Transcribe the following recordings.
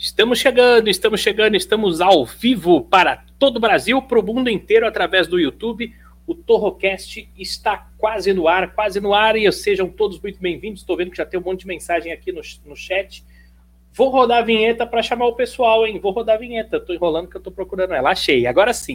Estamos chegando, estamos chegando, estamos ao vivo para todo o Brasil, para o mundo inteiro, através do YouTube. O Torrocast está quase no ar, quase no ar, e sejam todos muito bem-vindos. Estou vendo que já tem um monte de mensagem aqui no, no chat. Vou rodar a vinheta para chamar o pessoal, hein? Vou rodar a vinheta. Estou enrolando que eu estou procurando ela. Achei, agora sim.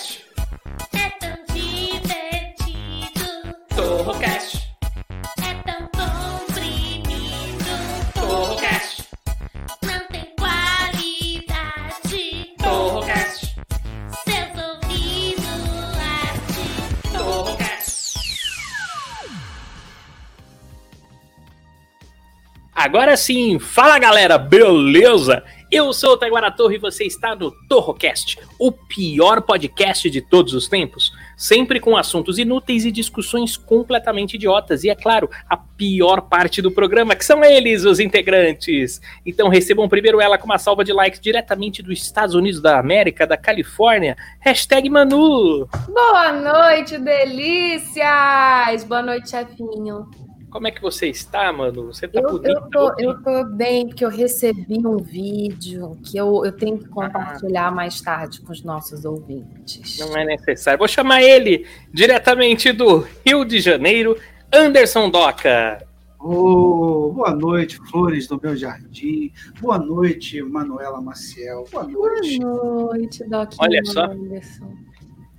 Agora sim, fala galera, beleza? Eu sou o Taiguara Torre e você está no Torrocast, o pior podcast de todos os tempos. Sempre com assuntos inúteis e discussões completamente idiotas. E é claro, a pior parte do programa, que são eles, os integrantes. Então recebam primeiro ela com uma salva de likes diretamente dos Estados Unidos da América, da Califórnia. Hashtag Manu. Boa noite, delícias! Boa noite, chefinho. Como é que você está, mano? Você tá Eu, eu, tô, eu tô bem, porque eu recebi um vídeo que eu, eu tenho que compartilhar mais tarde com os nossos ouvintes. Não é necessário. Vou chamar ele diretamente do Rio de Janeiro, Anderson Doca. Ô, boa noite, flores do meu jardim. Boa noite, Manuela Maciel. Boa noite. Boa noite, Doc. Olha só. Anderson.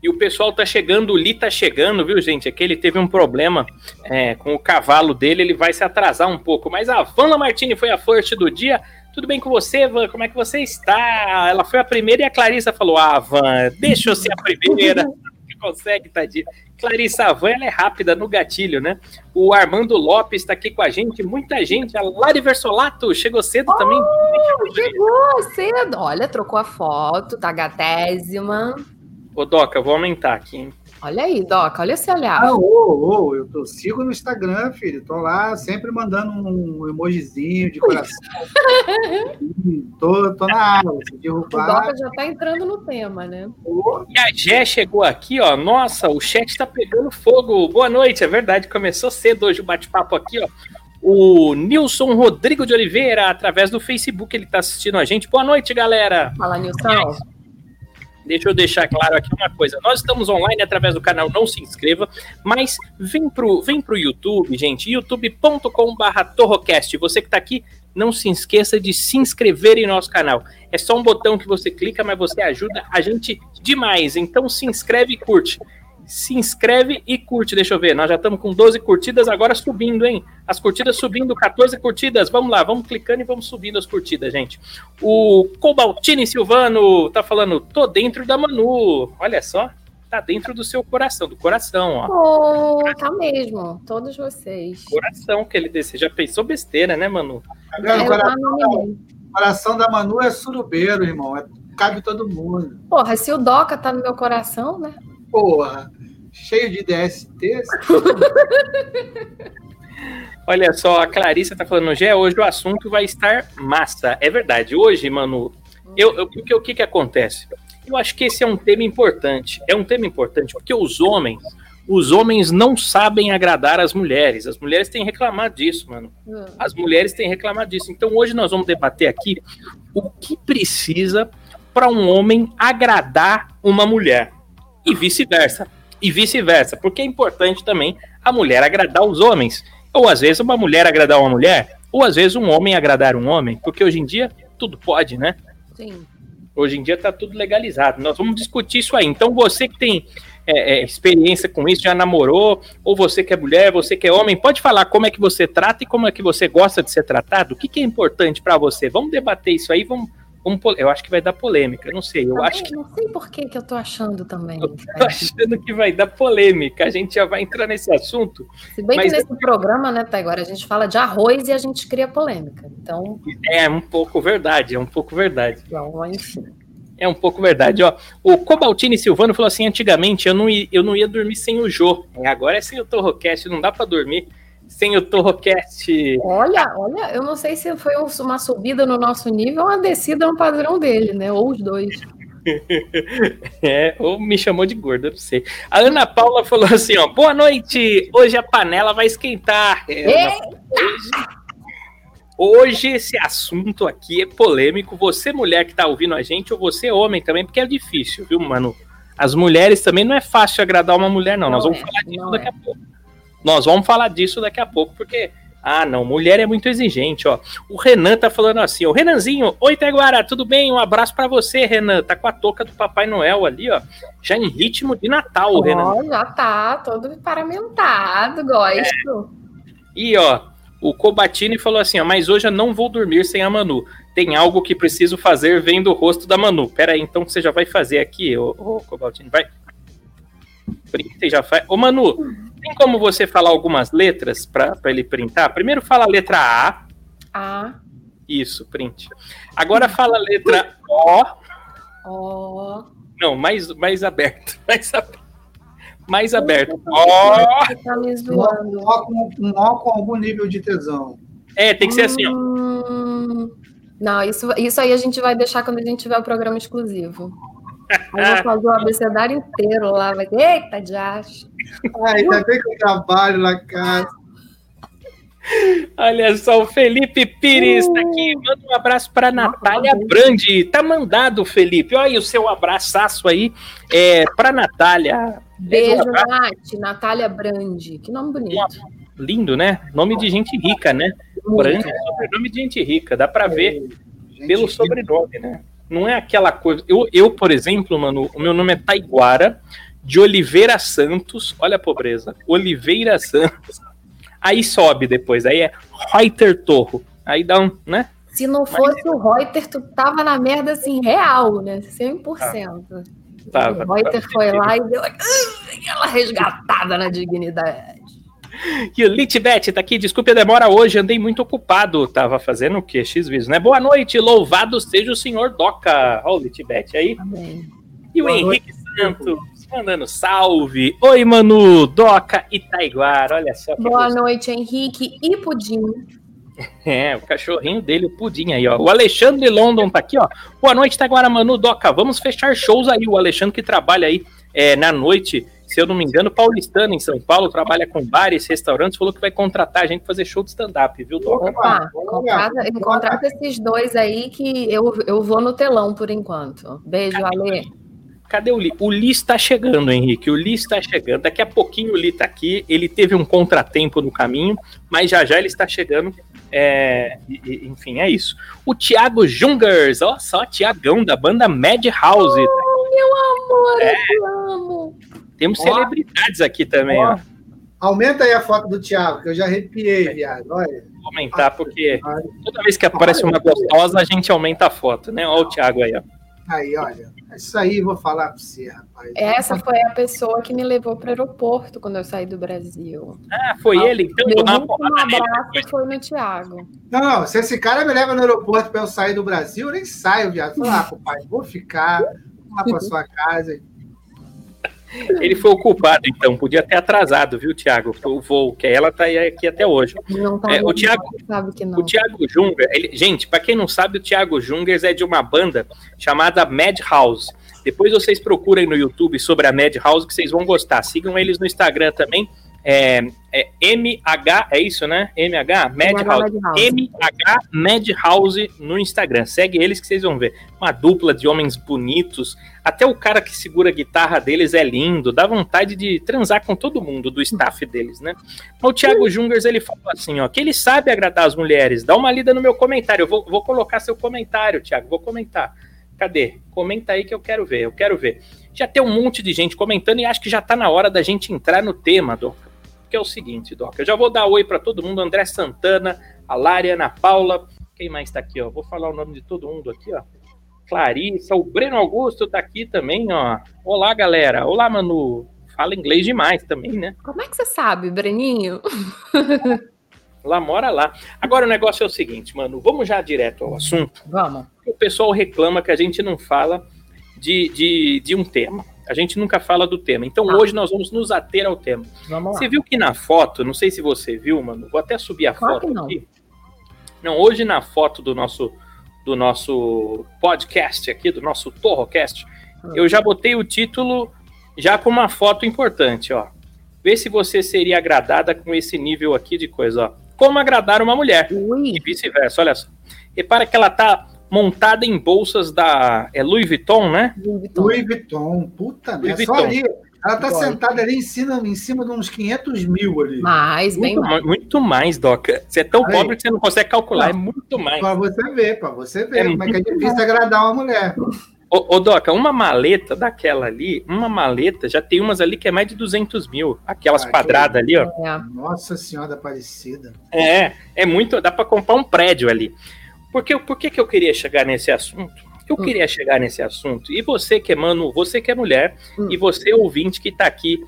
E o pessoal tá chegando, o Li tá chegando, viu, gente? É que ele teve um problema é, com o cavalo dele, ele vai se atrasar um pouco. Mas a Van Lamartine foi a first do dia. Tudo bem com você, Van? Como é que você está? Ela foi a primeira e a Clarissa falou: Ah, Van, deixa eu ser a primeira. que consegue, tadinha. Clarissa a Van, ela é rápida no gatilho, né? O Armando Lopes tá aqui com a gente, muita gente. A Lari Versolato chegou cedo também. Chegou cedo. Olha, trocou a foto, tá gatésima. Ô, Doca, eu vou aumentar aqui, hein? Olha aí, Doc, olha esse olhar. Ah, ô, ô, eu tô, sigo no Instagram, filho. Tô lá sempre mandando um emojizinho de coração. Tô, tô na aula. Se o derrubar, Doca já tá entrando no tema, né? ô, E a Gé chegou aqui, ó. Nossa, o chat tá pegando fogo. Boa noite, é verdade. Começou cedo hoje o bate-papo aqui, ó. O Nilson Rodrigo de Oliveira, através do Facebook, ele tá assistindo a gente. Boa noite, galera. Fala, Nilson. Deixa eu deixar claro aqui uma coisa. Nós estamos online através do canal Não Se Inscreva, mas vem pro, vem pro YouTube, gente. youtube.com.br Torrocast. Você que tá aqui, não se esqueça de se inscrever em nosso canal. É só um botão que você clica, mas você ajuda a gente demais. Então se inscreve e curte. Se inscreve e curte. Deixa eu ver. Nós já estamos com 12 curtidas, agora subindo, hein? As curtidas subindo, 14 curtidas. Vamos lá, vamos clicando e vamos subindo as curtidas, gente. O Cobaltini Silvano tá falando, tô dentro da Manu. Olha só, tá dentro do seu coração, do coração, ó. Oh, tá mesmo. Todos vocês. Coração que ele deseja. Já pensou besteira, né, Manu? É, O coração, coração da Manu é surubeiro, irmão. É- cabe todo mundo. Porra, se o Doca tá no meu coração, né? Porra, cheio de DST. Olha só, a Clarissa tá falando, Gé, hoje o assunto vai estar massa. É verdade. Hoje, Manu, eu, eu, porque o que que acontece? Eu acho que esse é um tema importante. É um tema importante porque os homens, os homens não sabem agradar as mulheres. As mulheres têm reclamado disso, mano. As mulheres têm reclamado disso. Então hoje nós vamos debater aqui o que precisa para um homem agradar uma mulher e vice-versa. E vice-versa, porque é importante também a mulher agradar os homens. Ou às vezes uma mulher agradar uma mulher, ou às vezes um homem agradar um homem, porque hoje em dia tudo pode, né? Sim. Hoje em dia tá tudo legalizado. Nós vamos discutir isso aí. Então você que tem é, é, experiência com isso, já namorou, ou você que é mulher, você que é homem, pode falar como é que você trata e como é que você gosta de ser tratado. O que, que é importante para você? Vamos debater isso aí. Vamos, pol- eu acho que vai dar polêmica. Não sei. Eu Também acho que Não sei por que, que eu tô achando também. eu tô achando que vai dar polêmica. A gente já vai entrar nesse assunto. Se bem Mas- que nesse programa, né, tá agora a gente fala de arroz e a gente cria polêmica. Então, É um pouco verdade, é um pouco verdade. então enfim. É um pouco verdade, ó. O Cobaltini Silvano falou assim: antigamente eu não ia, eu não ia dormir sem o Jô. Agora é sem o Torrocast, não dá pra dormir sem o Torrocast. Olha, olha, eu não sei se foi um- uma subida no nosso nível ou uma descida no padrão dele, né? Ou os dois. É, ou me chamou de gordo, eu não sei. A Ana Paula falou assim, ó, boa noite, hoje a panela vai esquentar. É, hoje, hoje esse assunto aqui é polêmico, você mulher que tá ouvindo a gente, ou você homem também, porque é difícil, viu, mano? As mulheres também não é fácil agradar uma mulher, não. Não Nós vamos é, falar disso daqui é. a pouco. Nós vamos falar disso daqui a pouco, porque... Ah, não, mulher é muito exigente, ó. O Renan tá falando assim, ó. Renanzinho, oi, Teguara, tudo bem? Um abraço pra você, Renan. Tá com a touca do Papai Noel ali, ó. Já em ritmo de Natal, o Renan. Já tá todo paramentado, gosto. E, ó, o Cobatini falou assim, ó. Mas hoje eu não vou dormir sem a Manu. Tem algo que preciso fazer vendo o rosto da Manu. Pera aí, então você já vai fazer aqui, ô, ô Cobaltini, vai. Printa e já faz. Ô, Manu, tem como você falar algumas letras pra ele printar? Primeiro fala a letra A. Ah, Isso, print. Agora fala a letra O. ó. Não, mais, mais aberto. Mais aberto. Mais aberto. Tá me Um zoando. ó com, um ó com algum nível de tesão. É, tem que ser assim, ó. Hum, Não, isso, isso aí a gente vai deixar quando a gente tiver o programa exclusivo. Aí eu vou fazer o abecedário inteiro lá. Vai ter, eita, de acho. Ah, ainda bem que eu trabalho na casa. Olha só, o Felipe Pires tá aqui. Manda um abraço para Natália Brandi. Tá mandado, Felipe. Olha aí o seu abraçaço aí é, para Natália. Beijo, Um. Nath. Natália Brandi. Que nome bonito. Lindo, né? Nome de gente rica, né? Brandi é sobrenome de gente rica. Dá para ver Gente, pelo sobrenome, né? Não é aquela coisa. Eu, eu, por exemplo, mano, o meu nome é Taiguara de Oliveira Santos. Olha a pobreza. Oliveira Santos. Aí sobe depois. Aí é Reuter Torro. Aí dá um, né? Se não fosse o Reuter, tu tava na merda assim, real, né? 100%. Tava. o Reuter foi lá e deu aquela resgatada na dignidade. E o Litbet tá aqui. Desculpe a demora hoje. Andei muito ocupado. Tava fazendo o quê? X vezes, né? Boa noite. Louvado seja o senhor Doca. Ó, o Litbet aí. Amém. E o Boa Henrique Santos mandando salve. Oi, Manu, Doca e Taiguara. Olha só que Boa gostoso. noite, Henrique e Pudim. É, o cachorrinho dele, o Pudim aí, ó. O Alexandre London tá aqui, ó. Boa noite, Taguara Manu, Doca. Vamos fechar shows aí. O Alexandre que trabalha aí é, na noite, se eu não me engano, paulistano em São Paulo, trabalha com bares, restaurantes, falou que vai contratar a gente pra fazer show de stand-up, viu, Doca? Opa, contrata, contrata esses dois aí que eu, eu vou no telão por enquanto. Beijo, Ale. Cadê o Li? O Li está chegando, Henrique. O Li está chegando. Daqui a pouquinho o Li tá aqui. Ele teve um contratempo no caminho, mas já já ele está chegando. É, enfim, é isso. O Thiago Jungers, ó só, Tiagão da banda Madhouse. Amor, É. eu te amo. Temos Ó. celebridades aqui também, ó. Aumenta aí a foto do Thiago, que eu já arrepiei, viado. Olha. Vou aumentar, porque toda vez que aparece uma gostosa, a gente aumenta a foto, né? Ó o Thiago aí, ó. Aí, olha. Isso aí eu vou falar pra você, rapaz. Essa foi a pessoa que me levou para o aeroporto quando eu saí do Brasil. Ah, foi ele? Então eu Meu vou dar uma último porrada nele. abraço foi no Thiago. Não, não, se esse cara me leva no aeroporto pra eu sair do Brasil, eu nem saio, viado. Fala, ah, papai, vou ficar, vou lá pra sua casa. Ele foi o culpado, então. Podia ter atrasado, viu, Thiago? O voo, que ela tá aqui até hoje. Não tá É, o sabe que não. O Thiago Junger, ele- gente, pra quem não sabe, o Thiago Jungers é de uma banda chamada Madhouse. Depois vocês procurem no YouTube sobre a Madhouse que vocês vão gostar. Sigam eles no Instagram também. É, é MH, é isso, né? MH? Madhouse. MH Madhouse no Instagram. Segue eles que vocês vão ver. Uma dupla de homens bonitos. Até o cara que segura a guitarra deles é lindo. Dá vontade de transar com todo mundo do staff deles, né? O Thiago Jungers, ele falou assim, ó, que ele sabe agradar as mulheres. Dá uma lida no meu comentário. Eu vou, vou colocar seu comentário, Thiago. Vou comentar. Cadê? Comenta aí que eu quero ver. Eu quero ver. Já tem um monte de gente comentando e acho que já tá na hora da gente entrar no tema, Doca. Que é o seguinte, Doca. Eu já vou dar oi para todo mundo. André Santana, a Lari, Ana Paula. Quem mais tá aqui, ó? Vou falar o nome de todo mundo aqui, ó. Clarissa, o Breno Augusto tá aqui também, ó. Olá, galera. Olá, Manu. Fala inglês demais também, né? Como é que você sabe, Breninho? Lá mora lá. Agora o negócio é o seguinte, mano. Vamos já direto ao assunto. Vamos. O pessoal reclama que a gente não fala de, de, de um tema. A gente nunca fala do tema. Então Tá. hoje nós vamos nos ater ao tema. Você viu que na foto, não sei se você viu, mano, vou até subir a Claro foto não. aqui. Não, hoje na foto do nosso do nosso podcast aqui, do nosso Torrocast, Hum. eu já botei o título já com uma foto importante, ó. Vê se você seria agradada com esse nível aqui de coisa, ó. Como agradar uma mulher Ui, e vice-versa, olha só. Repara que ela tá montada em bolsas da é Louis Vuitton, né? Louis Vuitton. Louis Vuitton, puta Louis merda. Só Vuitton. ali. Ela tá sentada ali em cima, em cima de uns 500 mil ali. Mais, bem Muito, mais. ma- muito mais, Doca. Você é tão Aí. pobre que você não consegue calcular, é muito mais. Pra você ver, pra você ver É como é que é difícil agradar uma mulher. Ô, ô, Doca, uma maleta daquela ali, uma maleta, já tem umas ali que é mais de 200 mil. Aquelas Ah, que quadradas ali, ó. É. Nossa Senhora Aparecida. É, é muito, dá pra comprar um prédio ali. Porque, por que, que eu queria chegar nesse assunto? Eu Hum. queria chegar nesse assunto. E você que é mano, você que é mulher, Hum. e você ouvinte que tá aqui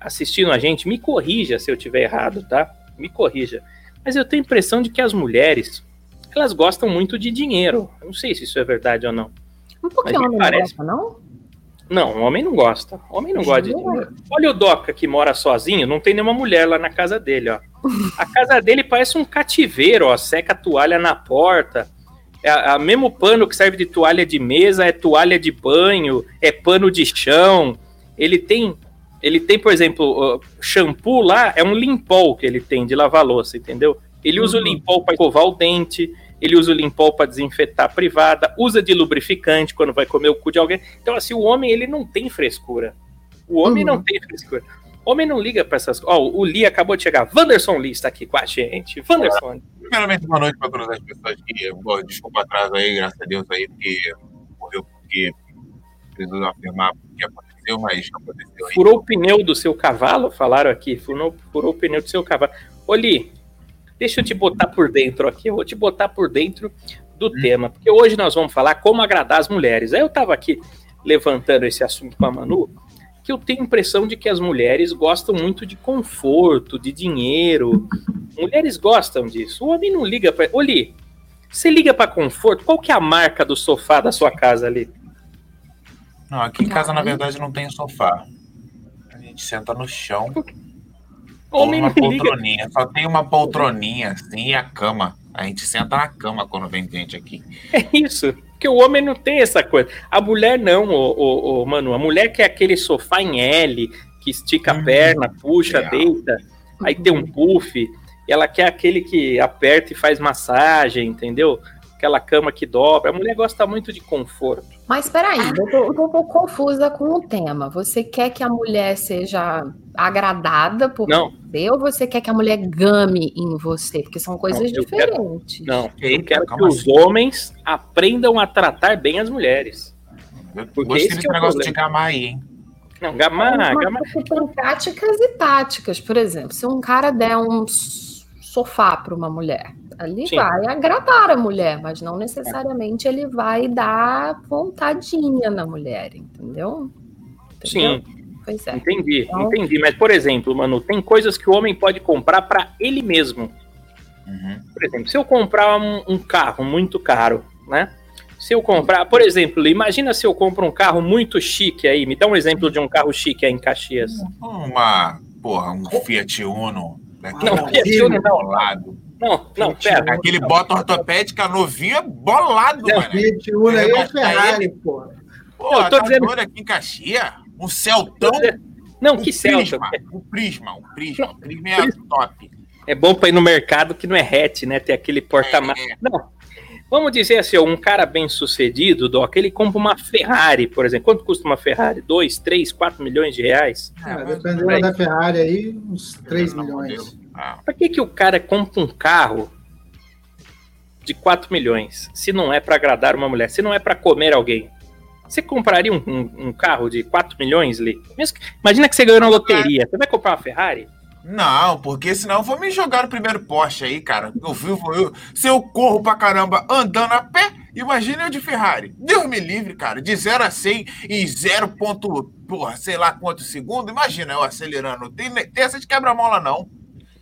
assistindo a gente, me corrija se eu tiver errado, tá? Me corrija. Mas eu tenho a impressão de que as mulheres, elas gostam muito de dinheiro. Eu não sei se isso é verdade ou não. Um pouquinho não parece. gosta, não? Não, o homem não gosta. O homem não gosta de. Olha o Doca que mora sozinho, não tem nenhuma mulher lá na casa dele, ó. A casa dele parece um cativeiro, ó. Seca a toalha na porta. É a, a mesmo pano que serve de toalha de mesa, é toalha de banho, é pano de chão. Ele tem, ele tem, por exemplo, shampoo lá, é um limpol que ele tem de lavar louça, entendeu? Ele usa o Uhum. limpol para escovar o dente, ele usa o limpol para desinfetar a privada, usa de lubrificante quando vai comer o cu de alguém. Então, assim, o homem, ele não tem frescura. O homem Uhum. não tem frescura. O homem não liga para essas coisas. Ó, o Lee acabou de chegar. Wanderson Lee está aqui com a gente. Wanderson. Primeiramente, boa noite para todas as pessoas que. Bom, desculpa o atraso aí, graças a Deus aí, porque morreu porque preciso afirmar o que aconteceu, mas aconteceu aí. Furou o pneu do seu cavalo? Falaram aqui. Furou, furou o pneu do seu cavalo. Ô, Lee, deixa eu te botar por dentro aqui. Eu vou te botar por dentro do Hum. tema. Porque hoje nós vamos falar como agradar as mulheres. Aí eu tava aqui levantando esse assunto com a Manu, que eu tenho a impressão de que as mulheres gostam muito de conforto, de dinheiro. Mulheres gostam disso. O homem não liga para. Lee, você liga para conforto? Qual que é a marca do sofá da sua casa ali? Não, aqui em casa, na verdade, não tem sofá. A gente senta no chão, homem uma não liga. poltroninha. Só tem uma poltroninha, assim, e a cama. A gente senta na cama quando vem gente aqui. É isso. Porque o homem não tem essa coisa. A mulher não, ô, ô, ô, mano. A mulher quer aquele sofá em L, que estica a Hum, perna, puxa, deita. Aí tem um puff. E ela quer aquele que aperta e faz massagem, entendeu? Aquela cama que dobra. A mulher gosta muito de conforto. Mas peraí, eu tô, eu tô um pouco confusa com o tema. Você quer que a mulher seja agradada por Não. você ou você quer que a mulher game em você? Porque são coisas Não, eu quero- diferentes. Não, eu Eita, quero que os assim. homens aprendam a tratar bem as mulheres. Eu Porque gostei esse desse é negócio de gamar aí, hein? Não, gamar, gamar. tem táticas e táticas. Por exemplo, se um cara der um sofá para uma mulher, ali Sim. vai agradar a mulher, mas não necessariamente ele vai dar vontadinha na mulher, entendeu? Entendeu? Sim, Pois é. entendi, Então- entendi. Mas, por exemplo, mano, tem coisas que o homem pode comprar para ele mesmo. Uhum. Por exemplo, se eu comprar um, um carro muito caro, né? Se eu comprar, por exemplo, imagina se eu compro um carro muito chique aí, me dá um exemplo de um carro chique aí em Caxias. Uma, porra, um Fiat Uno. Daquele Não, Fiat Uno não. bolado. Não, não, pera. Aquele bota ortopédica novinho é bolado, Não, mano. Fiat Uno aí é Ferrari, pô. Pô, Eu tô tá dizendo- aqui em Caxias? Um Celtão? Não, que Celta. Prisma, um Prisma, um Prisma. O Prisma é top. É bom pra ir no mercado que não é hatch, né? Tem aquele porta-malas. É, é. Não. Vamos dizer assim, um cara bem sucedido, Doc, ele compra uma Ferrari, por exemplo. Quanto custa uma Ferrari? 2, 3, 4 milhões de reais? É, mas- dependendo da Ferrari aí, uns 3 Dependendo do milhões. Ah, Pra que, que o cara compra um carro de 4 milhões se não é pra agradar uma mulher, se não é pra comer alguém? Você compraria um, um- um carro de 4 milhões, Lee? Que- imagina que você ganhou na loteria. Você vai comprar uma Ferrari? Não, porque senão eu vou me jogar no primeiro poste aí, cara. Eu vivo, eu, se eu corro pra caramba andando a pé, imagina eu de Ferrari. Deus me livre, cara. De 0 a 100 em 0. Ponto, porra, sei lá quantos segundos. Imagina eu acelerando. Tem, tem essa de quebra-mola, não.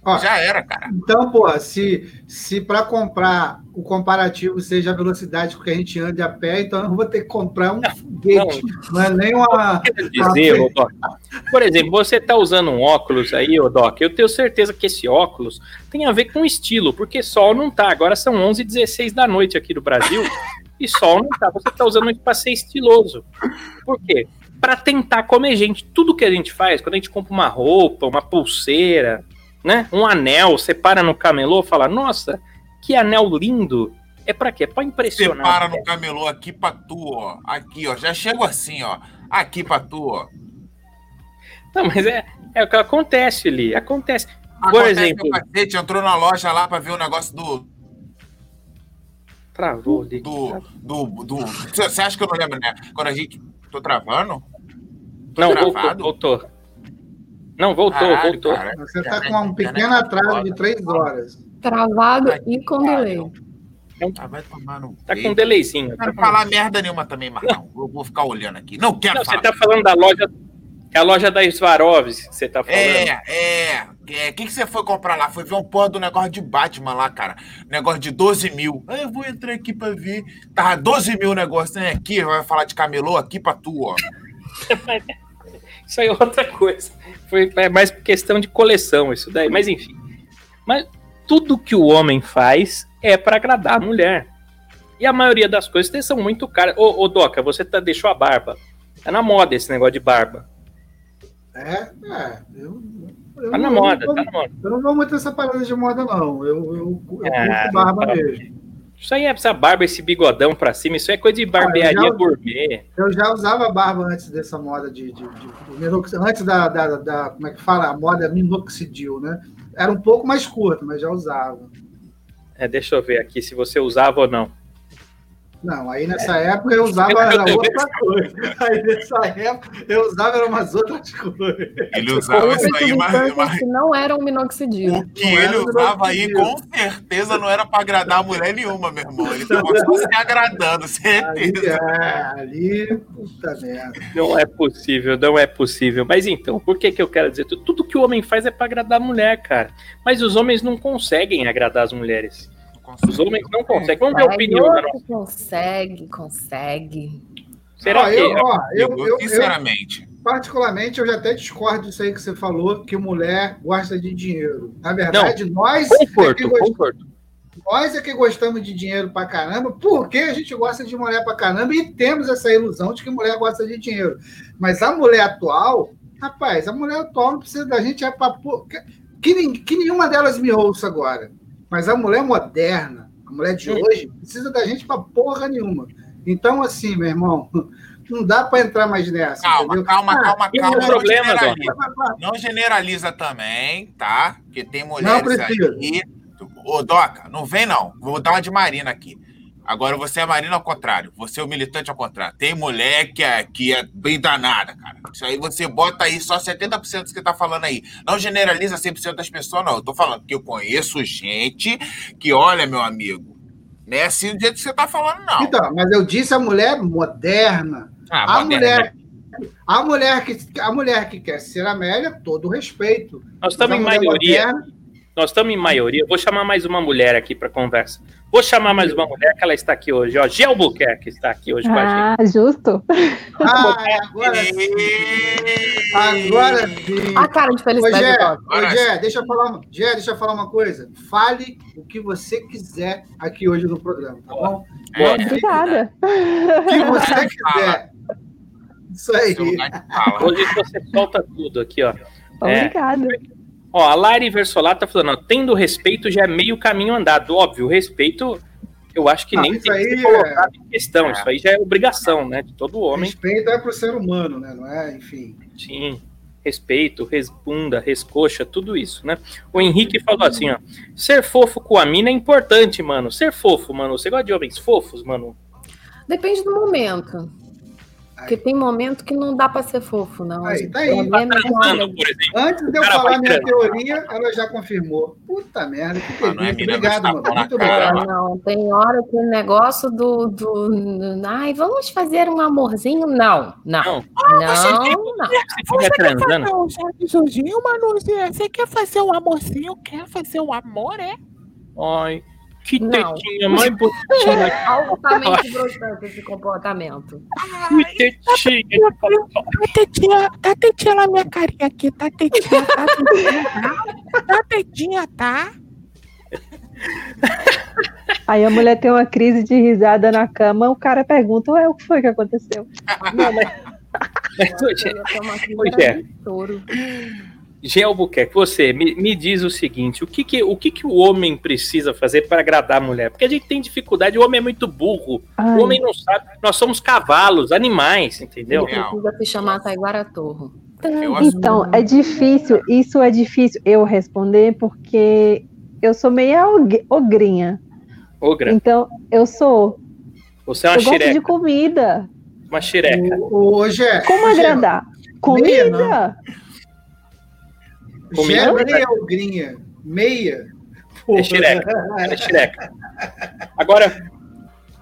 Ó, Já era, cara. Então, porra, se, se para comprar o comparativo seja a velocidade com que a gente anda a pé, então eu vou ter que comprar um foguete. Não, é nem uma. Dizer, ô, Doc, por exemplo, você está usando um óculos aí, ô Doc, eu tenho certeza que esse óculos tem a ver com estilo, porque sol não tá. Agora são 11h16 da noite aqui no Brasil e sol não tá. Você está usando isso para ser estiloso. Por quê? Para tentar comer gente. Tudo que a gente faz, quando a gente compra uma roupa, uma pulseira, né, um anel, você para no camelô e fala, nossa, que anel lindo. É para quê? É para Você impressionar. para no camelô aqui pra tu, ó. Aqui, ó. Já chego assim, ó. Aqui pra tu, ó. Não, mas é, é o que acontece ali. Acontece. Por Acontece exemplo, meu cacete, entrou na loja lá pra ver o negócio do. travou ali. do, do, do... Você acha que eu não lembro, né? Quando a gente. Tô travando? Tô Não, travado? voltou, voltou. Não, voltou, Caralho, voltou. cara. Você está com um pequeno atraso de três horas. Travado Ai, e com delay. Ah, vai tomar no. Tá com peito. delayzinho. Não tá quero com- falar merda nenhuma também, mas não. Eu vou ficar olhando aqui. Não quero Não, você falar. tá falando da loja. É a loja da Svarovs que você tá falando. É, é. O que, que você foi comprar lá? Foi ver um porra do negócio de Batman lá, cara. Negócio de 12 mil. Ah, eu vou entrar aqui pra ver. Tava 12 mil o negócio, né? Aqui, vai falar de camelô aqui pra tu, ó. Isso aí é outra coisa. Foi é mais questão de coleção, isso daí. Mas enfim. Mas tudo que o homem faz é para agradar a mulher. E a maioria das coisas são muito caras. Ô, ô Doca, você tá, deixou a barba. Tá na moda esse negócio de barba. É, é. Eu, eu Tá na não- moda, eu, tá na moda. eu não vou muito essa parada de moda, não. Eu, eu, eu Ah, curto barba tá. mesmo. Isso aí é essa barba, esse bigodão pra cima. Isso é coisa de barbearia Ah, eu já- gourmet. Eu já usava barba antes dessa moda de. de, de- de antes da, da, da- Como é que fala? A moda minoxidil, né? Era um pouco mais curto, mas já usava. É, deixa eu ver aqui se você usava ou não. Não, aí nessa época eu usava era outra coisa. Aí nessa época eu usava era umas outras coisas. Ele usava isso aí, mas, mas que não eram minoxidil. o que Não era ele usava aí, com certeza, não era pra agradar mulher nenhuma, meu irmão. Ele tava só se agradando, Ali, certeza. é, ali, puta merda. Não é possível, não é possível. Mas então, por que que eu quero dizer? Tudo, tudo que o homem faz é pra agradar a mulher, cara. Mas os homens não conseguem agradar as mulheres. Os homens não conseguem. Vamos ver a opinião da nossa. consegue, consegue. Será Ó, que. eu, ó, eu, Eu, eu, eu, sinceramente. particularmente, eu já até discordo disso aí que você falou, que mulher gosta de dinheiro. Na verdade, nós, é que Conforto, gostamos, conforto. nós é que gostamos de dinheiro pra caramba, porque a gente gosta de mulher pra caramba e temos essa ilusão de que mulher gosta de dinheiro. Mas a mulher atual, rapaz, a mulher atual não precisa da gente é pra, que, que, que nenhuma delas me ouça agora. Mas a mulher moderna, a mulher de Hum. hoje, precisa da gente pra porra nenhuma. Então, assim, meu irmão, não dá pra entrar mais nessa. Calma, entendeu? calma, Ah, calma, calma. Não problema, generaliza. Não generaliza também, tá? Porque tem mulheres precisa. aí. Ô, Doca, não vem não. Vou dar uma de Marina aqui. Agora você é Marina ao contrário. Você é o militante ao contrário. Tem mulher que é, que é bem danada, cara. Isso aí você bota aí só 70% do que você tá falando aí. Não generaliza 100% das pessoas, não. Eu tô falando que eu conheço gente que, olha, meu amigo, não é assim do jeito que você tá falando, não. Então, mas eu disse a mulher moderna. Ah, A moderna, mulher, a mulher que a mulher que quer ser Amélia, todo o respeito. Nós estamos em maioria. moderna, Nós estamos em maioria. Vou chamar mais uma mulher aqui para conversa. Vou chamar mais uma mulher que ela está aqui hoje. Ó, Gel Buquerque está aqui hoje com a gente. Ah, justo. Ah, agora sim. Agora sim. A cara de Ô, felicidade Gé, ô, Gé, deixa eu falar, uma- Gé, deixa eu falar uma coisa. Fale o que você quiser aqui hoje no programa, tá bom? Boa. Obrigada. O que você quiser. Isso aí. Hoje você solta tudo aqui, ó. É. Ó, a Lari Versolato tá falando, ó, tendo respeito já é meio caminho andado. Óbvio, o respeito eu acho que Ah, nem tem que ser colocado em questão. é. Isso aí já é obrigação, né? De todo homem. Respeito é pro ser humano, né? Não é? Enfim. Sim. Respeito, resbunda, rescoxa, tudo isso, né? O Henrique falou assim, ó. Ser fofo com a mina é importante, mano. Ser fofo, mano. Você gosta de homens fofos, mano? Depende do momento. Porque tem momento que não dá pra ser fofo, não. Aí, tá aí. Transando, olha, por exemplo. Antes de eu falar minha tirando. teoria, ela já confirmou. Puta merda, que Ah, não é delícia. mina, Obrigado, mas mano. Muito cara, obrigado. não, tem hora que o negócio do, do. Ai, vamos fazer um amorzinho? Não, não. Não. Não, não. Você fica transando. um Jorginho, Manu, você quer fazer um amorzinho? Quer fazer um amor, é? Ai, que Não. tetinha mais bonitinha. Altamente broxante esse comportamento. Que tetinha. Dá tetinha, dá tetinha na minha carinha aqui, tá tetinha, tá tetinha, tá? Dá tetinha, tá? Aí a mulher tem uma crise de risada na cama, o cara pergunta, ué, o que foi que aconteceu? Não, mas... Mas, hoje, Pois é. Albuquerque, você me, me diz o seguinte: o, que, que, o que, que o homem precisa fazer para agradar a mulher? Porque a gente tem dificuldade, o homem é muito burro. Ai, O homem não sabe. Nós somos cavalos, animais, entendeu? Ele precisa se chamar Taiguara Torro. Acho Então, é difícil, isso é difícil eu responder, porque eu sou meia og- ogrinha. Ogra, Então, eu sou. você é uma eu gosto xireca. de comida. Uma xireca. Hoje é. Como agradar? Meia, Comida? Comida? Meia ogrinha. Meia. É xireca. É xireca. Agora.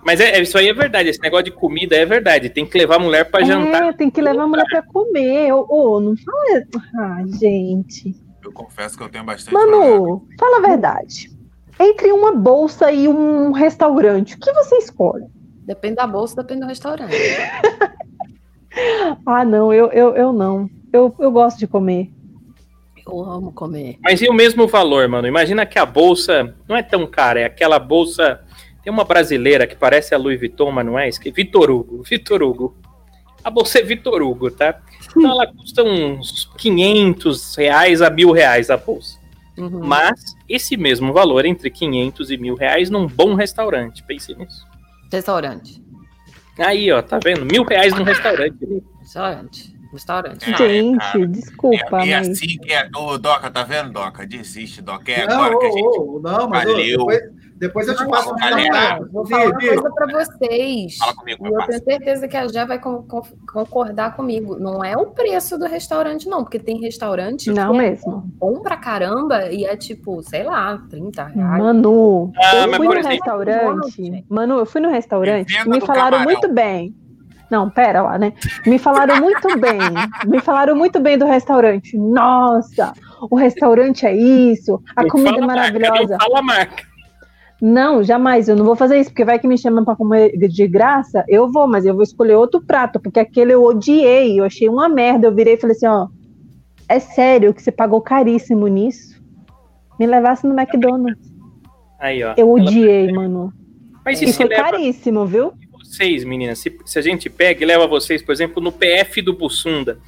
Mas é, é- isso aí é verdade. Esse negócio de comida é verdade. Tem que levar a mulher para jantar. É, tem que levar a mulher pra comer. Ô, ô, não fala. Ah, gente. Eu confesso que eu tenho bastante problema. Manu, fala a verdade. Entre uma bolsa e um restaurante, o que você escolhe? Depende da bolsa, depende do restaurante. Ah, não, eu, eu, eu não. Eu, eu gosto de comer. Eu amo comer. Mas e o mesmo valor, mano? Imagina que a bolsa não é tão cara, é aquela bolsa. Tem uma brasileira que parece a Louis Vuitton, mas não é? Que- Vitor Hugo. Vitor Hugo. A bolsa é Vitor Hugo, tá? Então ela custa uns 500 reais a mil reais a bolsa. Uhum. Mas esse mesmo valor, entre 500 e mil reais, num bom restaurante. Pense nisso. Restaurante. Aí, ó, tá vendo? Mil reais num restaurante. Restaurante. Restaurante. É, Gente, cara. desculpa, É, é mas. assim que é. Ô, Doca, tá vendo, Doca? Desiste, Doca. É não, agora que a gente. ô, ô, não, mas ô, Valeu. depois, depois eu te passo o contato. Vou falar uma coisa pra vocês. Fala comigo, E eu tenho certeza que a Jé vai con- con- concordar comigo. Não é o preço do restaurante, não, porque tem restaurante Não que é mesmo. bom pra caramba e é tipo, sei lá, 30 reais. Manu, Ah, eu fui no exemplo- restaurante. Manu, eu fui no restaurante e me falaram camarão. muito bem. Não, pera lá, né? Me falaram muito bem. Me falaram muito bem do restaurante. Nossa, o restaurante é isso, a Não comida é marca, maravilhosa. não fala a marca. Não, jamais, eu não vou fazer isso, porque vai que me chamam pra comer de graça, eu vou, mas eu vou escolher outro prato, porque aquele eu odiei, eu achei uma merda. Eu virei e falei assim, ó, é sério que você pagou caríssimo nisso? Me levasse no McDonald's. Aí, ó. Eu Ela- odiei, mano. Mas e E foi leva caríssimo, viu? Vocês, meninas, se, se a gente pega e leva vocês, por exemplo, no PF do Bussunda,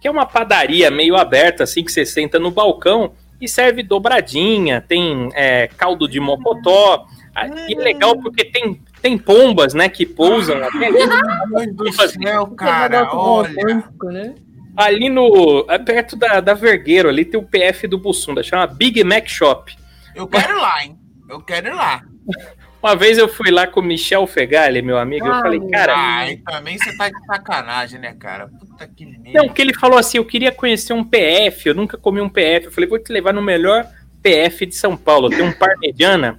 que é uma padaria meio aberta, assim, que você senta no balcão e serve dobradinha, tem é, caldo de mocotó. Ah, E é legal porque tem, tem pombas, né, que pousam até ali, Meu Deus do céu, cara. Olha. né? ali no. é perto da, da Vergueiro, ali tem o PF do Bussunda, chama Big Mac Shop. Eu quero ir lá, hein? Eu quero ir lá. Uma vez eu fui lá com o Michel Fegali, meu amigo, eu Ah, falei, meu cara, Ah, e também você tá de sacanagem, né, cara? Puta que merda. Não, porque ele falou assim: eu queria conhecer um PF, eu nunca comi um PF. Eu falei, vou te levar no melhor PF de São Paulo. Tem um parmegiana.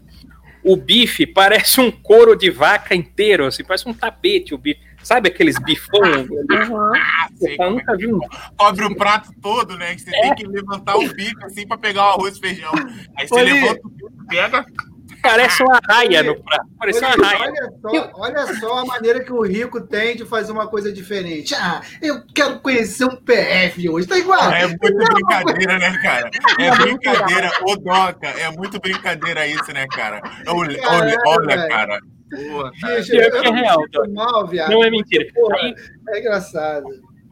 O bife parece um couro de vaca inteiro, assim, parece um tapete o bife. Sabe aqueles bifão? Uhum. Sei Eu é nunca vi um. cobre o prato todo, né? Que você tem que levantar o bico assim pra pegar o arroz e feijão. Aí você Olha levanta o bico, pega. Parece uma raia no prato. Parece uma Olha, raia. olha só, olha só a maneira que o rico tem de fazer uma coisa diferente. Ah, eu quero conhecer um PF hoje. Tá igual. É muito brincadeira, né, cara? É brincadeira. Ô, Doca, é muito brincadeira isso, né, cara? Olha, olha, cara. Porra, cara. Pior eu que é não real, mal, viado. Não é mentira. Porra, Aí- é engraçado.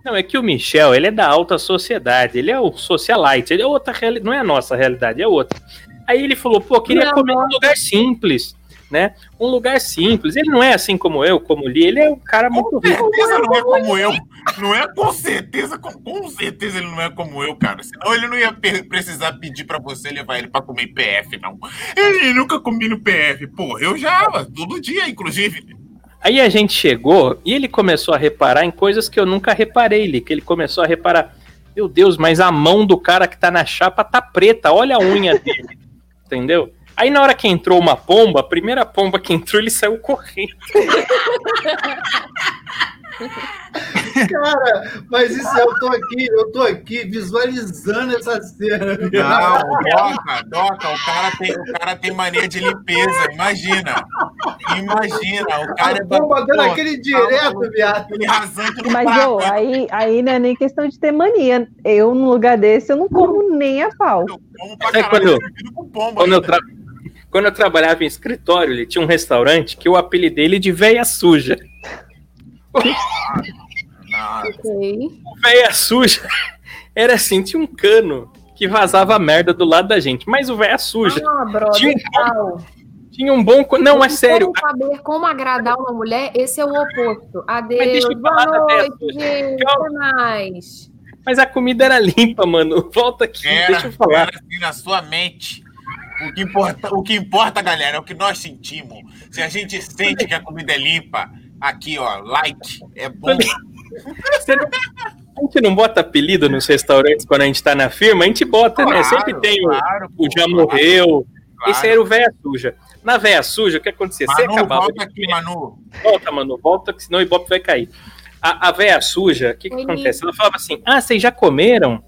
Não, é que o Michel, ele é da alta sociedade, ele é o socialite, ele é outra realidade, não é a nossa realidade, é outra. Aí ele falou, pô, queria Não, comer num lugar simples, né? Um lugar simples. Ele não é assim como eu, como Li, ele é um cara muito Com rico. certeza não é como eu. Não é com certeza, com, com certeza ele não é como eu, cara. Senão ele não ia precisar pedir pra você levar ele pra comer PF, não. Ele nunca comi no PF. Porra, eu já, todo dia, inclusive. Aí a gente chegou e ele começou a reparar em coisas que eu nunca reparei, Li, que ele começou a reparar. Meu Deus, mas a mão do cara que tá na chapa tá preta, olha a unha dele. Entendeu? Aí na hora que entrou uma pomba, a primeira pomba que entrou, ele saiu correndo. Cara, mas isso eu tô aqui, eu tô aqui visualizando essa cena. Não, Doca, Doca, o cara, tem, o cara tem mania de limpeza, imagina. Imagina, o cara é dando pô, aquele direto, viado. Rasante no Mas, ô, aí, aí não é nem questão de ter mania. Eu, num lugar desse, eu não como nem a pau. Eu pra Sabe caralho, quando com pomba Quando eu, tra- Quando eu trabalhava em escritório, ele tinha um restaurante que eu apelidei ele de véia suja. Não, Ok. O véia suja era assim, tinha um cano que vazava merda do lado da gente, mas o véia suja Ah, brother, Tinha- tal. tinha um bom... Não, é Se sério, saber como agradar uma mulher, esse é o oposto. Adeus, deixa eu falar da boa noite, gente. Tchau. Até mais. Mas a comida era limpa, mano. Volta aqui, Era, deixa eu falar. era assim na sua mente. O que, importa, o que importa, galera, é o que nós sentimos. Se a gente sente que a comida é limpa, aqui, ó, like, é bom. Você não- A gente não bota apelido nos restaurantes quando a gente tá na firma, a gente bota, né? Claro, Sempre tem o, claro, o pô, já morreu. claro. Esse era o véia suja. Na véia suja, o que acontecia? Você Manu, acabava volta de aqui, Manu. Volta, mano, volta, que senão o Ibope vai cair. A, a véia suja, o que, que acontece? Ela falava assim: ah, vocês já comeram?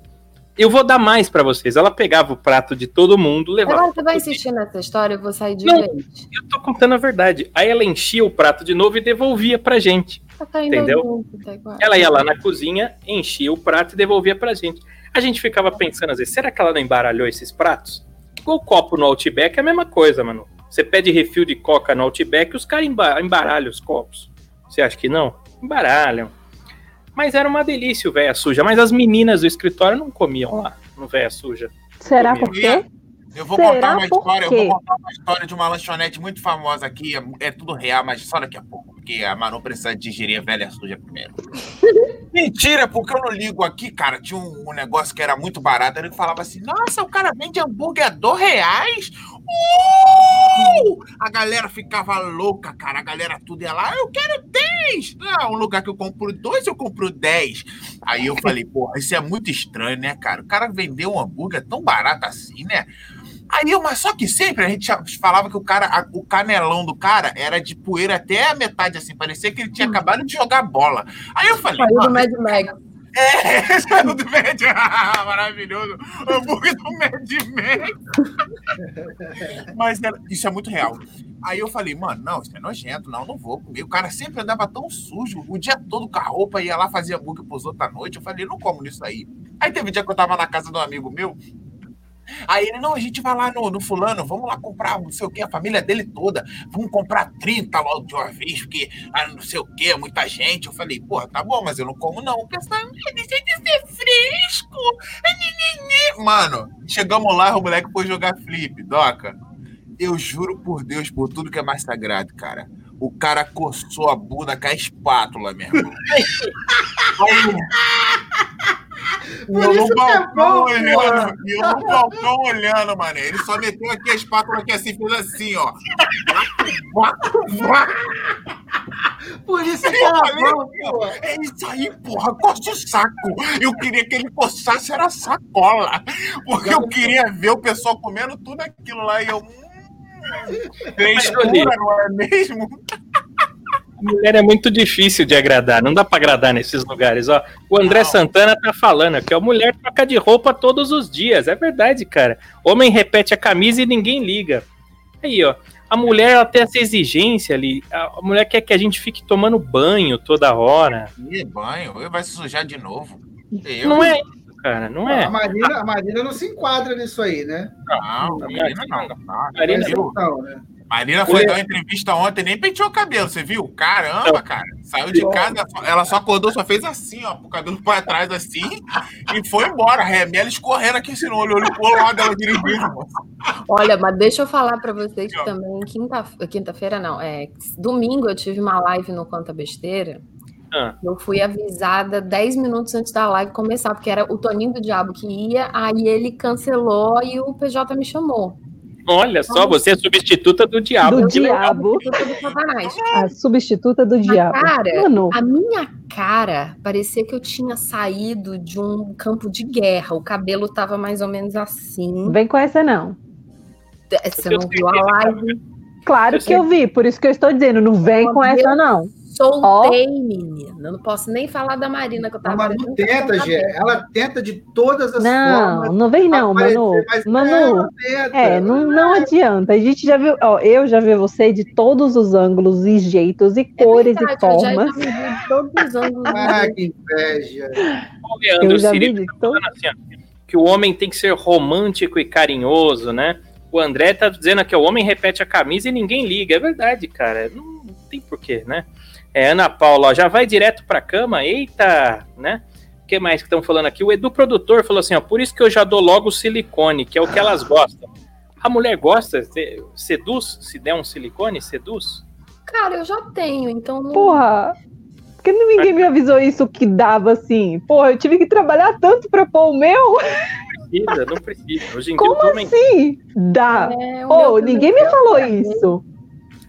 Eu vou dar mais pra vocês. Ela pegava o prato de todo mundo, levava. Agora você vai insistir nessa história, eu vou sair de Não. vez. Eu tô contando a verdade. Aí ela enchia o prato de novo e devolvia pra gente. Tá Entendeu? junto. Ela ia lá na cozinha, enchia o prato e devolvia pra gente. A gente ficava pensando às vezes, será que ela não embaralhou esses pratos? Igual o copo no Outback é a mesma coisa, mano. Você pede refil de coca no Outback e os caras emba- embaralham os copos. Você acha que não? Embaralham. Mas era uma delícia o véia suja. Mas as meninas do escritório não comiam lá no véia suja. Será por quê? Eu vou Será contar uma história, eu vou contar uma história de uma lanchonete muito famosa aqui. É, é tudo real, mas só daqui a pouco, porque a Manu precisa digerir a velha suja primeiro. Mentira, porque eu não ligo aqui, cara. Tinha um, um negócio que era muito barato. Ele falava assim: Nossa, o cara vende hambúrguer a dois reais? Uh! A galera ficava louca, cara. A galera tudo ia lá, eu quero 10. Ah, um lugar que eu compro dois, eu compro 10. Aí eu falei, porra, isso é muito estranho, né, cara? O cara vendeu um hambúrguer tão barato assim, né? Aí eu, mas só que sempre a gente falava que o cara, a- o canelão do cara era de poeira até a metade, assim, parecia que ele tinha acabado de jogar bola. Aí eu falei, Saiu do Mad Max. É, saiu do Mad Ah, Maravilhoso. Hambúrguer do Mad Max. Mas era- isso é muito real. Aí eu falei, mano, não, isso é nojento, não, não vou comer. O cara sempre andava tão sujo, o dia todo com a roupa, ia lá fazer hambúrguer pros outros à noite. Eu falei, não como nisso aí. Aí teve um dia que eu tava na casa de um amigo meu. Aí ele, não, a gente vai lá no, no fulano, vamos lá comprar não sei o que, a família dele toda. Vamos comprar 30 logo de uma vez, porque ah, não sei o que, muita gente. Eu falei, porra, tá bom, mas eu não como não. O pessoal, "Ah, deixa de ser fresco. Ah, nhe, nhe, nhe." Mano, chegamos lá, o moleque foi jogar flip, doca. Eu juro por Deus, por tudo que é mais sagrado, cara. O cara coçou a bunda com a espátula, meu irmão. Aí, Por eu isso no que é balcão bom, olhando, e eu no balcão olhando, mano. Ele só meteu aqui a espátula aqui assim, fez assim, ó. Por isso que Eu era falei, bom, pô. É isso aí, porra, coça o saco. Eu queria que ele coçasse era sacola. Porque eu queria ver o pessoal comendo tudo aquilo lá e eu. Hum, frescura, não é mesmo? Mulher é muito difícil de agradar, não dá pra agradar nesses lugares, ó. O André Não. Santana tá falando que a mulher troca de roupa todos os dias, é verdade, cara. Homem repete a camisa e ninguém liga. Aí, ó, a mulher ela tem essa exigência ali, a a mulher quer que a gente fique tomando banho toda hora. Ih, banho, eu vai se sujar de novo. Eu? Não é isso, cara, não é. A Marina, a Marina não se enquadra nisso aí, né? Não, Marina não. não. Marina? Não, né? Marina foi dar uma entrevista ontem, nem penteou o cabelo, você viu? Caramba, cara. Saiu de casa, ela só acordou, só fez assim, ó, com o cabelo pra trás assim, e foi embora. Remela escorrendo aqui assim no olho, olho pro lado dela dirigindo. Olha, mas deixa eu falar pra vocês que também quinta- quinta-feira não, é domingo eu tive uma live no Conta Besteira. Ah. Eu fui avisada 10 minutos antes da live começar, porque era o Toninho do Diabo que ia, aí ele cancelou e o PJ me chamou. Olha só, você é substituta do diabo. Do diabo. A substituta do Mas, diabo. cara, Mano, a minha cara parecia que eu tinha saído de um campo de guerra. O cabelo tava mais ou menos assim. vem com essa não. Você não viu a live? Claro Eu que sei. eu vi, por isso que eu estou dizendo, não vem com essa não. Soltei, menina. Não posso nem falar da Marina que eu tava A Manu tenta, eu Gê. Ela tenta de todas as Não, formas. não vem não, aparecer, Manu. mas Manu, é, não, não adianta. A gente já viu, ó, eu já vi você de todos os ângulos e jeitos e É cores verdade, e formas. Eu já vi de todos os ângulos. Ah, que inveja. O Leandro Eu já vi Cirilo de tá todos. falando assim, que o homem tem que ser romântico e carinhoso, né? O André tá dizendo que o homem repete a camisa e ninguém liga. É verdade, cara. Não tem porquê, né? É, Ana Paula, ó, já vai direto pra cama? Eita, né? O que mais que estão falando aqui? O Edu Produtor falou assim, ó, por isso que eu já dou logo o silicone, que é o que elas gostam. A mulher gosta, se- seduz, se der um silicone, seduz? Cara, eu já tenho, então não. Porra, por que ninguém me avisou isso que dava assim? Porra, eu tive que trabalhar tanto pra pôr o meu? Precisa, não precisa. Hoje em dia Como o homem assim? Dá. É, o Pô, meu ninguém me falou isso.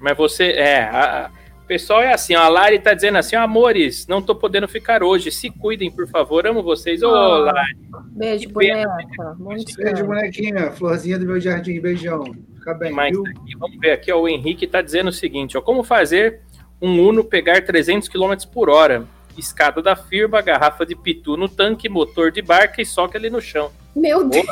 Mas você, é, a- o pessoal é assim, ó, a Lari tá dizendo assim, amores, não tô podendo ficar hoje, se cuidem, por favor, amo vocês. Ô, Ah. Lari, Beijo, boneca. Bom Beijo, descanso. bonequinha. Florzinha do meu jardim. Beijão. Fica bem, mais viu? aqui, vamos ver aqui, ó, o Henrique tá dizendo o seguinte, ó, como fazer um Uno pegar 300 km por hora? Escada da firma, garrafa de pitu no tanque, motor de barca e soca ele no chão. Meu Deus.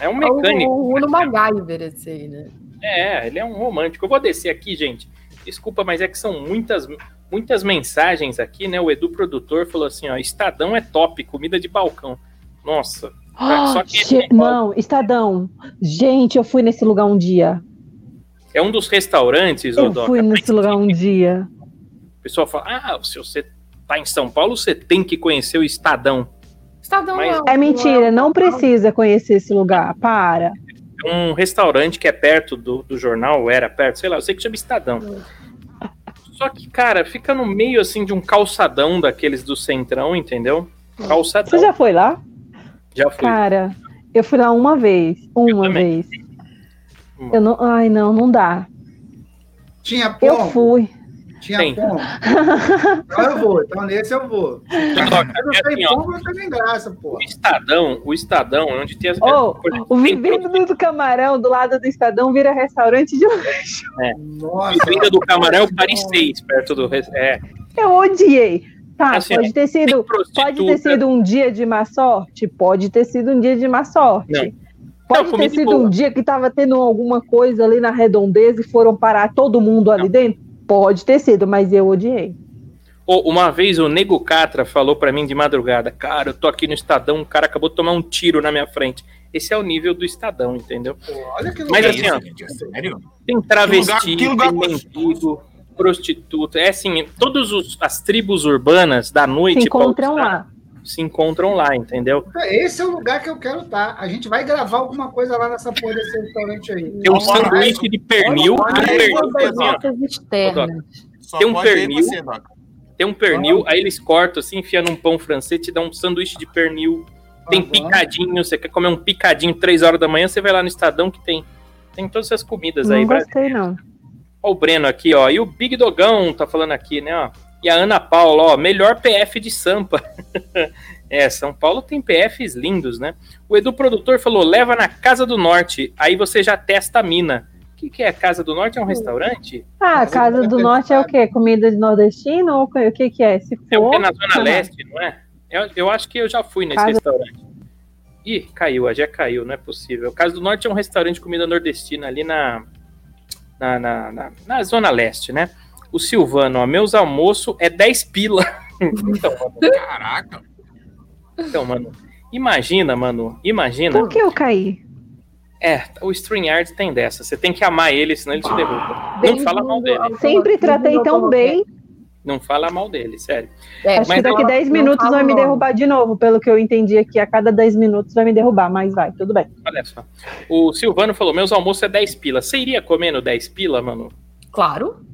É um mecânico. O, o Uno MacGyver, esse aí, né? É, ele é um romântico. Eu vou descer aqui, gente. Desculpa, mas é que são muitas, muitas mensagens aqui, né? O Edu produtor falou assim, ó, Estadão é top, comida de balcão. Nossa. Ah, Só que che- Não, Estadão. Gente, eu fui nesse lugar um dia. é um dos restaurantes, Eu Doca, fui mas nesse lugar um dia. O pessoal fala, ah, se você tá em São Paulo, você tem que conhecer o Estadão. Estadão Mas- um- É mentira, não precisa conhecer esse lugar. Para. É um restaurante que é perto do, do jornal, era perto, sei lá, eu sei que chama Estadão. Só que, cara, fica no meio, assim, de um calçadão daqueles do Centrão, entendeu? Calçadão. Você já foi lá? Já fui. Cara, eu fui lá uma vez. Uma também. vez. Eu não, ai, não, não dá. Tinha Eu pombo? fui. Tinha Tem. pombo? Então eu vou. Então nesse eu vou. Mas eu é sei assim, pombo, não tem graça, pô. o Estadão, o Estadão, é onde tem as... Tem O vivido do camarão do lado do Estadão vira restaurante de Nossa. Vinda do Camarão é o Paris 6, perto do... É, Eu odiei. Tá, Assim, pode ter sido. Pode ter sido um dia de má sorte? Pode ter sido um dia de má sorte. Não. Pode Não, ter sido boa. um dia que tava tendo alguma coisa ali na redondeza e foram parar todo mundo ali Não. dentro? Pode ter sido, mas eu odiei. Ô, Uma vez o Nego Catra falou pra mim de madrugada, cara, eu tô aqui no Estadão, um cara acabou de tomar um tiro na minha frente. Esse é o nível do Estadão, entendeu? Olha que Mas lugar. assim, ó, gente, é sério? Tem travesti, Que lugar- que lugar tem mendigo, prostituta. É assim, todas os- as tribos urbanas da noite Se encontram lá. Se encontram lá, entendeu? Esse é o lugar que eu quero estar. A gente vai gravar alguma coisa lá nessa porra desse restaurante aí. Tem um sanduíche de pernil, tem um pernil, Tem um pernil. um aí eles cortam assim, enfia num pão francês, te dá um sanduíche de pernil. Tem picadinho, você quer comer um picadinho 3 horas da manhã, você vai lá no Estadão que tem. Tem todas essas comidas aí. Não gostei, não. Ó, o Breno aqui, ó. E o Big Dogão tá falando aqui, né, ó. E a Ana Paula, ó, melhor PF de Sampa. é, São Paulo tem PFs lindos, né? O Edu Produtor falou, leva na Casa do Norte, aí você já testa a mina. O que, que é Casa do Norte? É um restaurante? Ah, a Casa do Norte é o quê? Comida de nordestino ou o que que é? Se É o for, que é na Zona Leste, não é? Eu, eu acho que eu já fui nesse Casa- restaurante. Ih, caiu, a já caiu, não é possível. Casa do Norte é um restaurante de comida nordestina ali na, na, na, na- na Zona Leste, né? O Silvano, ó, meus almoços é 10 pila. então, mano, Caraca. então, mano, imagina, mano, imagina. por que eu caí? É, o StreamYard tem dessa. Você tem que amar ele, senão ele te derruba. Não fala mal dele. Sempre tratei tão bem. Não fala mal dele, sério. É, Acho mas que daqui não- 10 não minutos vai me derrubar de novo, pelo que eu entendi aqui. A cada 10 minutos vai me derrubar, mas vai, tudo bem. Olha só. O Silvano falou: meus almoços é 10 pila. Você iria comer no 10 pila, mano? Claro.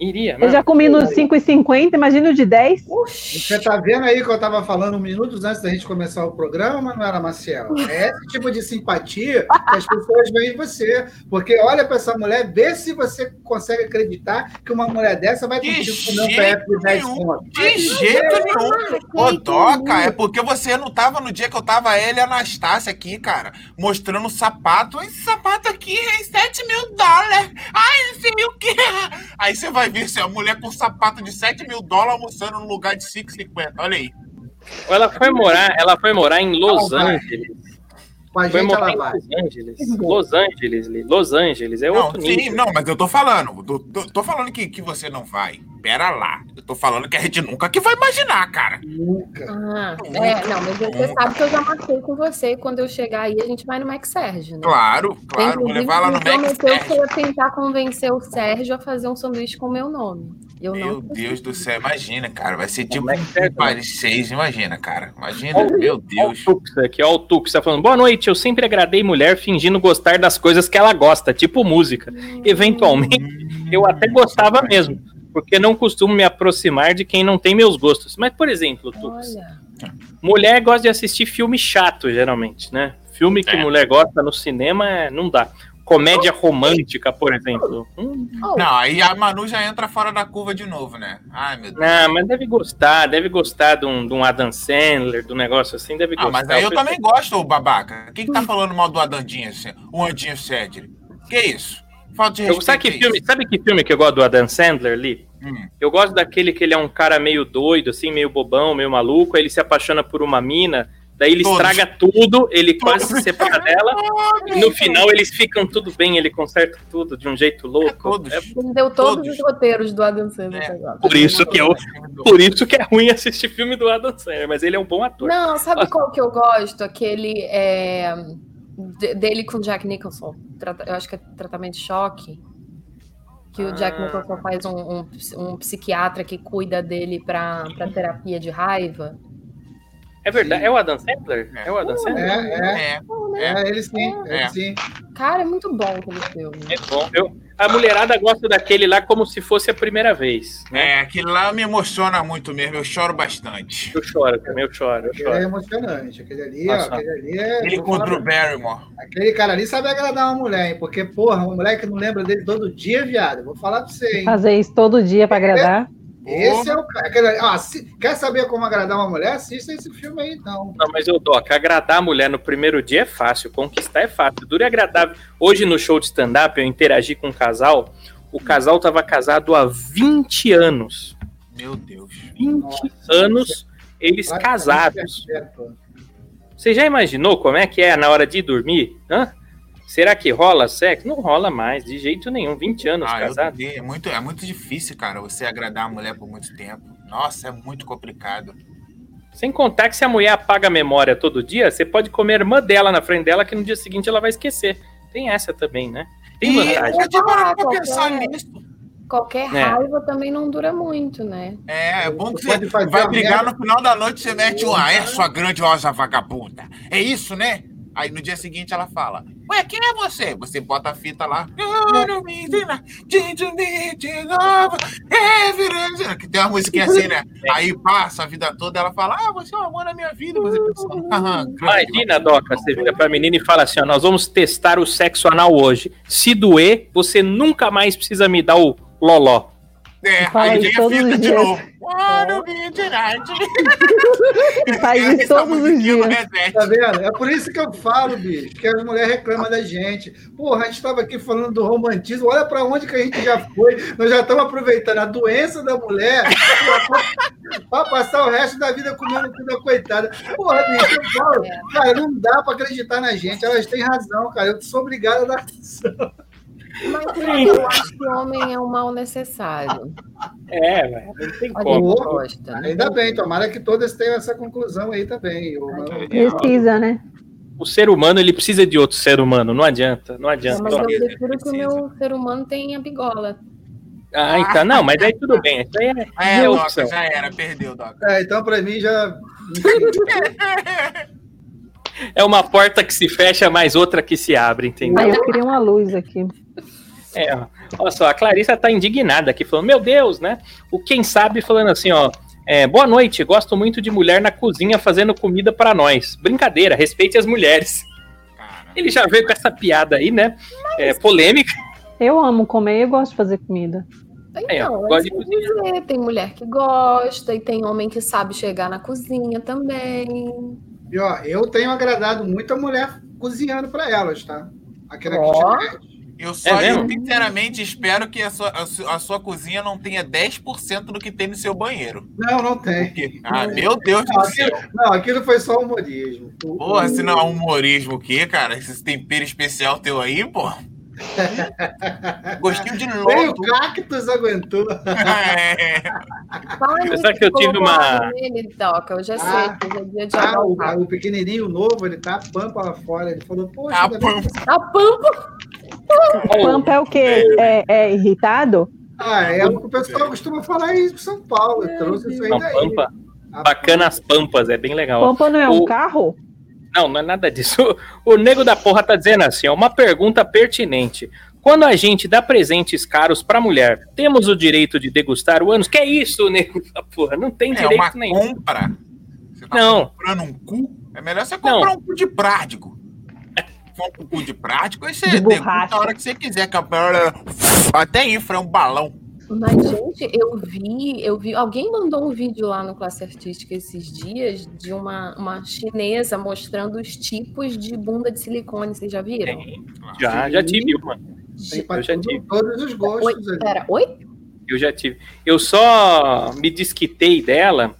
Iria, Eu mano. já comi no 5,50, imagina o de 10. Você tá vendo aí que eu tava falando minutos antes da gente começar o programa, não era, Maciel? É esse tipo de simpatia que as pessoas veem em você. Porque olha pra essa mulher, vê se você consegue acreditar que uma mulher dessa vai contigo comer um PF de 10 nenhum. conto. De jeito nenhum. Ô, Doca, é porque você não tava no dia que eu tava ele e a Anastácia aqui, cara, mostrando o sapato. Esse sapato aqui é 7 mil dólares. Ai, não sei o quê. Aí você vai ver se a mulher com sapato de 7 mil dólares almoçando no lugar de 5,50. Olha aí. Ela foi morar, ela foi morar em Los. Angeles. Com a Foi gente ela vai. Los Angeles. Los Angeles. Los Angeles. É Não, outro sim, nível. não, mas eu tô falando. Tô, tô- tô falando que, que você não vai. Pera lá. Eu tô falando que a gente nunca que vai imaginar, cara. Nunca. Ah, é, não, mas você sabe que eu já marquei com você. Quando eu chegar aí, a gente vai no Mac Sérgio, né? Claro, claro. Vou levar lá no que Sérgio. eu ia tentar convencer o Sérgio a fazer um sanduíche com o meu nome. Eu Meu não. Deus do céu, imagina, cara. Vai ser tipo Max um Sérgio, Paris 6, imagina, cara. Imagina, meu Olha o Deus. Tux aqui, ó, o Tux tá falando. Boa noite, eu sempre agradei mulher fingindo gostar das coisas que ela gosta, tipo música. Eventualmente, eu até gostava mesmo, porque não costumo me aproximar de quem não tem meus gostos. Mas, por exemplo, Tux, Olha. mulher gosta de assistir filme chato, geralmente, né? Filme que É. mulher gosta no cinema, é- não dá. Comédia romântica, por exemplo. Hum, Não, aí a Manu já entra fora da curva de novo, né? Ai, meu Deus. não, mas deve gostar, deve gostar de um, de um Adam Sandler, do negócio assim, deve Ah, gostar. mas aí eu pessoal- também gosto, ô babaca. Quem que tá falando mal do Adandinho, assim? o Andinho Cedri? Que isso? Falta de Eu, respeito. sabe, que filme, sabe que filme que eu gosto do Adam Sandler ali? Hum. Eu gosto daquele que ele é um cara meio doido, assim, meio bobão, meio maluco, aí ele se apaixona por uma mina, daí ele Todos. estraga tudo, ele quase se Todos. separa dela, e no final eles ficam tudo bem, ele conserta tudo de um jeito louco. todos. É Ele deu todos, Todos. os roteiros do Adam Sandler É. agora. por isso que eu, por isso que é ruim assistir filme do Adam Sandler, mas ele é um bom ator. Não, sabe qual que eu gosto? Aquele é, de- dele com Jack Nicholson. Eu acho que é tratamento de choque. Que o Jack Ah. Nicholson faz um, um, um psiquiatra que cuida dele para terapia de raiva. É verdade, é o Adam Sandler? É o Adam Sandler? É, é. É, É, ele sim, ele É. sim. Cara, é muito bom aquele filme. É bom. Eu, a mulherada gosta daquele lá como se fosse a primeira vez. Né? é, aquilo lá me emociona muito mesmo, eu choro bastante. Eu choro também, eu choro, eu Ele é choro. emocionante. Aquele ali, ó, aquele ali é. Ele vou com o Barrymore. Aquele cara ali sabe agradar uma mulher, hein? Porque, porra, uma mulher que não lembra dele todo dia, viado. Vou falar pra você, hein? Fazer isso todo dia pra agradar. Esse é o cara. ó, se- quer saber como agradar uma mulher? Assista esse filme aí, então. Não, mas eu Doc, agradar a mulher no primeiro dia é fácil, conquistar é fácil. Duro é agradável. Hoje no show de stand-up eu interagi com um casal. O casal tava casado há 20 anos. Meu Deus. 20 Nossa. anos eles casados. Você já imaginou como é que é na hora de dormir? Hã? Será que rola sexo? Não rola mais, de jeito nenhum. 20 anos Ah, eu duvidei. é muito, é muito difícil, cara, você agradar a mulher por muito tempo. Nossa, é muito complicado. Sem contar que se a mulher apaga a memória todo dia, você pode comer a irmã dela na frente dela, que no dia seguinte ela vai esquecer. Tem essa também, né? Tem E vantagem. eu tinha parado pra Qualquer- pensar nisso. Qualquer É. raiva também não dura muito, né? É, é bom que Você você pode fazer vai brigar no final da noite, você mete um, ah, é sua grandiosa vagabunda. É isso, né? Aí no dia seguinte ela fala, ué, quem é você? Você bota a fita lá. Que tem uma musiquinha assim, né? Aí passa a vida toda, ela fala, ah, você é o amor da minha vida. Você pensa, ah, Imagina, Doca, você vira pra menina e fala assim: ó, nós vamos testar o sexo anal hoje. Se doer, você nunca mais precisa me dar o loló. É, aí vem a todos fita os de dias. novo. Be tonight. Faz isso todos os dias. Tá vendo? É por isso que eu falo, bicho, que as mulheres reclamam da gente. Porra, a gente estava aqui falando do romantismo, olha para onde que a gente já foi. Nós já estamos aproveitando a doença da mulher para passar o resto da vida comendo o cu da coitada. Porra, bicho, eu falo, cara, não dá para acreditar na gente. Elas têm razão, cara. Eu sou obrigado a dar atenção. Mas eu acho que homem é um mal necessário. É, velho, não tem A como. né? Ainda bem, tomara que todas tenham essa conclusão aí também. Precisa, né? O ser humano, ele precisa de outro ser humano, não adianta, não adianta. Mas eu prefiro que o meu ser humano tenha bigola. Ah, então, não, mas aí tudo bem, isso aí é, É, é Doca, já era, perdeu, Doca. É, então, para mim, já. É uma porta que se fecha, mais outra que se abre, entendeu? Aí eu queria uma luz aqui. É, ó. olha só, a Clarissa tá indignada aqui, falando, meu Deus, né? O quem sabe falando assim, ó. é, boa noite, gosto muito de mulher na cozinha fazendo comida pra nós. Brincadeira, respeite as mulheres. Ele já veio com essa piada aí, né? É, polêmica. Eu amo comer e eu gosto de fazer comida. É, Então, é que ia dizer, tem mulher que gosta e tem homem que sabe chegar na cozinha também. E ó, eu tenho agradado muito a mulher cozinhando para elas, tá? Aqui na kitnet. eu só, É eu sinceramente espero que a sua, a su- a sua cozinha não tenha 10% do que tem no seu banheiro. Não, não tem. Porque, ah, meu Deus Não, do céu. aquilo, não, aquilo foi só humorismo. Porra, se não é humorismo o quê, cara? Esse tempero especial teu aí, pô. Gostinho de Nem o cactus aguentou. É. Sabe que eu tive uma- Nele, Doca, hoje é Ah. sexta, hoje é dia de Ah, o, o pequenininho novo, ele tá pampa lá fora. Ele falou, poxa, Ah, ainda bem que A pampa! Pampa é o quê? É, é irritado? Ah, é o que o pessoal costuma falar isso em São Paulo. Eu trouxe isso aí daí. Pampa. A Bacana as pampas, é bem legal. Pampa não é um O- carro? Não, não é nada disso. O, o nego da porra tá dizendo assim, ó, uma pergunta pertinente. Quando a gente dá presentes caros pra mulher, temos o direito de degustar o ânus? Que é isso, nego da porra? Não tem É direito uma nenhum. compra. Você tá Não. comprando um cu? É melhor você comprar um cu de prático. Compra um cu de prático e você De degusta a hora que você quiser. que a- Até infra, é um balão. Mas, gente, eu vi, eu vi. Alguém mandou um vídeo lá no Classe Artística esses dias de uma, uma chinesa mostrando os tipos de bunda de silicone. Vocês já viram? Tem. Já, já tive uma. Eu já tive. todos os Oi, gostos ali. pera, oi? Eu já tive. Eu só me desquitei dela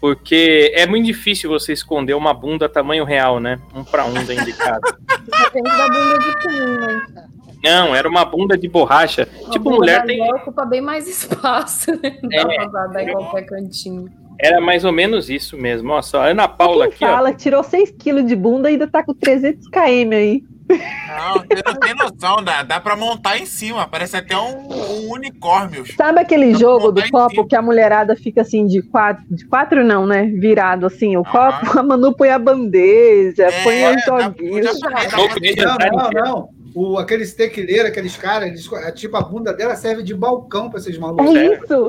porque é muito difícil você esconder uma bunda tamanho real, né? Um pra um dentro de casa. Depende da bunda de quem, né? Não, era uma bunda de borracha. A tipo, bunda mulher tem. ocupa bem mais espaço, né? Não É. dá pra dar em qualquer cantinho. Era mais ou menos isso mesmo. Olha só, a Ana Paula Quem aqui, ó. fala que tirou 6 quilos de bunda e ainda tá com 300 km aí. Não, você não tem noção. Dá, dá pra montar em cima. Parece até um, um unicórnio. Sabe aquele Dá jogo do copo que a mulherada fica assim de quatro, de quatro não, né? Virado assim, o Aham. copo, a Manu põe a bandeja, É, põe os dá- joguinhos. dá- dá- dá Não, não, inteiro. não. O, aqueles tequileiros, aqueles caras, eles, é tipo, a bunda dela serve de balcão pra esses malucos. É isso.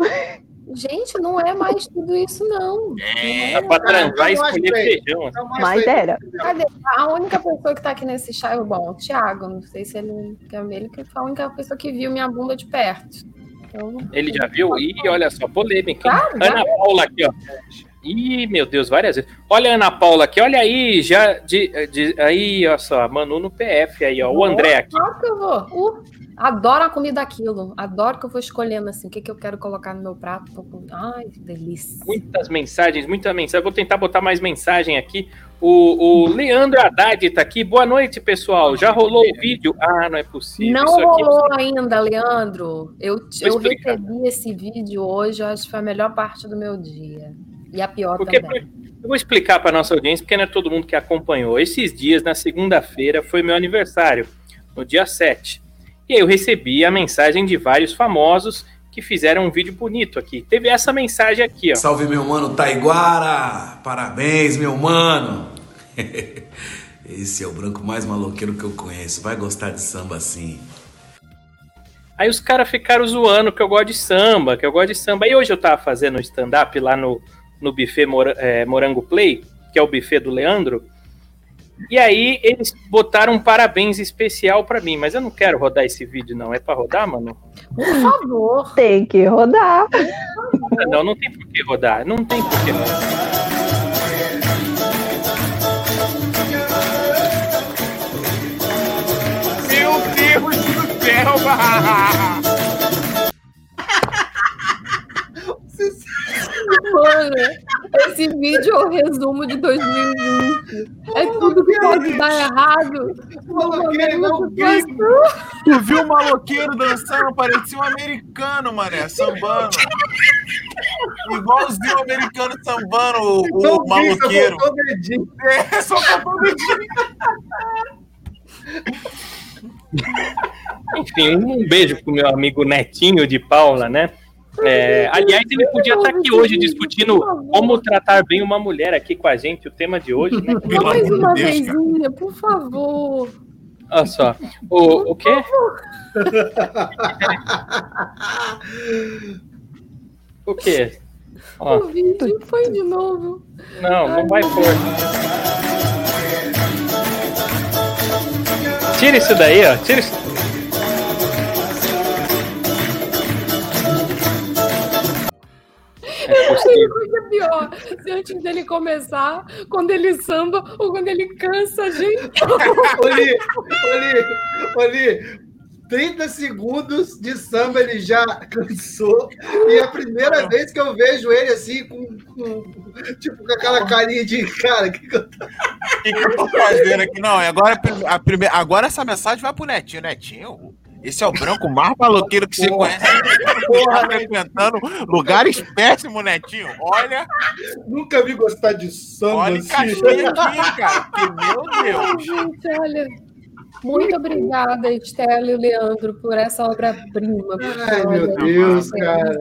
Gente, não é mais tudo isso, não. É, Dá pra transar e escolher bem. feijão. Mas aí. era. Cadê? A única pessoa que tá aqui nesse chá é o bom, o Thiago. Não sei se ele. que é Ele que foi a única pessoa que viu minha bunda de perto. Então, Ele já viu? Ih, olha só, polêmica. Claro, Ana Paula aqui, ó. Ih, meu Deus, várias vezes. Olha a Ana Paula aqui, olha aí, já de, de- aí, ó só, Manu no PF aí, ó. O André aqui. Claro que eu vou. Uh, adoro a comida aquilo. Adoro que eu vou escolhendo assim, o que, que eu quero colocar no meu prato. Ai, que delícia. Muitas mensagens, muitas mensagens. Vou tentar botar mais mensagem aqui. O, o Leandro Haddad tá aqui. Boa noite, pessoal. Já rolou o vídeo? Ah, não é possível. Não aqui rolou ainda, Leandro. Eu, eu recebi esse vídeo hoje, eu acho que foi a melhor parte do meu dia. E a pior Porque também. eu vou explicar para nossa audiência, porque não é todo mundo que acompanhou. Esses dias, na segunda-feira, foi meu aniversário, no dia 7. E aí eu recebi a mensagem de vários famosos que fizeram um vídeo bonito aqui. Teve essa mensagem aqui, ó. Salve meu mano Taiguara! Parabéns, meu mano! Esse é o branco mais maloqueiro que eu conheço. Vai gostar de samba assim. Aí os caras ficaram zoando que eu gosto de samba, que eu gosto de samba. E hoje eu tava fazendo stand-up lá no, no buffet Mora- é, Morango Play, que é o buffet do Leandro. E aí eles botaram um parabéns especial pra mim, mas eu não quero rodar esse vídeo, não. É pra rodar, mano? Por favor. Tem que rodar. Não, não tem por que rodar. Não tem por que rodar. Meu Deus do céu! Mano, esse vídeo é o resumo de 2020. É tudo que pode dar errado. Maloqueiro, não, Tu viu o maloqueiro dançando? Parecia um americano, mané, sambando. Igualzinho o americano sambando, o, o maloqueiro. só faltou o dedinho. É, só faltou o dedinho. Enfim, um beijo pro meu amigo Netinho de Paula, né? É, aliás, ele podia estar aqui hoje discutindo como tratar bem uma mulher aqui com a gente, o tema de hoje, né? Mais uma Deus, cara. vezinha, por favor. Olha só. O, o quê? O quê? Ó, O vídeo foi de novo. não, não vai pôr. Tira isso daí, ó. Tira isso. É possível. fica pior. Se antes dele começar, quando ele samba ou quando ele cansa, gente. Oli, Oli, Oli, 30 segundos de samba ele já cansou. E é a primeira vez que eu vejo ele assim, com, com- tipo, com aquela carinha de cara. Que que eu tô- O que, que eu tô fazendo aqui? Não, agora, a primeira, agora essa mensagem vai pro Netinho. Netinho, esse é o branco mais maloqueiro que você Porra. conhece. Porra, Tá frequentando lugares péssimos, Netinho. Olha, Nunca vi gostar de samba olha em assim. aqui, cara. Que, meu Ai, Deus. gente, olha. Muito obrigada, Estela e Leandro, por essa obra-prima. Ai, meu Deus, cara.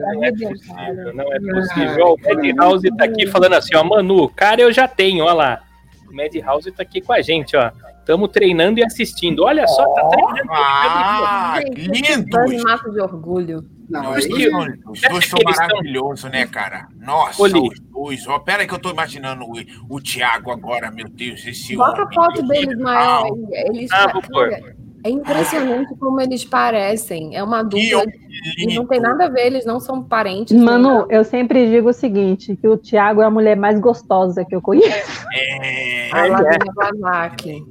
Não é possível. Ó, o Madhouse tá aqui falando assim, ó, Manu, cara, eu já tenho, ó lá. O Madhouse tá aqui com a gente, ó. Estamos treinando e assistindo. Olha só, tá treinando. Ah, lindos. mata de orgulho. Não, Os dois, são, os dois Acha são maravilhosos, né, cara? Nossa, Oli. os dois. Ó, pera aí que eu tô imaginando o, o Thiago agora, meu Deus, esse Bota a homem. foto deles maior. aí. Eles, Ah, vou pôr. cara, é impressionante como eles parecem. É uma Que dupla. E não tem nada a ver, eles não são parentes. Manu, eu sempre digo o seguinte, que o Thiago é a mulher mais gostosa que eu conheço. É, A é. Lavínia Vazak.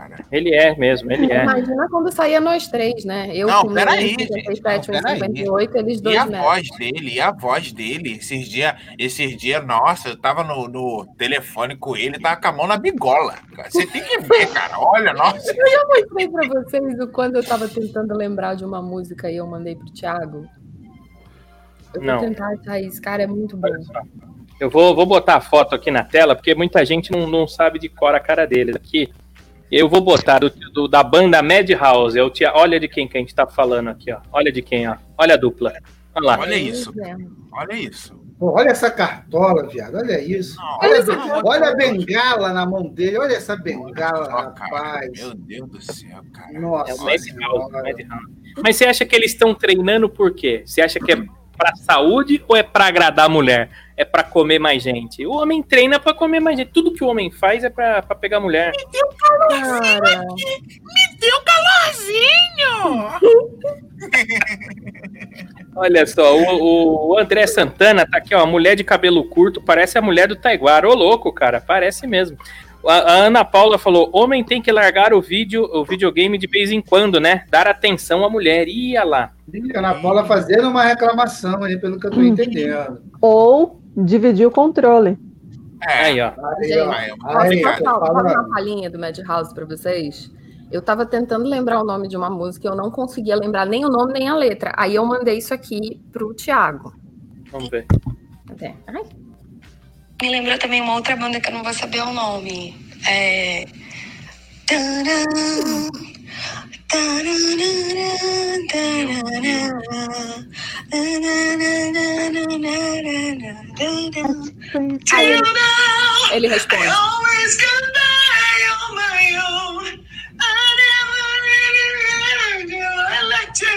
Cara. Ele é mesmo, ele é. Imagina quando saía nós três, né? Eu Não, com peraí, 57, gente, não, peraí. 58, eles E dois a né? voz dele, e a voz dele. Esses dias, esses dias, nossa, eu tava no, no telefone com ele, tava com a mão na bigola. Você tem que ver, cara. Olha, nossa. Eu mostrei pra vocês o quando eu tava tentando lembrar de uma música e eu mandei pro Thiago. Eu vou Não. tentar achar isso, cara, é muito bom. Eu vou, vou botar a foto aqui na tela, porque muita gente não, não sabe de cor a cara deles. Aqui, eu vou botar do, do- da banda Madhouse. É o tia, olha de quem que a gente tá falando aqui, ó. Olha de quem, ó. Olha a dupla. Olha lá. Olha isso. É. Olha isso. Pô, olha essa cartola, viado. Olha isso. Não, Olha, não, olha a bengala na mão dele. Olha essa bengala, Ó, cara, rapaz. Meu Deus do céu, cara. É o Nossa. Madhouse, Senhora. Madhouse. Mas você acha que eles estão treinando por quê? Você acha que é pra saúde ou é pra agradar a mulher? É pra comer mais gente? O homem treina pra comer mais gente. Tudo que o homem faz é pra, pra pegar mulher. Cara, Deu calorzinho! Olha só, o, o André Santana tá aqui, ó. Mulher de cabelo curto, parece a mulher do Taiguara. Ô, louco, cara, parece mesmo. A, a Ana Paula falou: homem tem que largar o vídeo, o videogame de vez em quando, né? Dar atenção à mulher. Ia lá. Ana Paula fazendo uma reclamação aí, pelo que eu tô entendendo. Ou dividir o controle. É, Aí, ó. Aí, ó. Aí, posso fala- uma palhinha do Madhouse pra vocês? Eu tava tentando lembrar o nome de uma música, eu não conseguia lembrar nem o nome nem a letra. Aí eu mandei isso aqui pro Thiago. Vamos ver. Até. Ai, Me lembrou também uma outra banda que eu não vou saber o nome. É. Nananana, Aí ele, ele responde. always gonna die on my own. I never really, really liked you.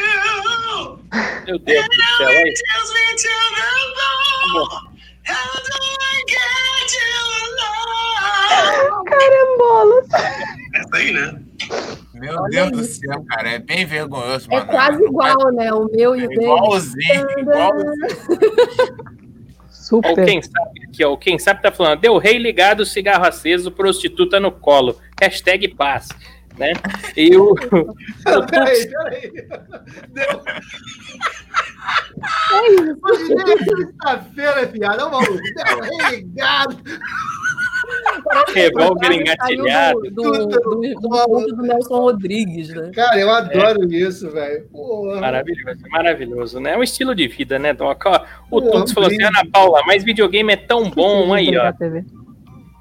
Meu Deus do céu, aí. Tells me to the bone. How do I get you alone? Carambolas. Essa aí, né? Meu Olha Deus do isso. céu, cara. É bem vergonhoso, É mano. quase igual, né? O meu e o É dele. igualzinho, igualzinho. Super. o quem sabe aqui, ó. O quem sabe tá falando, deu rei ligado, cigarro aceso, prostituta no colo. Hashtag paz. Né? E o. Peraí, peraí. Deu. Hoje nem é sexta-feira, viado. Ô, maluco. Deu religado. Revólver Saiu engatilhado. Do, do, do, do do Nelson Rodrigues, né? Cara, eu adoro isso, velho. Maravilhoso, maravilhoso, né? É um estilo de vida, né, Doc? Ó, o Tuts falou assim. Ana Paula, mas videogame é tão bom aí, ó.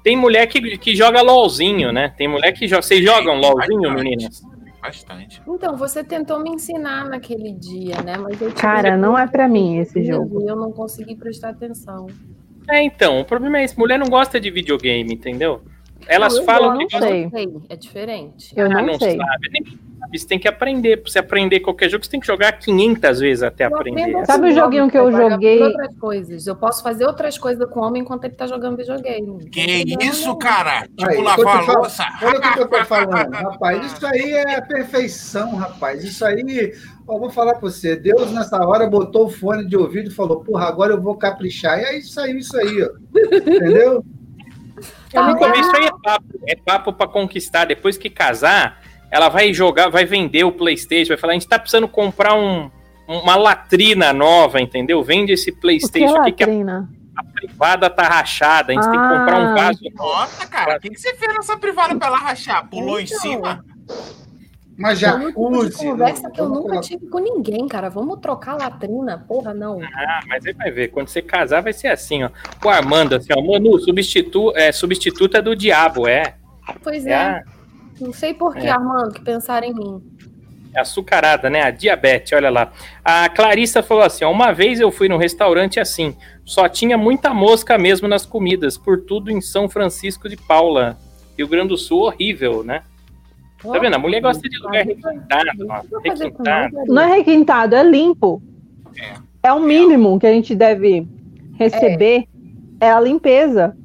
Tem mulher que, que joga LOLzinho, né? Tem mulher que joga. Vocês jogam LOLzinho, meninas? Bastante. Então, você tentou me ensinar naquele dia, né? Mas eu Cara, não é pra mim esse jogo. E eu não consegui prestar atenção. É, então, o problema é esse, mulher não gosta de videogame, entendeu? Elas eu falam não que sei. É diferente. Eu Ah, não, não sei. sabe. Você tem que aprender. Pra você aprender qualquer jogo, você tem que jogar 500 vezes até Eu aprender. aprendo Sabe o assim, joguinho que eu joguei? Outras coisas. Eu posso fazer outras coisas com o homem enquanto ele tá jogando videogame. Que isso, cara? Tipo, Aí, lavar a louça. Olha o que eu tô falando, rapaz. Isso aí é perfeição, rapaz. Isso aí, ó, vou falar pra você. Deus, nessa hora, botou o fone de ouvido e falou: Porra, agora eu vou caprichar. E aí saiu isso aí, ó. Entendeu? Então, no Tá, começo aí é papo, é papo pra conquistar. Depois que casar, ela vai jogar, vai vender o Playstation, vai falar, a gente tá precisando comprar um, uma latrina nova, entendeu? Vende esse O que é Playstation aqui que a, latrina? a privada tá rachada, a gente tem que comprar um Ah. vaso. Nossa, cara, o que, que você fez nessa privada pra ela rachar? Pulou em Então. cima? Mas É um tipo conversa que eu nunca colocar- tive com ninguém, cara. Vamos trocar latrina? Porra, não. Ah, mas aí vai ver, quando você casar vai ser assim, ó. O Armando, assim, ó, Manu, substitu, é, substituta do diabo, é. Pois É é. a, Não sei por que, É. Armando, que pensaram em mim. é açucarada, né? A diabetes, olha lá. A Clarissa falou assim, ó, uma vez eu fui num restaurante assim, só tinha muita mosca mesmo nas comidas, por tudo em São Francisco de Paula. Rio Grande do Sul, horrível, né? Tá vendo? A mulher gosta de lugar requintado, ó, requintado. Não é requintado, é limpo. É o mínimo que a gente deve receber. É, a limpeza.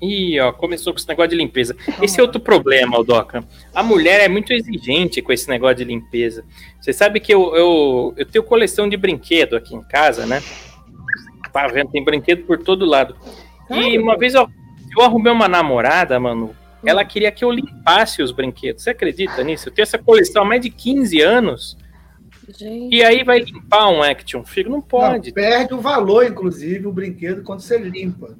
Ih, ó, começou com esse negócio de limpeza. Esse é outro problema, Aldoca. A mulher é muito exigente com esse negócio de limpeza. Você sabe que eu, eu, eu tenho coleção de brinquedo aqui em casa, né? Tá vendo? Tem brinquedo por todo lado. E uma vez eu, eu arrumei uma namorada, mano. Ela queria que eu limpasse os brinquedos. Você acredita nisso? Eu tenho essa coleção há mais de 15 anos. Gente, E aí vai limpar um action figure? Não pode. Não, perde o valor, inclusive, o brinquedo quando você limpa.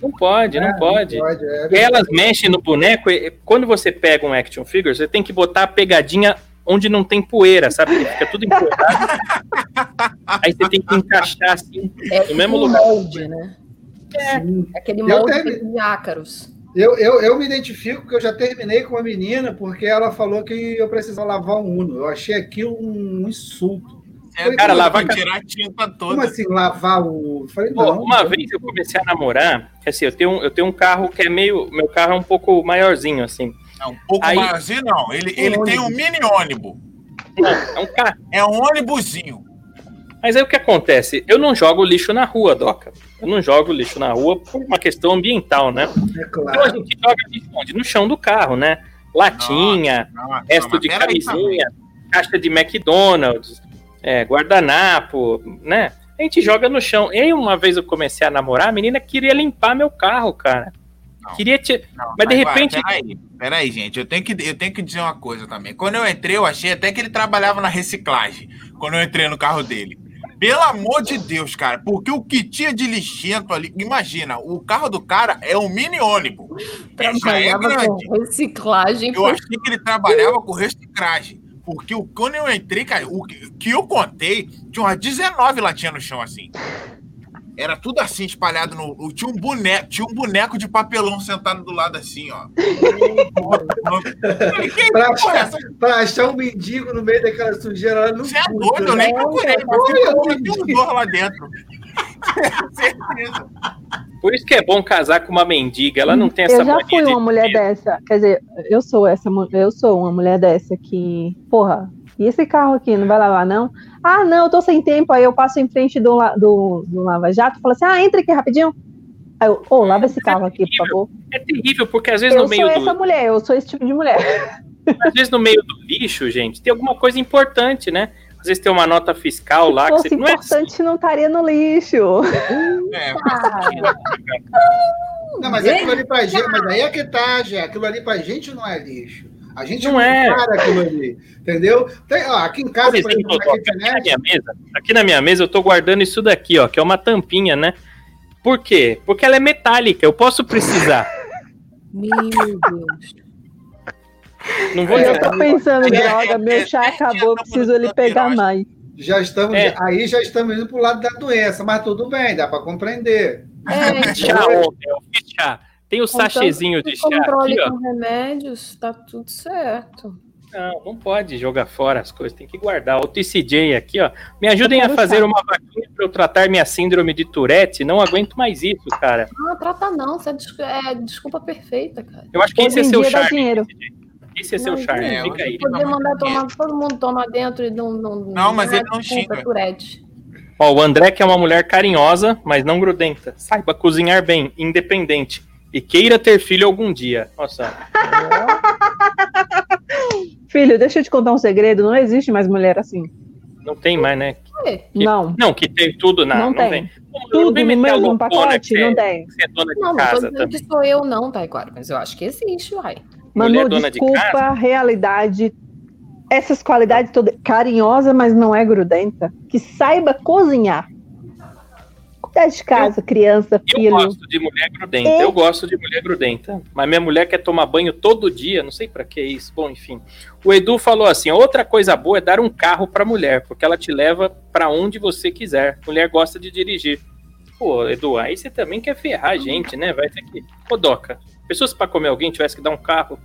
Não pode, não É, pode. pode, é elas mexem no boneco. e quando você pega um action figure, você tem que botar a pegadinha onde não tem poeira, sabe? Porque fica tudo empoeirado. Aí você tem que encaixar assim é no mesmo um lugar. molde, né? Sim. Aquele molde de ácaros. Eu, eu, eu me identifico porque eu já terminei com uma menina porque ela falou que eu precisava lavar um Uno. Eu achei aquilo um insulto. É, Cara, lavar que tirar a tinta Como toda. assim, lavar o. Eu falei, Pô, não. uma vez eu comecei a namorar, assim, eu tenho, um- eu tenho um carro que é meio. Meu carro é um pouco maiorzinho, assim. Não, um pouco Aí- maiorzinho, não. Ele, ele tem um mini ônibus. Não, é um carro. É um ônibusinho. Mas aí o que acontece? Eu não jogo lixo na rua, Doca. Eu não jogo lixo na rua por uma questão ambiental, né? É Então a claro. gente joga lixo onde? No chão do carro, né? Latinha, Nossa, resto mas de camisinha, caixa de McDonald's, é, guardanapo, né? A gente joga no chão. E uma vez eu comecei a namorar, a menina queria limpar meu carro, cara. Não. Queria te... Não, Mas de repente- Peraí, peraí, gente. Eu tenho, que, eu tenho que dizer uma coisa também. Quando eu entrei, eu achei até que ele trabalhava na reciclagem. Quando eu entrei no carro dele. Pelo amor de Deus, cara. Porque o que tinha de lixento ali. Imagina, o carro do cara é um mini ônibus. É, é Trabalhava grande. com reciclagem. Eu achei que ele trabalhava com reciclagem. Porque o, quando eu entrei, cara, o que eu contei, tinha umas 19 latinhas no chão, assim. Era tudo assim, espalhado no. Tinha um boneco, tinha um boneco de papelão sentado do lado assim, ó. Pra é achar, pra achar um mendigo no meio daquela sujeira lá no Você é doido, eu né? nem procurei, mas eu tinha um dor lá dentro. Certeza. Por isso que é bom casar com uma mendiga. Ela não tem essa Eu já fui de- uma mulher dessa. Quer dizer, eu sou essa, eu sou uma mulher dessa que, porra, e esse carro aqui não vai lavar, não? Ah, não, eu tô sem tempo. Aí eu passo em frente do, do, do lava-jato e falo assim: ah, entra aqui rapidinho. Aí eu, ô, lava esse carro aqui, por favor. É terrível, porque às vezes Eu no meio sou do. essa mulher, eu sou esse tipo de mulher. Às vezes no meio do lixo, gente, tem alguma coisa importante, né? Às vezes tem uma nota fiscal lá Se que fosse você. Não é importante, não estaria no lixo. É, Não, mas aquilo ali pra gente, mas aí é que tá, Gé. Aquilo ali pra gente não é lixo. A gente Não não, é. para aquilo ali. Entendeu? Tem, ó, aqui em casa, exemplo, exemplo, na aqui na minha mesa, aqui na minha mesa eu tô guardando isso daqui, ó, que é uma tampinha, né? Por quê? Porque ela é metálica, eu posso precisar. Meu Deus. Não vou E eu tô pensando, É, droga, é, meu chá é, acabou, eu é, preciso ele pegar é, mais. já estamos, É. aí já estamos indo pro lado da doença, mas tudo bem, dá para compreender. É, Chá ontem, eu fiz chá. Tem o Contanto sachezinho de chá controle aqui, ó. com remédios, tá tudo certo. Não, não pode jogar fora as coisas, tem que guardar. O TCJ aqui, ó. Me ajudem a fazer chá. uma vaquinha para eu tratar minha síndrome de Tourette. Não aguento mais isso, cara. Não, trata não. Isso é, des- é desculpa perfeita, cara. Eu acho que esse é seu charme. dinheiro. Esse é seu Não, charme. é, Fica aí. Poder mandar tomar, todo mundo toma dentro e não. Não, Não, mas é ele não desculpa, xinga. Tourette. Ó, o André que é uma mulher carinhosa, mas não grudenta. Saiba cozinhar bem, independente. E queira ter filho algum dia. Nossa, Filho, deixa eu te contar um segredo. Não existe mais mulher assim. não tem mais, né? Que- Não. Não, que tem tudo. Não Não, tem. tem. Não, Tudo no mesmo pacote? que é- Não tem. é dona de Não, não tô dizendo que sou eu, não, Taiguara, mas eu acho que existe, uai. Mulher Manu, dona de desculpa, casa. realidade. Essas qualidades todas. Carinhosa, mas não é grudenta. Que saiba cozinhar. Cuidar de casa, criança, Eu filho. gosto de mulher grudenta, eu gosto de mulher grudenta. Mas minha mulher quer tomar banho todo dia, não sei pra que isso. Bom, enfim. O Edu falou assim: outra coisa boa é dar um carro pra mulher, porque ela te leva pra onde você quiser. Mulher gosta de dirigir. Pô, Edu, aí você também quer ferrar a gente, né? Vai ter que. Ô, Doca, pessoas pra comer alguém tivesse que dar um carro.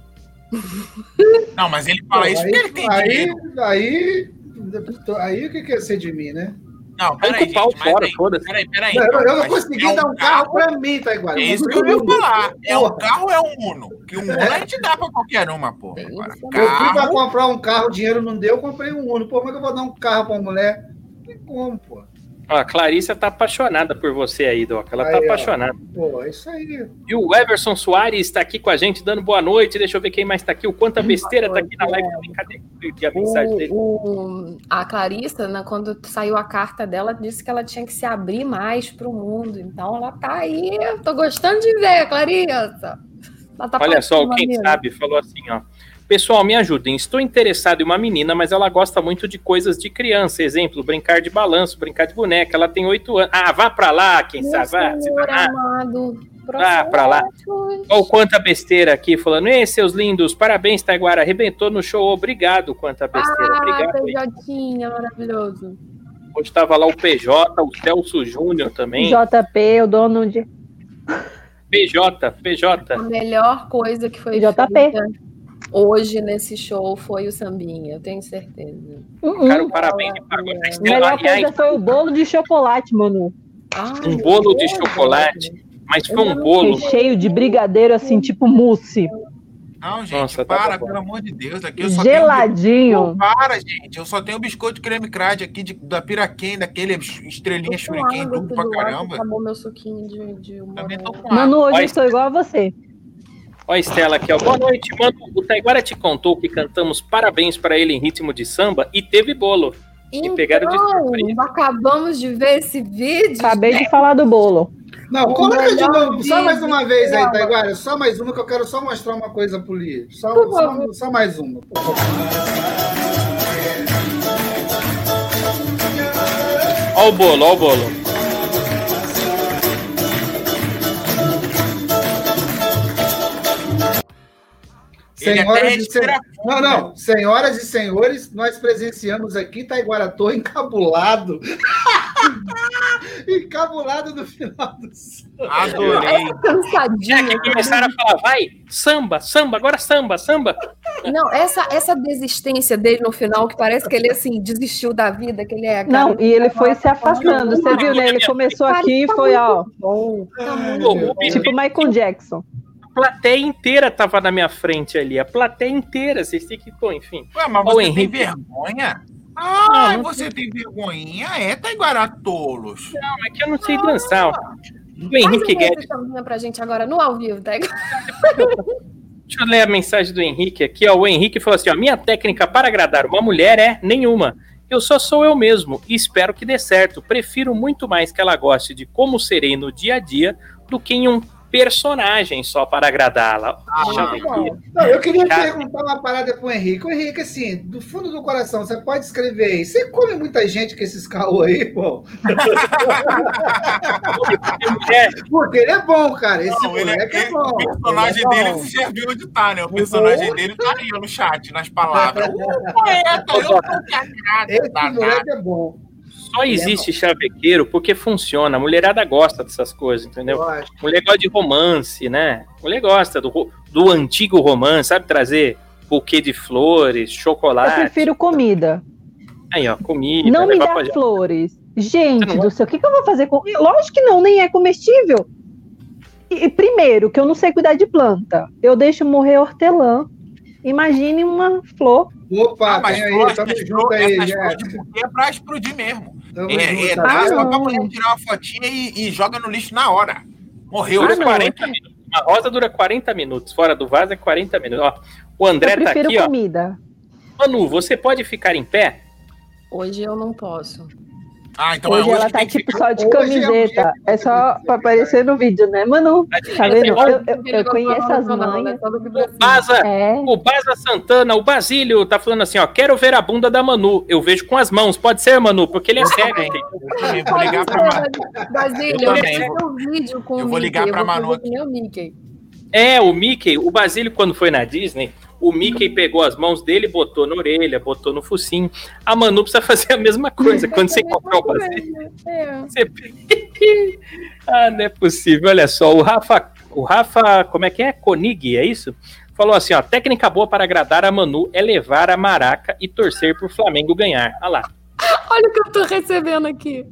Não, mas ele fala isso porque ele tem aí, dinheiro. aí, aí, o que que é ser de mim, né? Não, peraí, o gente, mas fora, foda-se. peraí, peraí. eu, então, eu não consegui é dar um carro pra mim, tá igual. É isso que eu ia falar. É um carro é um Uno? Que um Uno a gente dá pra qualquer uma, pô. Tem Agora, isso, Eu fui pra carro, comprar um carro, o dinheiro não deu, eu comprei um Uno. Pô, como é que eu vou dar um carro pra uma mulher? Não tem como, pô. Ó, a Clarissa tá apaixonada por você aí, Doca. Ela tá Aí, ó. apaixonada. Pô, é isso aí. E o Everson Soares está aqui com a gente, dando boa noite. Deixa eu ver quem mais está aqui. O Quanta Besteira está aqui na live também. Cadê a mensagem dele? O, o- a Clarissa, né, quando saiu a carta dela, disse que ela tinha que se abrir mais para o mundo. Então ela tá aí. Eu tô gostando de ver, Clarissa. Ela tá Olha só, quem mesmo. sabe falou assim, ó. Pessoal, me ajudem. Estou interessado em uma menina, mas ela gosta muito de coisas de criança. Exemplo, brincar de balanço, brincar de boneca. Ela tem oito anos. Ah, vá pra lá, quem Meu sabe. Vá, se Senhor danar. amado. Vá pra lá. processos. Olha o Quanta Besteira aqui, falando. Ei, seus lindos, parabéns, Taiguara. Arrebentou no show. Obrigado, Quanta Besteira. Ah, Obrigado. PJ, maravilhoso. Hoje tava lá o PJ, o Celso Júnior também. JP, o dono de. PJ, PJ. A melhor coisa que foi JP. feita hoje nesse show foi o sambinha, eu tenho certeza. Uh-uh. Cara, o parabéns a A Estela. melhor coisa foi o bolo de chocolate, Manu. Ai, um bolo de Deus, chocolate, mas foi um bolo. Recheio de brigadeiro, assim, tipo mousse. Não, gente, Nossa, tá para, bom. pelo amor de Deus. Aqui eu só tenho. Geladinho. Não, para, gente. Eu só tenho biscoito de creme crade aqui de, da Piraquém, daquele estrelinha duro aqui pra caramba. Acabou meu suquinho de, de Também tô com água. Manu, hoje Olha eu estou igual a você. Ó, a Estela aqui, ó. Boa noite, mano. O Taiguara te contou que cantamos parabéns pra ele em ritmo de samba e teve bolo. E pegaram de surpresa. Então, acabamos de ver esse vídeo. Acabei de falar do bolo. Não, coloca de novo, só mais uma vez aí. Taiguara. Só mais uma que eu quero só mostrar uma coisa pro Li. Só, só, só mais uma. por favor. Ó o bolo, ó o bolo. Senhoras e respira sen- fundo, Não, não. Senhoras e senhores, nós presenciamos aqui Taiguaratô encabulado. encabulado no final do samba. Adorei. É Cansadinha. que começaram a falar, vai, samba, samba, agora samba, samba. Não, essa, essa desistência dele no final, que parece que ele assim desistiu da vida, que ele é. Não, e ele foi se afastando. Você viu, né? Ele começou aqui e foi, ó. bom. Tá Tipo Michael Jackson. A plateia inteira tava na minha frente ali. A plateia inteira, vocês têm que, pô, enfim. Ué, mas você tem Henrique. vergonha? Ah, Não, não você tem vergonhinha? É, Taiguaratolos. Não, é que eu não sei dançar. ó. O Henrique Guedes. sambinha pra gente agora no ao vivo, tá? Deixa eu ler a mensagem do Henrique aqui, ó. O Henrique falou assim: ó, minha técnica para agradar uma mulher é nenhuma. Eu só sou eu mesmo e espero que dê certo. Prefiro muito mais que ela goste de como serei no dia a dia do que em um personagem só para agradá-la. Deixa eu. Não, queria Cara. perguntar uma parada pro Henrique. O Henrique, assim, do fundo do coração, você pode escrever aí. Você come muita gente com esses caô aí, pô? Mulher, Porque ele é bom, cara. Esse Não, ele é, moleque é, ele- bom. o personagem é dele, bom. você já viu onde tá, né? O personagem dele tá aí no chat, nas palavras. Uh, poeta, eu tô Esse danado. moleque é bom. Só existe chavequeiro porque funciona. A mulherada gosta dessas coisas, entendeu? Eu acho. Mulher gosta de romance, né? Mulher gosta do, do antigo romance, sabe? Trazer buquê de flores, Eu chocolate. prefiro comida. Aí, ó, comida. Não me dá pra- flores. Gente do céu, o que, que eu vou fazer com. Lógico que não, nem é comestível. E, e primeiro, que eu não sei cuidar de planta. Eu deixo morrer hortelã. Imagine uma flor. Opa, Ah, mas aí, flor, tamo junto aí, essas flores de buquê é pra explodir mesmo. Tamo É, é, junto, dá tá? só pra mulher tirar uma fotinha e, e joga no lixo na hora. Morreu. Dura Ah, não. 40 minutos. Uma rosa dura 40 minutos. Fora do vaso é 40 minutos. Ó, o Eu André tá prefiro aqui, ó. comida. Manu, você pode ficar em pé? Hoje eu não posso. Ah, então Hoje é ela que tá tipo só de Hoje é camiseta. um É só pra aparecer no vídeo, né, Manu? Tá vendo? Eu, eu, eu conheço as manhas. O Baza, É. o Baza Santana, o Basílio, tá falando assim, ó. Quero ver a bunda da Manu. Eu vejo com as mãos. Pode ser, Manu? Porque ele é cego. Eu vou ligar pra Manu. Basílio, Eu vídeo com eu vou ligar pra Manu. É, o Mickey, o Basílio, quando foi na Disney, o Mickey pegou as mãos dele, botou na orelha, botou no focinho. A Manu precisa fazer a mesma coisa. Quando você encontrar o Basílio, É. você. ah, não é possível. Olha só, o Rafa, o Rafa, como é que é? Konig, é isso? Falou assim, ó, técnica boa para agradar a Manu é levar a maraca e torcer pro Flamengo ganhar. Olha lá, Olha o que eu tô recebendo aqui.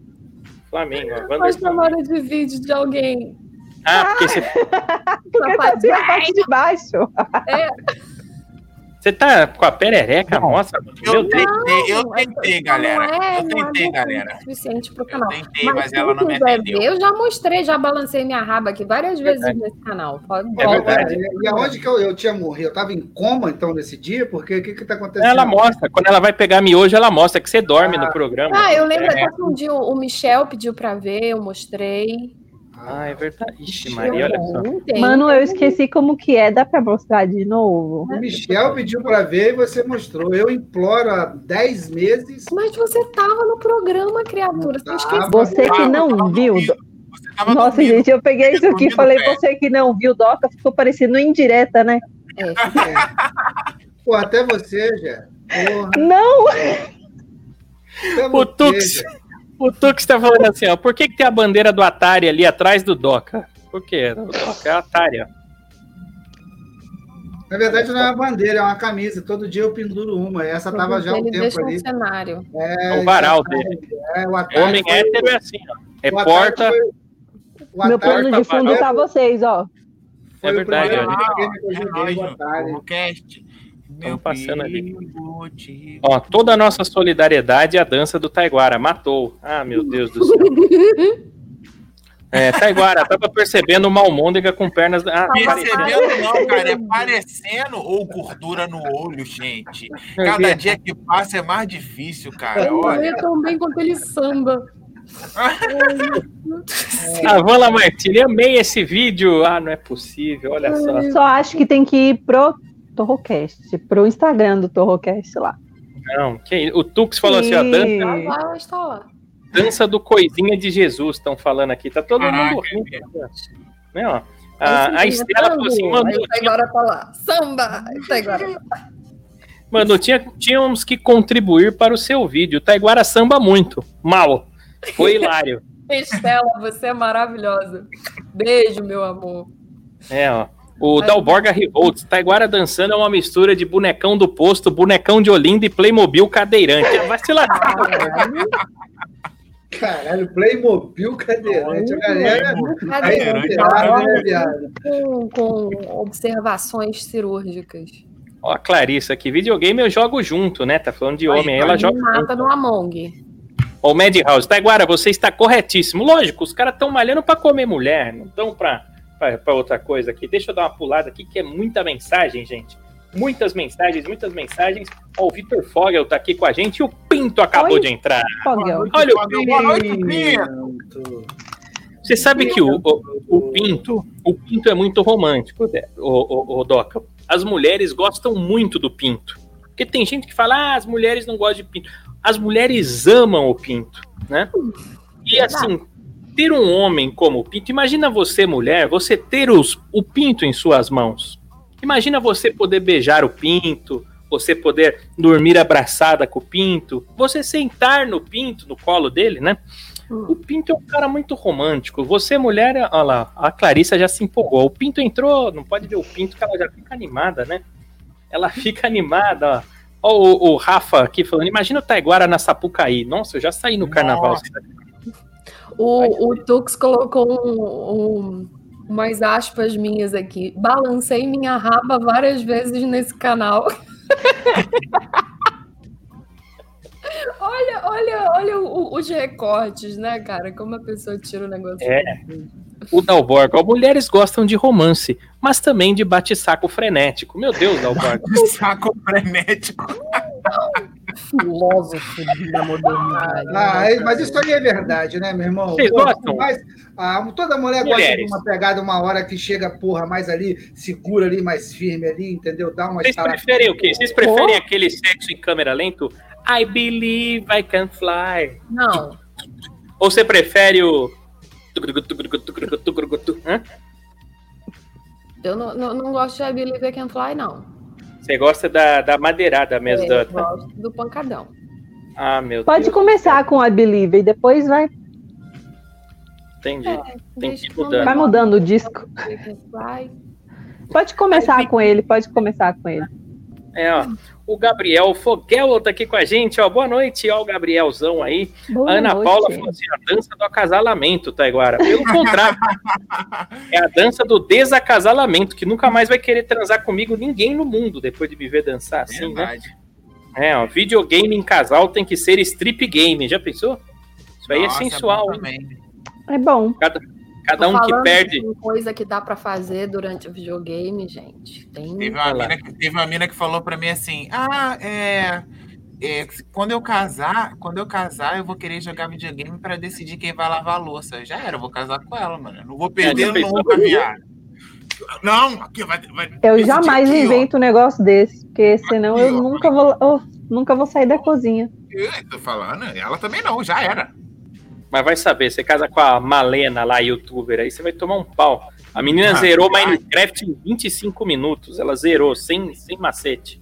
Flamengo. ó, Uma Wanderson. chamada de vídeo de alguém. Ah, porque você, Porque tá assim a parte de baixo. Você tá com a perereca, nossa, Manu, meu Eu Deus. tentei, eu Não, tentei, não galera. é- Eu não é tentei, bom galera. o suficiente pro Eu canal. tentei, Mas, mas ela não me ver, eu já mostrei, já balancei minha raba aqui várias vezes nesse canal. Pode É verdade. E aonde que eu, eu tinha morrido? Eu tava em coma, então, nesse dia? Porque o que que tá acontecendo? Ela mostra, quando ela vai pegar miojo, ela mostra que você dorme no programa. Ah, eu lembro É. até que um dia o Michel pediu pra ver, eu mostrei. Ah, é verdade. Ixi, Maria, olha só. Mano, eu esqueci como que é. Dá pra mostrar de novo? O Michel pediu para ver e você mostrou. Eu imploro há 10 meses. Mas você tava no programa, criatura. Você. Você que não viu. Nossa, dormindo. gente, eu peguei isso aqui e falei, perto. você que não viu, Doca, ficou parecendo indireta, né? É, Pô, até você, já. Porra, Não! até O Tux. O Tux tá falando assim, ó. Por que, que tem a bandeira do Atari ali atrás do Doca? Por quê? O Doca é o Atari, ó. Na verdade, não é uma bandeira, é uma camisa. Todo dia eu penduro uma. Essa tava já há um ele tempo deixa um ali. cenário. É, o varal então, dele. É, o Atari Homem foi- hétero é assim, ó. É o porta. foi- o Meu plano de fundo foi- tá vocês, ó. foi É o verdade, primeiro que eu É joguei, o Atari. no cast. Meu passando ali. de- Ó, toda a nossa solidariedade à dança do Taiguara. Matou. Ah, meu Deus do céu. É, Taiguara, tava percebendo uma almôndega com pernas. Ah. Percebendo não, cara, é parecendo ou gordura no olho, gente. Cada dia que passa é mais difícil, cara. Eu Olha, ia tão bem quanto ele samba. A Vala Martini, amei esse vídeo. Ah, não é possível, olha só. Só acho que tem que ir pro Torrocast, pro Instagram do Torrocast lá. Não, que o Tux falou assim, ó, dança, E- vai estar lá. dança do coisinha de Jesus, estão falando aqui. Tá todo Caraca, mundo rindo. é. Né, ó. A, a Estela falou assim, mano, tá agora tá lá. Samba! Aí tá agora. mano tinha, tínhamos que contribuir para o seu vídeo. O Taiguara samba muito. Mal. Foi hilário. Estela, você é maravilhosa. Beijo, meu amor. É, ó. O Dalborga Revolts, Taiguara dançando é uma mistura de bonecão do posto, bonecão de Olinda e Playmobil cadeirante. Vai se lascar. Caralho, Playmobil cadeirante. A galera. Aí, Cadeirante, pirada, né, viado? Com, com observações cirúrgicas. Ó, a Clarissa aqui, videogame eu jogo junto, né? Tá falando de homem, aí ela joga junto. mata no Among. Ó, o Madhouse, Taiguara, você está corretíssimo. Lógico, os caras estão malhando pra comer mulher, não estão pra, pra outra coisa aqui. Deixa eu dar uma pulada aqui, que é muita mensagem, gente. Muitas mensagens, muitas mensagens. Ó, o Vitor Fogel tá aqui com a gente e o Pinto acabou Oi. de entrar. Fogel. Olha o Boa noite, Pinto. Pinto. Você sabe que o, o, o Pinto, o Pinto é muito romântico, né, o, o, o Doca. As mulheres gostam muito do Pinto. Porque tem gente que fala, ah, as mulheres não gostam de Pinto. As mulheres amam o Pinto, né? E assim, ter um homem como o Pinto, imagina você, mulher, você ter os, o Pinto em suas mãos. Imagina você poder beijar o Pinto, você poder dormir abraçada com o Pinto, você sentar no Pinto, no colo dele, né? O Pinto é um cara muito romântico. Você, mulher, olha lá, a Clarissa já se empolgou. O Pinto entrou, não pode ver o Pinto que ela já fica animada, né? ela fica animada, ó. Ó, o, o Rafa aqui falando, imagina o Taiguara na Sapucaí. Nossa, eu já saí no carnaval. Nossa. O, o Tux colocou um, um- umas aspas minhas aqui. Balancei minha raba várias vezes nesse canal. olha, olha, olha o- os recortes, né, cara? Como a pessoa tira o negócio. É. O Dalborg, ó, mulheres gostam de romance, mas também de bate-saco frenético. Meu Deus, Dalborg. Saco frenético. Filósofo da modernidade. Ah, é- mas isso aí é verdade, né, meu irmão? Vocês Pô, gostam? Mas, ah, toda mulher gosta de Mulheres. uma pegada, uma hora que chega, porra, mais ali, segura ali, mais firme ali, entendeu? Dá uma Vocês preferem o quê? Vocês preferem aquele sexo em câmera lento? I believe I can fly. Não, Ou você prefere o. Hã? eu não, não, não gosto de I Believe I Can Fly, não. Você gosta da, da madeirada mesmo? É, gosto do pancadão. Ah, meu Pode Deus. começar com a Believe e depois vai, Entendi. É, Tem que ir mudando. vai mudando o disco. Pode começar com ele, pode começar com ele. É, ó. O Gabriel Foguel tá aqui com a gente, ó. Boa noite, ó, o Gabrielzão aí. Boa a Ana noite. Paula falou assim: a dança do acasalamento, Taiguara. Pelo contrário, é a dança do desacasalamento, que nunca mais vai querer transar comigo ninguém no mundo depois de me ver dançar assim, né? Verdade. É, ó, videogame em casal tem que ser strip game. Já pensou? Isso aí Nossa, é sensual. É bom. Cada, cada um que perde. de coisa que dá pra fazer durante o videogame, gente. Tem. Teve uma, mina que, teve uma mina que falou pra mim assim: Ah, é, é, Quando eu casar, quando eu casar, eu vou querer jogar videogame pra decidir quem vai lavar a louça. Já era, eu vou casar com ela, mano. Eu não vou perder nunca, viado. Não, aqui vai. vai Eu jamais aqui, ó. invento um negócio desse, porque senão Aqui, eu ó. nunca vou, eu nunca vou sair da cozinha. Eu tô falando, ela também não, já era. Mas vai saber, você casa com a Malena lá, youtuber, aí você vai tomar um pau. A menina Ah, zerou. Minecraft em 25 minutos. Ela zerou, sem, sem macete.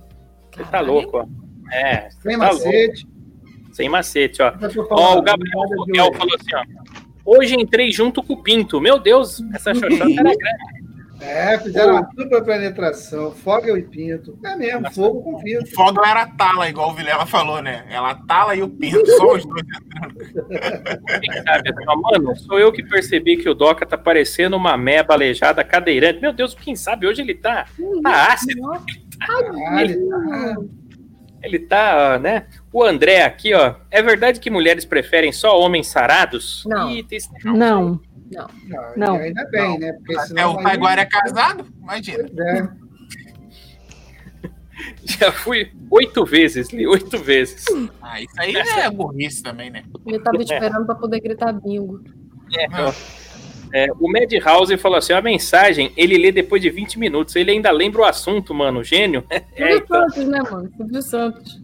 Você tá louco, ó. É, Sem tá macete. louco. Sem macete, ó. Ó, o Gabriel hoje. falou assim, ó. Hoje entrei junto com o Pinto. Meu Deus, essa xoxota era grande. É, fizeram uma dupla penetração, Fogel e Pinto. É mesmo, fogo com O pinto. fogo era a tala, igual o Vilela falou, né? Ela tala e o pinto, só os dois. Quem sabe, ó, mano, sou eu que percebi que o Doca tá parecendo uma meba aleijada cadeirante. Meu Deus, quem sabe hoje ele tá, tá ácido. Nossa, Caralho, tá. Ele tá, né? O André aqui, ó. É verdade que mulheres preferem só homens sarados? Não. Ih, tem esse- Não, Não, Não. Ainda bem, né? Porque É, senão. o aí- Taiguara é casado? Imagina. É. Já fui oito vezes, li oito vezes. Ah, isso aí é burrice também, né? ele tava esperando pra poder gritar bingo. É, ó. É, o Madhouse falou assim: a mensagem ele lê depois de 20 minutos. Ele ainda lembra o assunto, mano. Gênio. É, Silvio então, Santos, né, mano? Silvio Santos.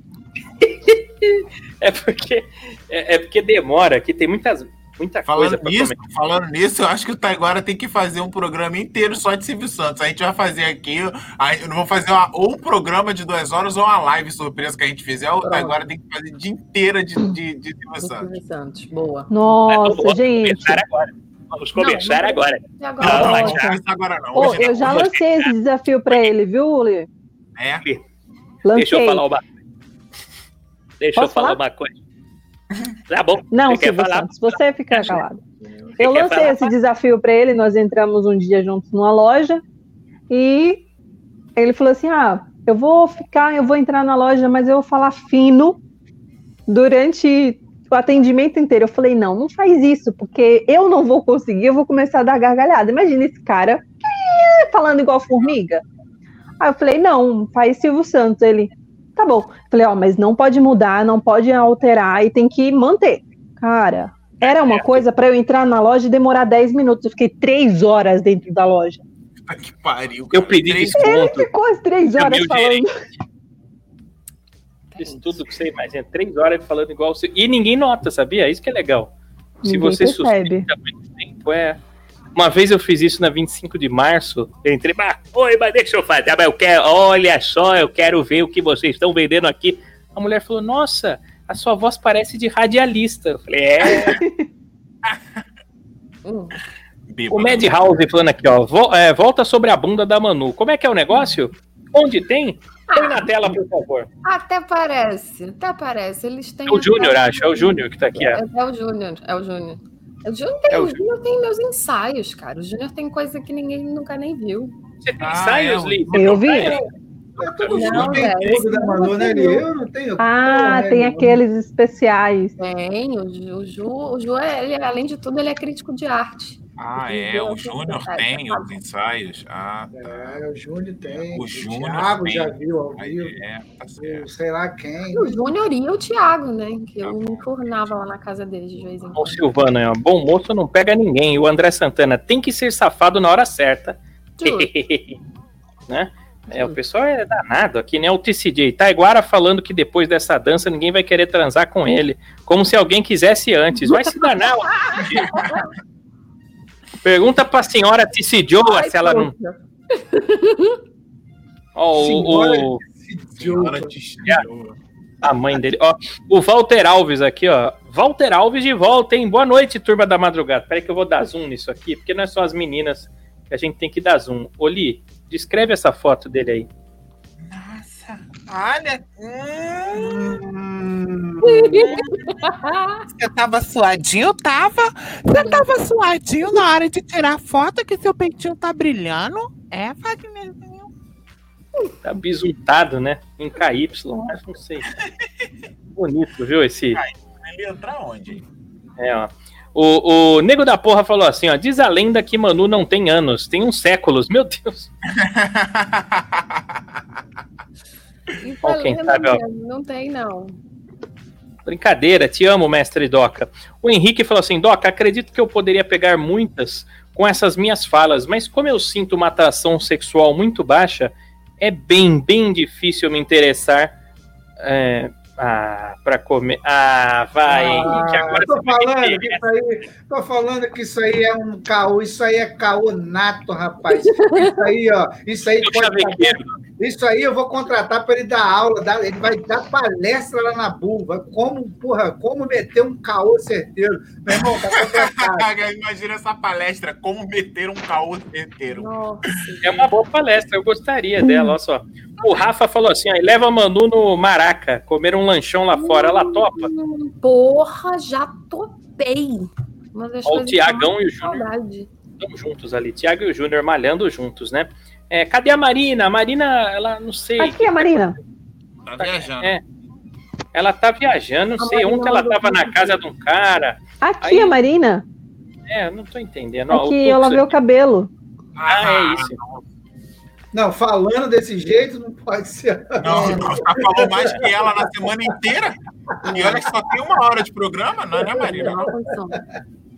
é porque, é, é porque demora, que tem muitas, muita coisa Falando pra nisso, comentar. falando nisso, eu acho que o Taiguara tem que fazer um programa inteiro só de Silvio Santos. A gente vai fazer aqui, aí eu não vou fazer uma- ou um programa de duas horas ou uma live surpresa que a gente fizer. O. Taiguara tem que fazer o dia inteiro de, de, de Silvio Santos. Silvio Santos. Boa. nossa, Vamos gente. começar agora. Vamos começar Não, agora. Não, agora? não Não, vai já. começar agora não. Hoje eu não. já lancei esse desafio pra ele, viu, Lê? É. Deixa Lancei. eu falar uma Deixa eu Posso falar falar? uma coisa. Tá bom. Não, Você Silvio falar? Santos, você fica calado. Eu lancei esse desafio pra ele, nós entramos um dia juntos numa loja e ele falou assim: "Ah, eu vou ficar, eu vou entrar na loja, mas eu vou falar fino durante o atendimento inteiro". Eu falei: "Não, não faz isso, porque eu não vou conseguir, eu vou começar a dar gargalhada". Imagina esse cara falando igual formiga. Aí eu falei: "Não, faz Silvio Santos". Ele: "Tá bom". Eu falei: "Ó, mas não pode mudar, não pode alterar e tem que manter". Cara, era uma coisa para eu entrar na loja e demorar 10 minutos. Eu fiquei 3 horas dentro da loja. Puta que pariu. Eu cara. pedi Três- desconto. Ficou as 3 É horas falando. Fiz tudo que você imagina. Três horas falando igual você. E ninguém nota, sabia? Isso que é legal. Se Ninguém você percebe. sustenta muito tempo, é. Uma vez eu fiz isso na 25 de março. Eu entrei, mas, oi, mas deixa eu fazer. Mas eu quero, olha só, eu quero ver o que vocês estão vendendo aqui. A mulher falou: Nossa, a sua voz parece de radialista. Eu falei: É. Hum, O Madhouse falando aqui, ó. é, volta sobre a bunda da Manu. Como é que é o negócio? Onde tem? Põe na tela, por favor. Até parece, até parece. Eles têm. É o Júnior, acho. É o Júnior que tá aqui. É, é o Júnior, é o Júnior. O Júnior tem, É o o Júnior tem meus ensaios, cara. O Júnior tem coisa que ninguém nunca nem viu. Você tem Ah, ensaios, é? Eu vi. É tudo Não, não, tem velho, tudo da Manu, né? Eu não tenho. Ah, tem aqueles especiais. Tem, o Ju, o Ju, o Ju é, ele, além de tudo, ele é crítico de arte. Ah, é, o Júnior tem os ensaios. Ah, tá. É, o Júnior tem. O O, Júnior Thiago tem. já viu ao vivo. é, tá certo. O sei lá quem. O Júnior e o Thiago, né? Que eu Tá me bom. enfurnava lá na casa deles de vez em O quando. Silvano é um bom moço, não pega ninguém. E o André Santana tem que ser safado na hora certa. Né? É, o pessoal é danado aqui, né? O TCJ Taiguara falando que depois dessa dança ninguém vai querer transar com ele. Como se alguém quisesse antes. Vai se danar. Pergunta pra senhora TCJ Ai, se ela não. Ó, Senhora o, Senhora de a mãe dele. Ó, o Walter Alves aqui, ó. Walter Alves de volta, hein? Boa noite, turma da madrugada. Peraí que eu vou dar zoom nisso aqui, porque não é só as meninas que a gente tem que dar zoom. Oli, descreve essa foto dele aí. Olha. Hum, Você tava suadinho? Tava. Você tava suadinho na hora de tirar foto que seu peitinho tá brilhando? É, Wagnerzinho? Tá bisuntado, né? Em KY, mas não sei. Bonito, viu? Esse. ele entra onde? É, ó. O, o Nego da Porra falou assim, ó. Diz a lenda que Manu não tem anos, tem uns séculos. Meu Deus. Quem não, sabe, ó. tem, não tem, não. Brincadeira, te amo, mestre Doca. O Henrique falou assim: Doca, acredito que eu poderia pegar muitas com essas minhas falas, mas como eu sinto uma atração sexual muito baixa, é bem, bem difícil me interessar é, ah, pra comer. Ah, vai, Henrique, agora tô falando que isso aí, tô falando que isso aí é um caô, isso aí é caô nato, rapaz. Isso aí, ó, isso aí pode. Isso aí eu vou contratar para ele dar aula, dar- ele vai dar palestra lá na Bulva. Como, porra, como meter um caô certeiro. Meu irmão, tá contratado. Imagina essa palestra, como meter um caô certeiro. Nossa. É uma boa palestra, eu gostaria dela, olha só. O Rafa falou assim: aí leva a Manu no Maraca, comer um lanchão lá fora, ela topa. Porra, já topei. Uma das Ó, o Tiagão e o Júnior. Estamos juntos ali, Tiago e o Júnior malhando juntos, né? É, cadê a Marina? A Marina, ela não sei. Aqui, a Marina. Tá viajando. É. Ela tá viajando, não A sei. Marina Ontem ela tava na casa de um cara. Aqui, Aí- a Marina. É, não tô entendendo. Ó, o Aqui, eu lavei o cabelo. Ah, é isso. Não, falando desse jeito, não pode ser. Não, não, já falou mais que ela na semana inteira. E olha que só tem uma hora de programa, não é, né, Marina? Não, condição.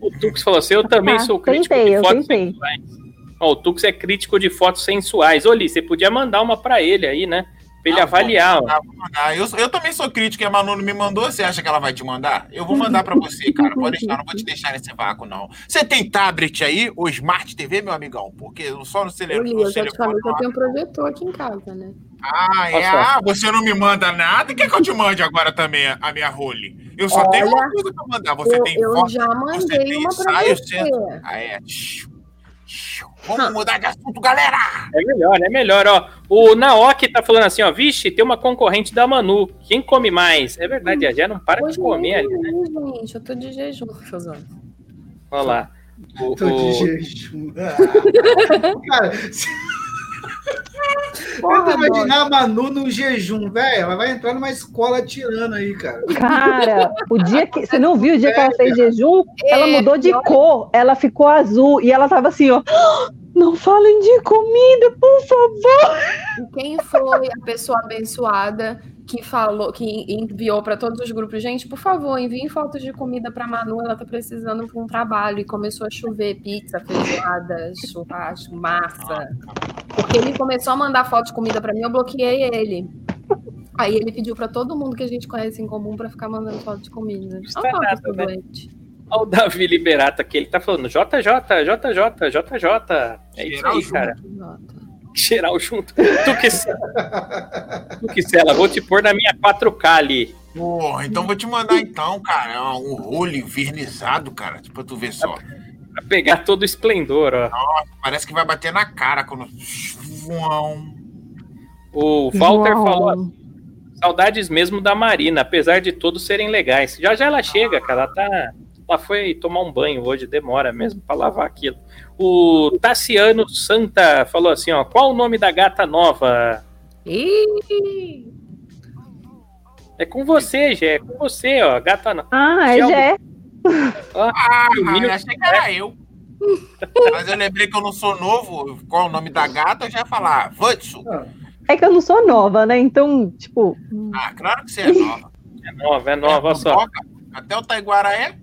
O Tux falou assim: eu também Ah, sou crítico tentei, de eu fotos tentei. sensuais. Ó, o Tux é crítico de fotos sensuais. Ô, Li, você podia mandar uma pra ele aí, né? Pra ele Ah, avaliar. vou mandar. Eu, eu também sou crítico e a Manu não me mandou. Você acha que ela vai te mandar? Eu vou mandar pra você, cara. Pode deixar, não vou te deixar nesse vácuo, não. Você tem tablet aí, ou Smart TV, meu amigão? Porque só no Eu, telefone. li, eu já te falei que eu tenho um projetor aqui em casa, né? Ah, é. Olha. Ah, você não me manda nada? Quer que eu te mande agora também a, minha role? Eu só tenho uma Olha, coisa pra mandar. Você eu, tem eu foto. já mandei tem uma pra ensaio, você. Ah, é. Vamos mudar de assunto, galera! É melhor, é melhor, ó. O Naoki tá falando assim, ó, vixe, tem uma concorrente da Manu. Quem come mais? É verdade, a Jé não para de comer ali, né? nem, gente, eu tô de jejum, Fazão. Olha lá. O, Tô de jejum. Ah. Cara, se- tenta imaginar a Manu no jejum, velho. Ela vai entrar numa escola tirana aí, cara. Cara, o dia que. Você não viu o dia que ela fez jejum? Ela É, mudou de cor. Ela ficou azul. E ela tava assim, ó. Não falem de comida, por favor. E quem foi a pessoa abençoada que falou, que enviou para todos os grupos, gente, por favor, enviem fotos de comida para Manu, ela tá precisando para um trabalho e começou a chover pizza, feijoada, churrasco, massa. Porque ele começou a mandar foto de comida para mim, eu bloqueei ele. Aí ele pediu para todo mundo que a gente conhece em comum para ficar mandando foto de comida. Tô né? doente. Olha o Davi Liberato aqui, ele tá falando JJ, JJ, JJ. É isso aí, cara. Nota. Geral junto. Tu que, tu que Cela, vou te pôr na minha 4K ali. Porra, então vou te mandar então, cara. Um role vernizado, cara. Pra tu ver só. Pra pegar todo o esplendor, ó. Parece que vai bater na cara quando. O Walter João. falou assim, saudades mesmo da Marina, apesar de todos serem legais. Já já ela chega, cara. Ela tá. Ela foi tomar um banho hoje, demora mesmo pra lavar aquilo. O Tassiano Santa falou assim: ó, qual o nome da gata nova? Ih, É com você, Gé, é com você, ó, gata nova. Ah, é Tchau. Jé. Ah, Menino- achei que era eu. Mas eu lembrei que eu não sou novo. Qual é o nome da gata? Eu já ia falar, Vutsu. É que eu não sou nova, né? Então, tipo, Ah, claro que você é nova. É nova, é nova, olha só. Toca. Até o Taiguara é.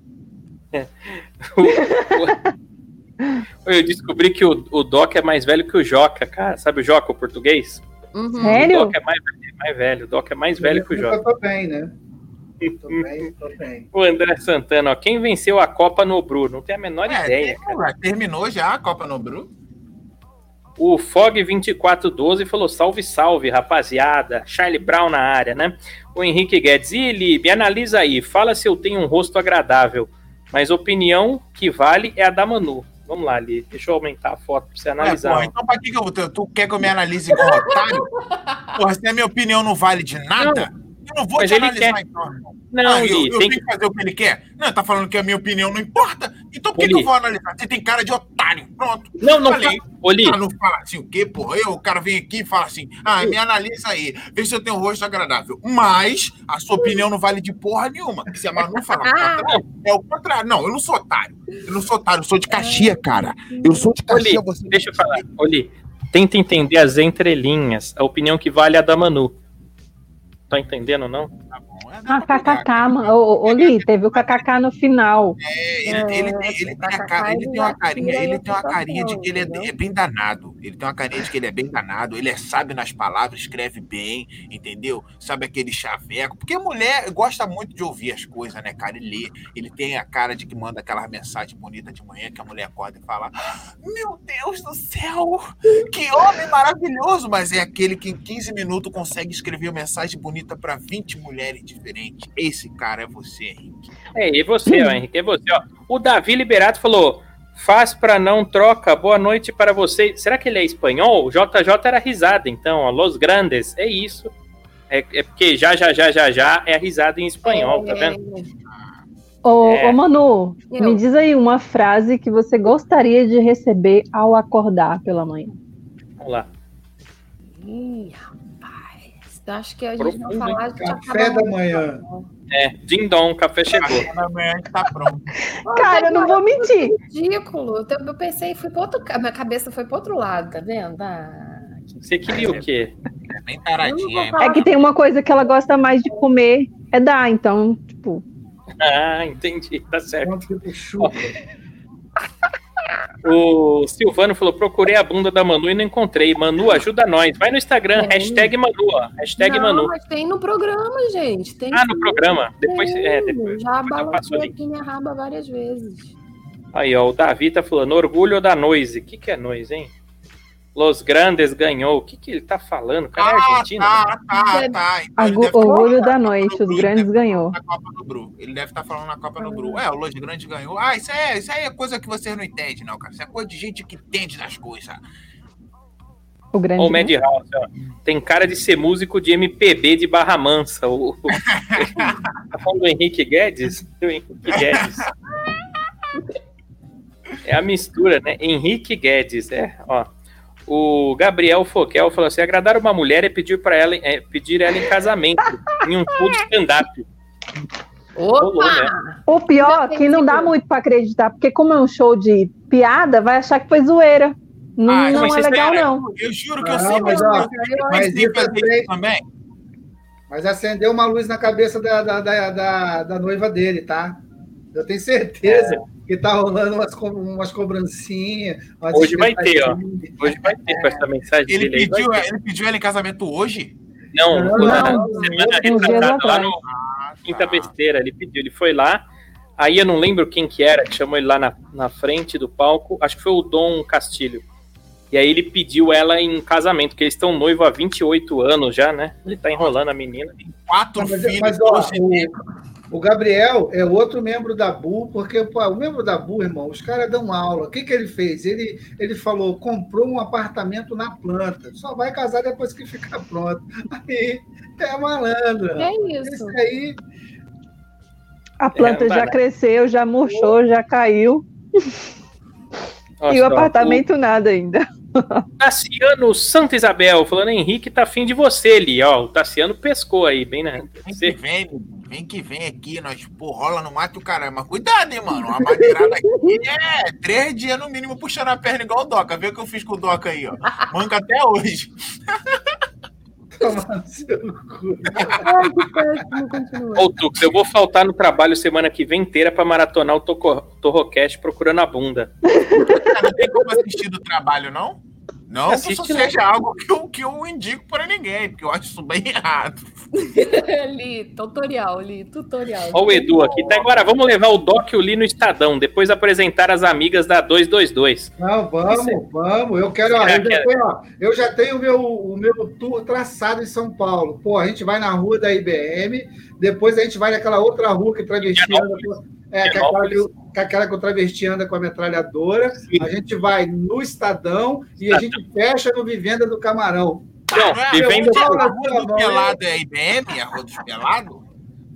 Eu descobri que o, o Doc é mais velho que o Joca, cara. Sabe o Joca, o português? uhum. O sério? Doc é mais, mais velho, o Doc é mais velho que o Eu Joca. tô bem, né? Tô bem, tô bem. O André Santana, ó, quem venceu a Copa no Bru? Não tem a menor É, ideia, tem- cara. terminou já a Copa no Bru? O Fog2412 falou: salve, salve, rapaziada. Charlie Brown na área, né? O Henrique Guedes, e Lib, analisa aí. Fala se eu tenho um rosto agradável. Mas opinião que vale é a da Manu. Vamos lá, Lib. Deixa eu aumentar a foto pra você É, analisar. porra, então pra que, que eu, tu, tu quer que eu me analise igual otário? Porra, se a minha opinião não vale de nada, eu não vou mas ele analisar quer. então, irmão. Não, Ah, eu, Li, eu tem tenho que fazer o que ele quer? Não, tá falando que a minha opinião não importa. Então por que, que eu vou analisar? Você tem cara de otário. Pronto. Não, não Falei. fa- Ô, Li, Ah, não fala assim o quê, porra? Eu, o cara vem aqui e fala assim: ah, me analisa aí, vê se eu tenho um rosto agradável. Mas a sua opinião não vale de porra nenhuma. Se a Manu falar o contrário, é o contrário. Não, eu não sou otário. Eu não sou otário, eu sou de Caxias, cara. Eu sou de Ô, Li, Caxias, você. deixa eu falar. Ô, Li, tenta entender as entrelinhas. A opinião que vale é a da Manu. Tá entendendo, não? Tá bom, é, Ah, kkk, mano. Ô, ô, Li, teve o kkk no final. É, ele, ele, tem, ele, tem a ca- ele tem uma carinha, ele tem uma carinha de que ele é, é bem danado. Ele tem uma carinha de que ele é bem danado, ele é sábio nas palavras, escreve bem, entendeu? Sabe aquele chaveco. Porque a mulher gosta muito de ouvir as coisas, né, cara? Ele lê. Ele tem a cara de que manda aquelas mensagens bonitas de manhã que a mulher acorda e fala: Meu Deus do céu, que homem maravilhoso! Mas é aquele que em 15 minutos consegue escrever uma mensagem bonita para 20 mulheres diferentes. Esse cara é você, Henrique. É, e você, ó, Henrique, é você, ó. O Davi Liberato falou: faz pra não troca, boa noite para você. Será que ele é espanhol? O JJ era risada, então, ó. Los Grandes, é isso. É, é porque já, já, já, já, já é a risada em espanhol, tá vendo? Ô, É. ô, Manu, Eu. me diz aí uma frase que você gostaria de receber ao acordar pela manhã. Vamos lá. Ih. Acho que a gente vai falar, a gente Café da manhã. É, Ding Dong, café chegou. Amanhã a gente tá pronto. Cara, eu não vou mentir. ridículo. Eu eu pensei, fui para outro. Minha cabeça foi para outro lado, tá vendo? Ah, Você queria o quê? É bem taradinha, É que tem uma coisa que ela gosta mais de comer, é dar, então, tipo, Ah, entendi, tá certo. Tipo chupa. O Silvano falou: procurei a bunda da Manu e não encontrei. Manu, ajuda nós. Vai no Instagram, Tem. hashtag Manu, ó. Hashtag não, Manu. mas tem no programa, gente. Tem Ah, no programa. Depois, é, Tem. depois, Já depois o balancei aqui minha raba várias vezes. Aí, ó, o Davi tá falando, orgulho da Noise. O que, que é Noise, hein? Los Grandes ganhou. O que, que ele tá falando? O cara é Ah, argentino? tá, tá, tá. Então Agu- deve tá orgulho da noite, os grandes ganhou. Na Copa do Bru. Ele deve estar falando na Copa do Bru. É, o Los Grandes ganhou. Ah, isso, é, isso aí é coisa que vocês não entendem, não, cara. Isso é coisa de gente que entende das coisas. O grande. O Madhouse, ó. Tem cara de ser músico de MPB de Barra Mansa. O, o- tá falando do Henrique Guedes? Do Henrique Guedes. É a mistura, né? Henrique Guedes, é, ó. O Gabriel Foquel falou assim: agradar uma mulher é pedir para ela, é, pedir ela em casamento, em um show de stand-up. Né? O pior é que não dá muito pra acreditar, porque como é um show de piada, vai achar que foi zoeira. Não, Ah, não é legal, é- não. Eu juro que eu Não, sempre, mas, ó, mas isso é- também. Mas acendeu uma luz na cabeça da, da, da, da, da noiva dele, tá? Eu tenho certeza que tá rolando umas, co- umas cobrancinhas. umas Hoje vai ter, ó. Hoje vai ter com essa mensagem Ele dele pediu, ele pediu ela em casamento hoje? Não, Não, na não, semana retrasada, lá no Ah, Quinta tá. Besteira, ele pediu, ele foi lá, aí eu não lembro quem que era, que chamou ele lá na, na frente do palco, acho que foi o Dom Castilho. E aí ele pediu ela em casamento, porque eles estão noivos há 28 anos já, né? Ele tá enrolando a menina. Quatro Não, mas, filhos, mas, ó, o- negros. O Gabriel é outro membro da Bu, porque pô, o membro da Bu, irmão, os caras dão aula. O que, que ele fez? Ele, ele falou: comprou um apartamento na planta. Só vai casar depois que ficar pronto. Aí é malandro. É isso. Esse aí, A planta É, já cresceu, já murchou, já caiu. Nossa, e o apartamento nada ainda. Tassiano Santa Isabel, falando, Henrique tá afim de você ali, ó. O Tassiano pescou aí, bem na. Vem que vem, vem que vem aqui, nós pô, rola no mato caramba. Mas cuidado, hein, mano. Uma madeirada aqui é três dias no mínimo puxando a perna igual o Doca. Vê o que eu fiz com o Doca aí, ó. Manca até hoje. toma no seu cu. Ai, que péssimo, continua. Ô, Tux, eu vou faltar no trabalho semana que vem inteira pra maratonar o Torrocast procurando a bunda. Não tem como assistir do trabalho, não? Não que isso não. seja algo que eu, que eu indico para ninguém, porque eu acho isso bem errado. Li, tutorial, li, tutorial. Ó o Edu aqui. Tá, agora vamos levar o Doc e o Lee no Estadão, depois apresentar as amigas da 222. Não, vamos, vamos. Eu quero. ó, eu, que já é? tenho, ó, eu já tenho o meu, o meu tour traçado em São Paulo. Pô, a gente vai na rua da IBM, depois a gente vai naquela outra rua que o travesti anda. com- É, que é aquela que, é aquela que o travesti anda com a metralhadora. Sim. A gente vai no Estadão e a gente fecha no Vivenda do Camarão. Não, Não é, e vem do- a rua do pelado é a IBM, a rua dos pelados?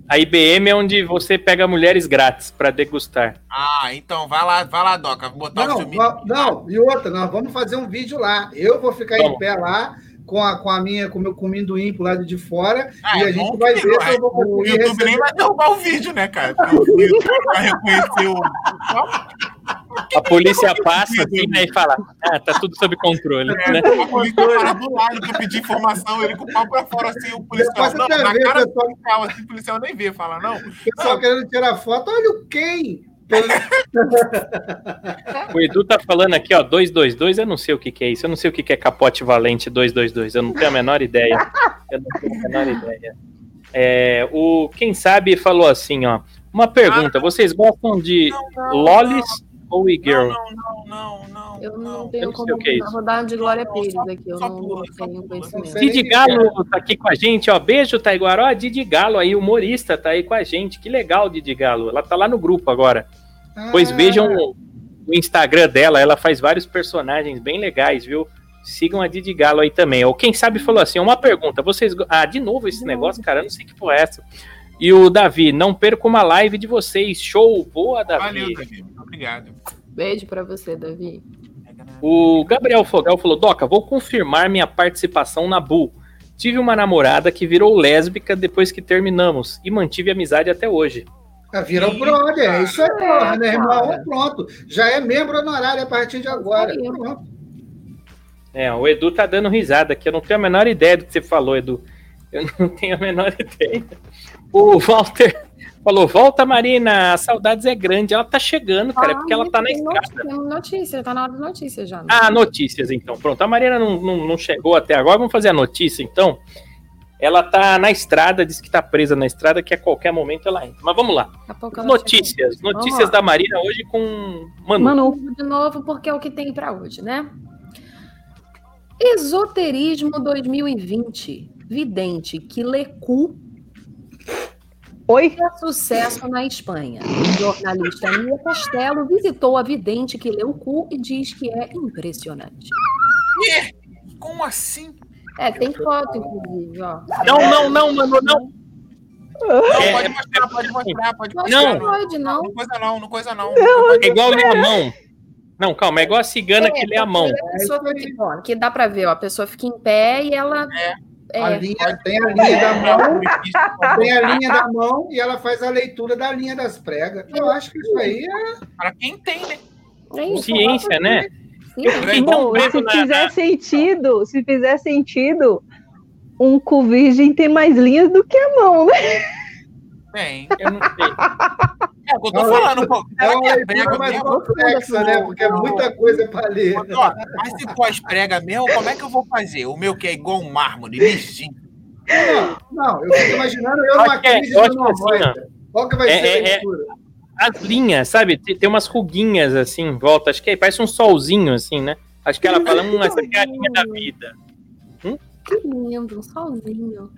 a IBM é onde você pega mulheres grátis pra degustar. Ah, então vai lá, vai lá, Doca. Vou botar o Não, mini. va- não, e outra, nós vamos fazer um vídeo lá. Eu vou ficar em Vamos. pé lá com a, com a minha, com o meu com o amendoim pro lado de fora Ah, e é a gente vai ver se eu vou O YouTube receber. nem vai derrubar o vídeo, né, cara? Porque O YouTube vai reconhecer o. A polícia passa assim, né, e fala: Ah, tá tudo sob controle. É, Né? a polícia para do lado pra pedir informação, ele com o pau pra fora, assim, o policial. Não, na vê, cara do policial, assim, o policial nem vê, fala, não. O pessoal querendo tirar foto, olha o quem? O Edu tá falando aqui, ó, 222, eu não sei o que, que é isso. Eu não sei o que, que é capote valente 222. Eu não tenho a menor ideia. Eu não tenho a menor ideia. É, o Quem Sabe falou assim, ó. Uma pergunta: vocês gostam de lolis ou e-girl? Não, não, não, não. Eu não Eu tenho como é isso. vou dar de Glória Pires aqui, eu só não, pula, tenho conhecimento. Sei. Didi Galo tá aqui com a gente, ó. Beijo, Taiguara. Ó, Didi Galo aí, humorista, tá aí com a gente. Que legal, Didi Galo. Ela tá lá no grupo agora. Pois Ah, vejam o, Instagram dela, ela faz vários personagens bem legais, viu? Sigam a Didi Galo aí também. Ou quem sabe falou assim, uma pergunta, vocês... Ah, de novo esse negócio, cara, eu não sei que porra é essa. E o Davi, não perca uma live de vocês. Show, boa, Davi. Valeu, Davi. Obrigado. Beijo pra você, Davi. O Gabriel Fogal falou: Doca, vou confirmar minha participação na Bull. Tive uma namorada que virou lésbica depois que terminamos e mantive amizade até hoje. Ah, Vira o brother, é isso aí, porra, meu irmão. Pronto. Já é membro honorário a partir de agora. Pronto. É, o Edu tá dando risada aqui. Eu não tenho a menor ideia do que você falou, Edu. Eu não tenho a menor ideia. O Walter falou: Volta, Marina, a saudades é grande. Ela tá chegando, cara, é porque ela tá na estrada. noti- Tem notícia, tá na hora da notícia já. né? Ah, notícias, então. Pronto, a Marina não, não, não chegou até agora. Vamos fazer a notícia, então. Ela tá na estrada, disse que tá presa na estrada, que a qualquer momento ela entra. Mas vamos lá. Notícias. Vamos Notícias da Marina hoje com Manu. Manu, chega de novo porque é o que tem pra hoje, né? Esoterismo 2020. Vidente que lê cu oi? é sucesso na Espanha. O jornalista Nia Castelo visitou a vidente que lê o cu e diz que é impressionante. Ih, Como assim? É, tem foto, inclusive, ó. Não, não, não, Manu, não. Não, É, pode mostrar, pode mostrar, pode Não, mostrar. Não. pode, não. Não coisa não, não coisa não. É igual ler a mão. Não, calma, é igual a cigana que lê a mão. A pessoa fica, ó, que dá pra ver, ó, a pessoa fica em pé e ela. É, A linha, tem a linha da mão, tem a linha da mão e ela faz a leitura da linha das pregas. Eu acho que isso aí é. Para quem tem, né? é isso. Ciência, né? Sim, Então, Bom, mesmo se fizer na- sentido, se fizer sentido, um cu virgem tem mais linhas do que a mão, né? Tem. Eu não sei. É o que eu tô falando, pô. É que uma é leitura prega mais mesmo? complexa, né? Porque é muita coisa para ler. Ó, mas se for as pregas mesmo, como é que eu vou fazer? O meu que é igual um mármore, lisinho. Não, não, eu fico imaginando eu numa é- crise de que assim, hemorroida. Qual que vai É- ser a é- é- leitura? As linhas, sabe? Tem tem umas ruguinhas assim em volta. Acho que é- parece um solzinho, assim, né? Acho que ela fala, hum, essa aqui é a linha da vida. que lindo, um solzinho.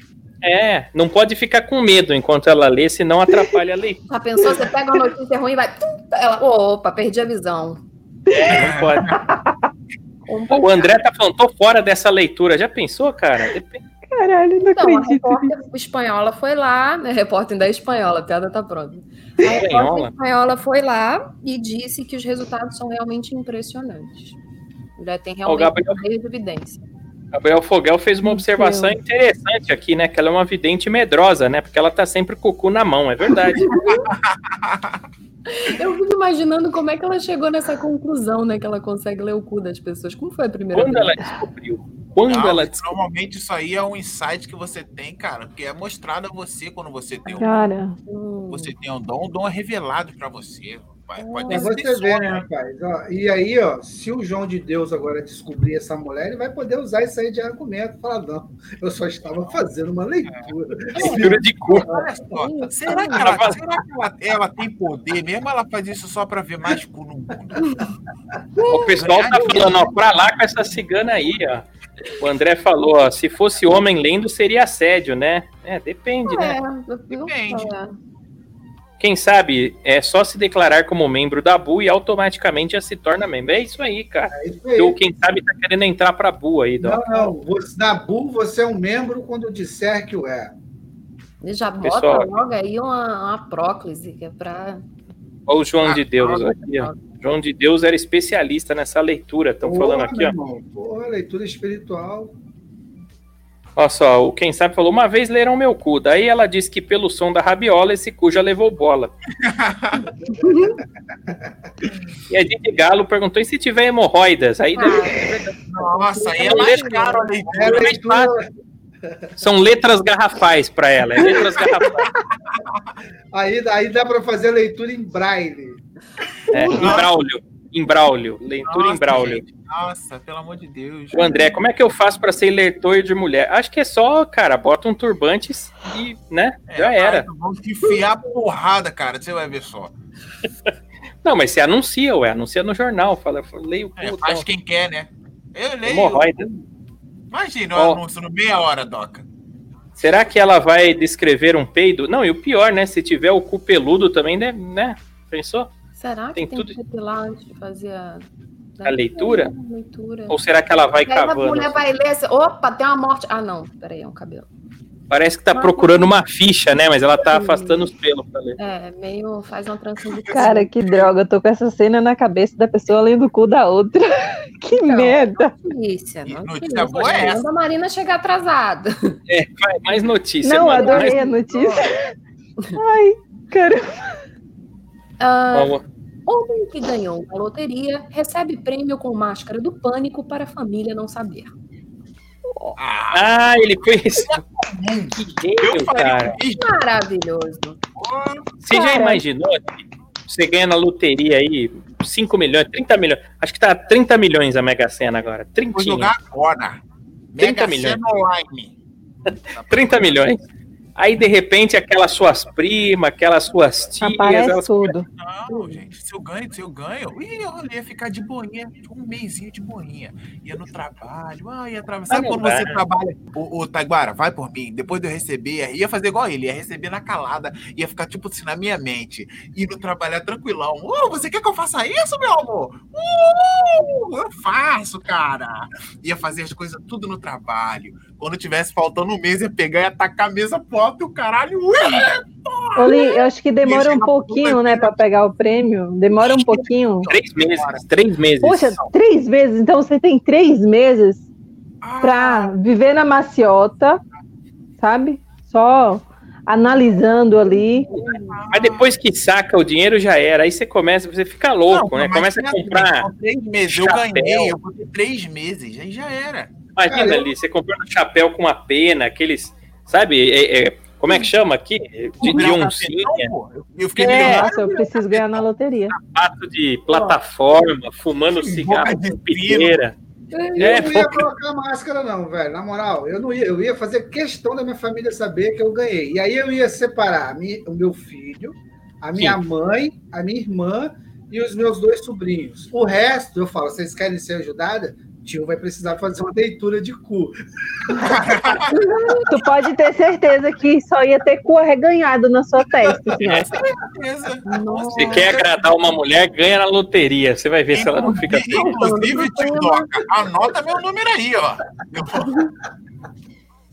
É, não pode ficar com medo enquanto ela lê, senão atrapalha a leitura. Já pensou? Você pega uma notícia ruim e vai. tum, Ela, opa, perdi a visão. Não pode. O André tá falando, tô fora dessa leitura. Já pensou, cara? Caralho, não Então, a acredito. repórter espanhola foi lá, né? Repórter da espanhola, a piada tá pronta. A repórter Espanhola? espanhola foi lá e disse que os resultados são realmente impressionantes. Já tem realmente Gabriel- meio de evidência. Gabriel Fogel fez uma observação interessante aqui, né? Que ela é uma vidente medrosa, né? Porque ela tá sempre com o cu na mão, é verdade. Eu fico imaginando como é que ela chegou nessa conclusão, né? Que ela consegue ler o cu das pessoas. Como foi a primeira Quando vez? ela descobriu? Quando Não, ela mas normalmente isso aí é um insight que você tem, cara, porque é mostrado a você quando você tem um, Cara, Hum, você tem um dom, o dom é revelado pra você. Pai. Pode Mas você vê, sonho, né, rapaz? Ó, e aí, ó, se o João de Deus agora descobrir essa mulher, ele vai poder usar isso aí de argumento. Falar, não, eu só estava fazendo uma leitura. leitura de cu. Olha só, será que, ela, será que ela, ela tem poder mesmo? Ela faz isso só pra ver mais cu no mundo? O pessoal tá falando, ó, pra lá com essa cigana aí, ó. O André falou, ó, se fosse homem lendo, seria assédio, né? É, depende, né? É, fico- Depende. é. Quem sabe é só se declarar como membro da BU e automaticamente já se torna membro. É isso aí, cara. É isso aí. Eu, quem sabe tá querendo entrar pra BU aí, Dó. Não, não. Você, na BU, você é um membro quando disser que o é. Ele já bota Pessoal. logo aí uma, uma próclise, que é pra. Olha o João Ah, de Deus aqui, ó. João de Deus era especialista nessa leitura. Estão falando aqui, ó. irmão, Porra, leitura espiritual. Olha só, o quem sabe falou, uma vez leram meu cu. Daí ela disse que pelo som da rabiola, esse cu já levou bola. e a Didi Galo perguntou, e se tiver hemorroidas? Aí deve- Nossa, aí é Ela mais caro a É leitura. leitura. são letras garrafais pra ela. É letras garrafais. Aí, aí dá para fazer leitura em braille. É, em braulio. Em braulio. Leitura em Nossa, braulio. gente, Nossa, pelo amor de Deus. O André, como é que eu faço pra ser leitor de mulher? Acho que é só, cara, bota um turbante e, né, É, já era. cara, Vamos te enfiar porrada, cara. Você vai ver só. Não, mas você anuncia, ué, anuncia no jornal, fala, leia o É, cu, faz então. quem quer, né? Eu leio. Hemorroida. Imagina, o anúncio no meia hora, Doca. Será que ela vai descrever um peido? Não, e o pior, né? Se tiver o cu peludo também, né? né? Pensou? Será que Tem tem, tudo- que depilar antes de fazer a. A leitura? É, leitura. Ou será que ela vai aí a cavando? mulher vai ler assim, opa, tem uma morte. Ah, não, peraí, é um cabelo. Parece que tá procurando uma ficha, né? Mas ela tá afastando os pelos pra ler. É, meio faz uma transição de cara, que droga. Eu tô com essa cena na cabeça da pessoa lendo o cu da outra. que Então, merda. notícia. Não notícia boa é essa. a Marina chegar atrasada. É, vai, mais notícia. Não, mano, adorei a mais- notícia. Ai, cara. Ah, Ó, homem que ganhou na loteria recebe prêmio com máscara do pânico para a família não saber. Ah, Ah, ele fez. Que eu gênio, cara. Maravilhoso. Você já Cara. imaginou que você ganha na loteria aí 5 milhões, 30 milhões? Acho que tá 30 milhões a Mega Sena agora. Vou 30, jogar agora. 30 Mega milhões. Sena Online. 30 milhões. Aí, de repente, aquelas suas primas, aquelas suas tias, Aparece elas tudo. Não, gente, se eu ganho, se eu ganho, ih, eu ia ficar de boinha, um mêsinho de boinha. Ia no trabalho, ah, ia atravessar. Sabe quando você dá. trabalha? Ô, ô Taiguara, vai por mim. Depois de eu receber, ia fazer igual ele, ia receber na calada, ia ficar tipo assim na minha mente. Indo trabalhar tranquilão. Ô, você quer que eu faça isso, meu amor? Uh, eu faço, cara. Ia fazer as coisas tudo no trabalho. Quando tivesse faltando um mês, ia pegar e atacar a mesa pro alto e o caralho. Oli, eu acho que demora um pouquinho, né, pra pegar o prêmio. Demora um pouquinho. Três meses. Três meses. Poxa, três meses. Então você tem três meses pra viver na maciota, sabe? Só analisando ali. Mas depois que saca o dinheiro, já era. Aí você começa, você fica louco, né? mas Começa a pensa, comprar. Três meses, eu ganhei, eu vou ter três meses, aí já era. Imagina Cara, eu- ali, você comprando chapéu com uma pena, aqueles. Sabe? é- é- como é que chama aqui? De, de um oncinha. Eu- Eu fiquei É, eu preciso ganhar na loteria. pato de plataforma, fumando cigarro de piteira. Eu É, não ia colocar máscara, não, velho. Na moral, eu não ia. Eu ia fazer questão da minha família saber que eu ganhei. E aí eu ia separar a mi- o meu filho, a minha mãe, a minha irmã e os meus dois sobrinhos. O resto, eu falo, vocês querem ser ajudada? Tio vai precisar fazer uma leitura de cu. Tu pode ter certeza que só ia ter cu arreganhado na sua testa. Assim. Beleza. Você quer agradar uma mulher, ganha na loteria. Você vai ver se ela não fica. Inclusive, tio Doca, anota meu número aí, ó.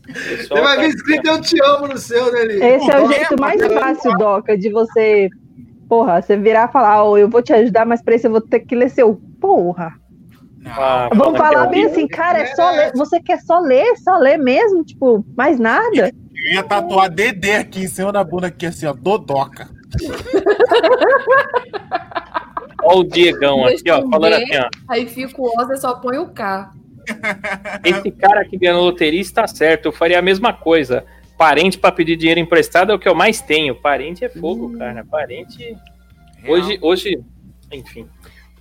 Você vai ver escrito Eu Te Amo no seu, né, Eli? Esse é o Porra, jeito é, mais mas- fácil, Doca, de você. Porra, você virar e falar, ó, eu vou te ajudar, mas pra isso eu vou ter que ler seu. Porra. Ah, Vamos falar é bem assim, cara, é só ler. Você quer só ler? Só ler mesmo? Tipo, mais nada? Eu ia tatuar DD aqui em cima da bunda, aqui assim, ó, Dodoca. Olha o Diegão aqui, ó, falando assim, ó. Aí fica o O, você só põe o K. Esse cara que ganha na loteria está certo. Eu faria a mesma coisa. Parente para pedir dinheiro emprestado é o que eu mais tenho. Parente é fogo, cara. Parente. Hoje, hoje, enfim.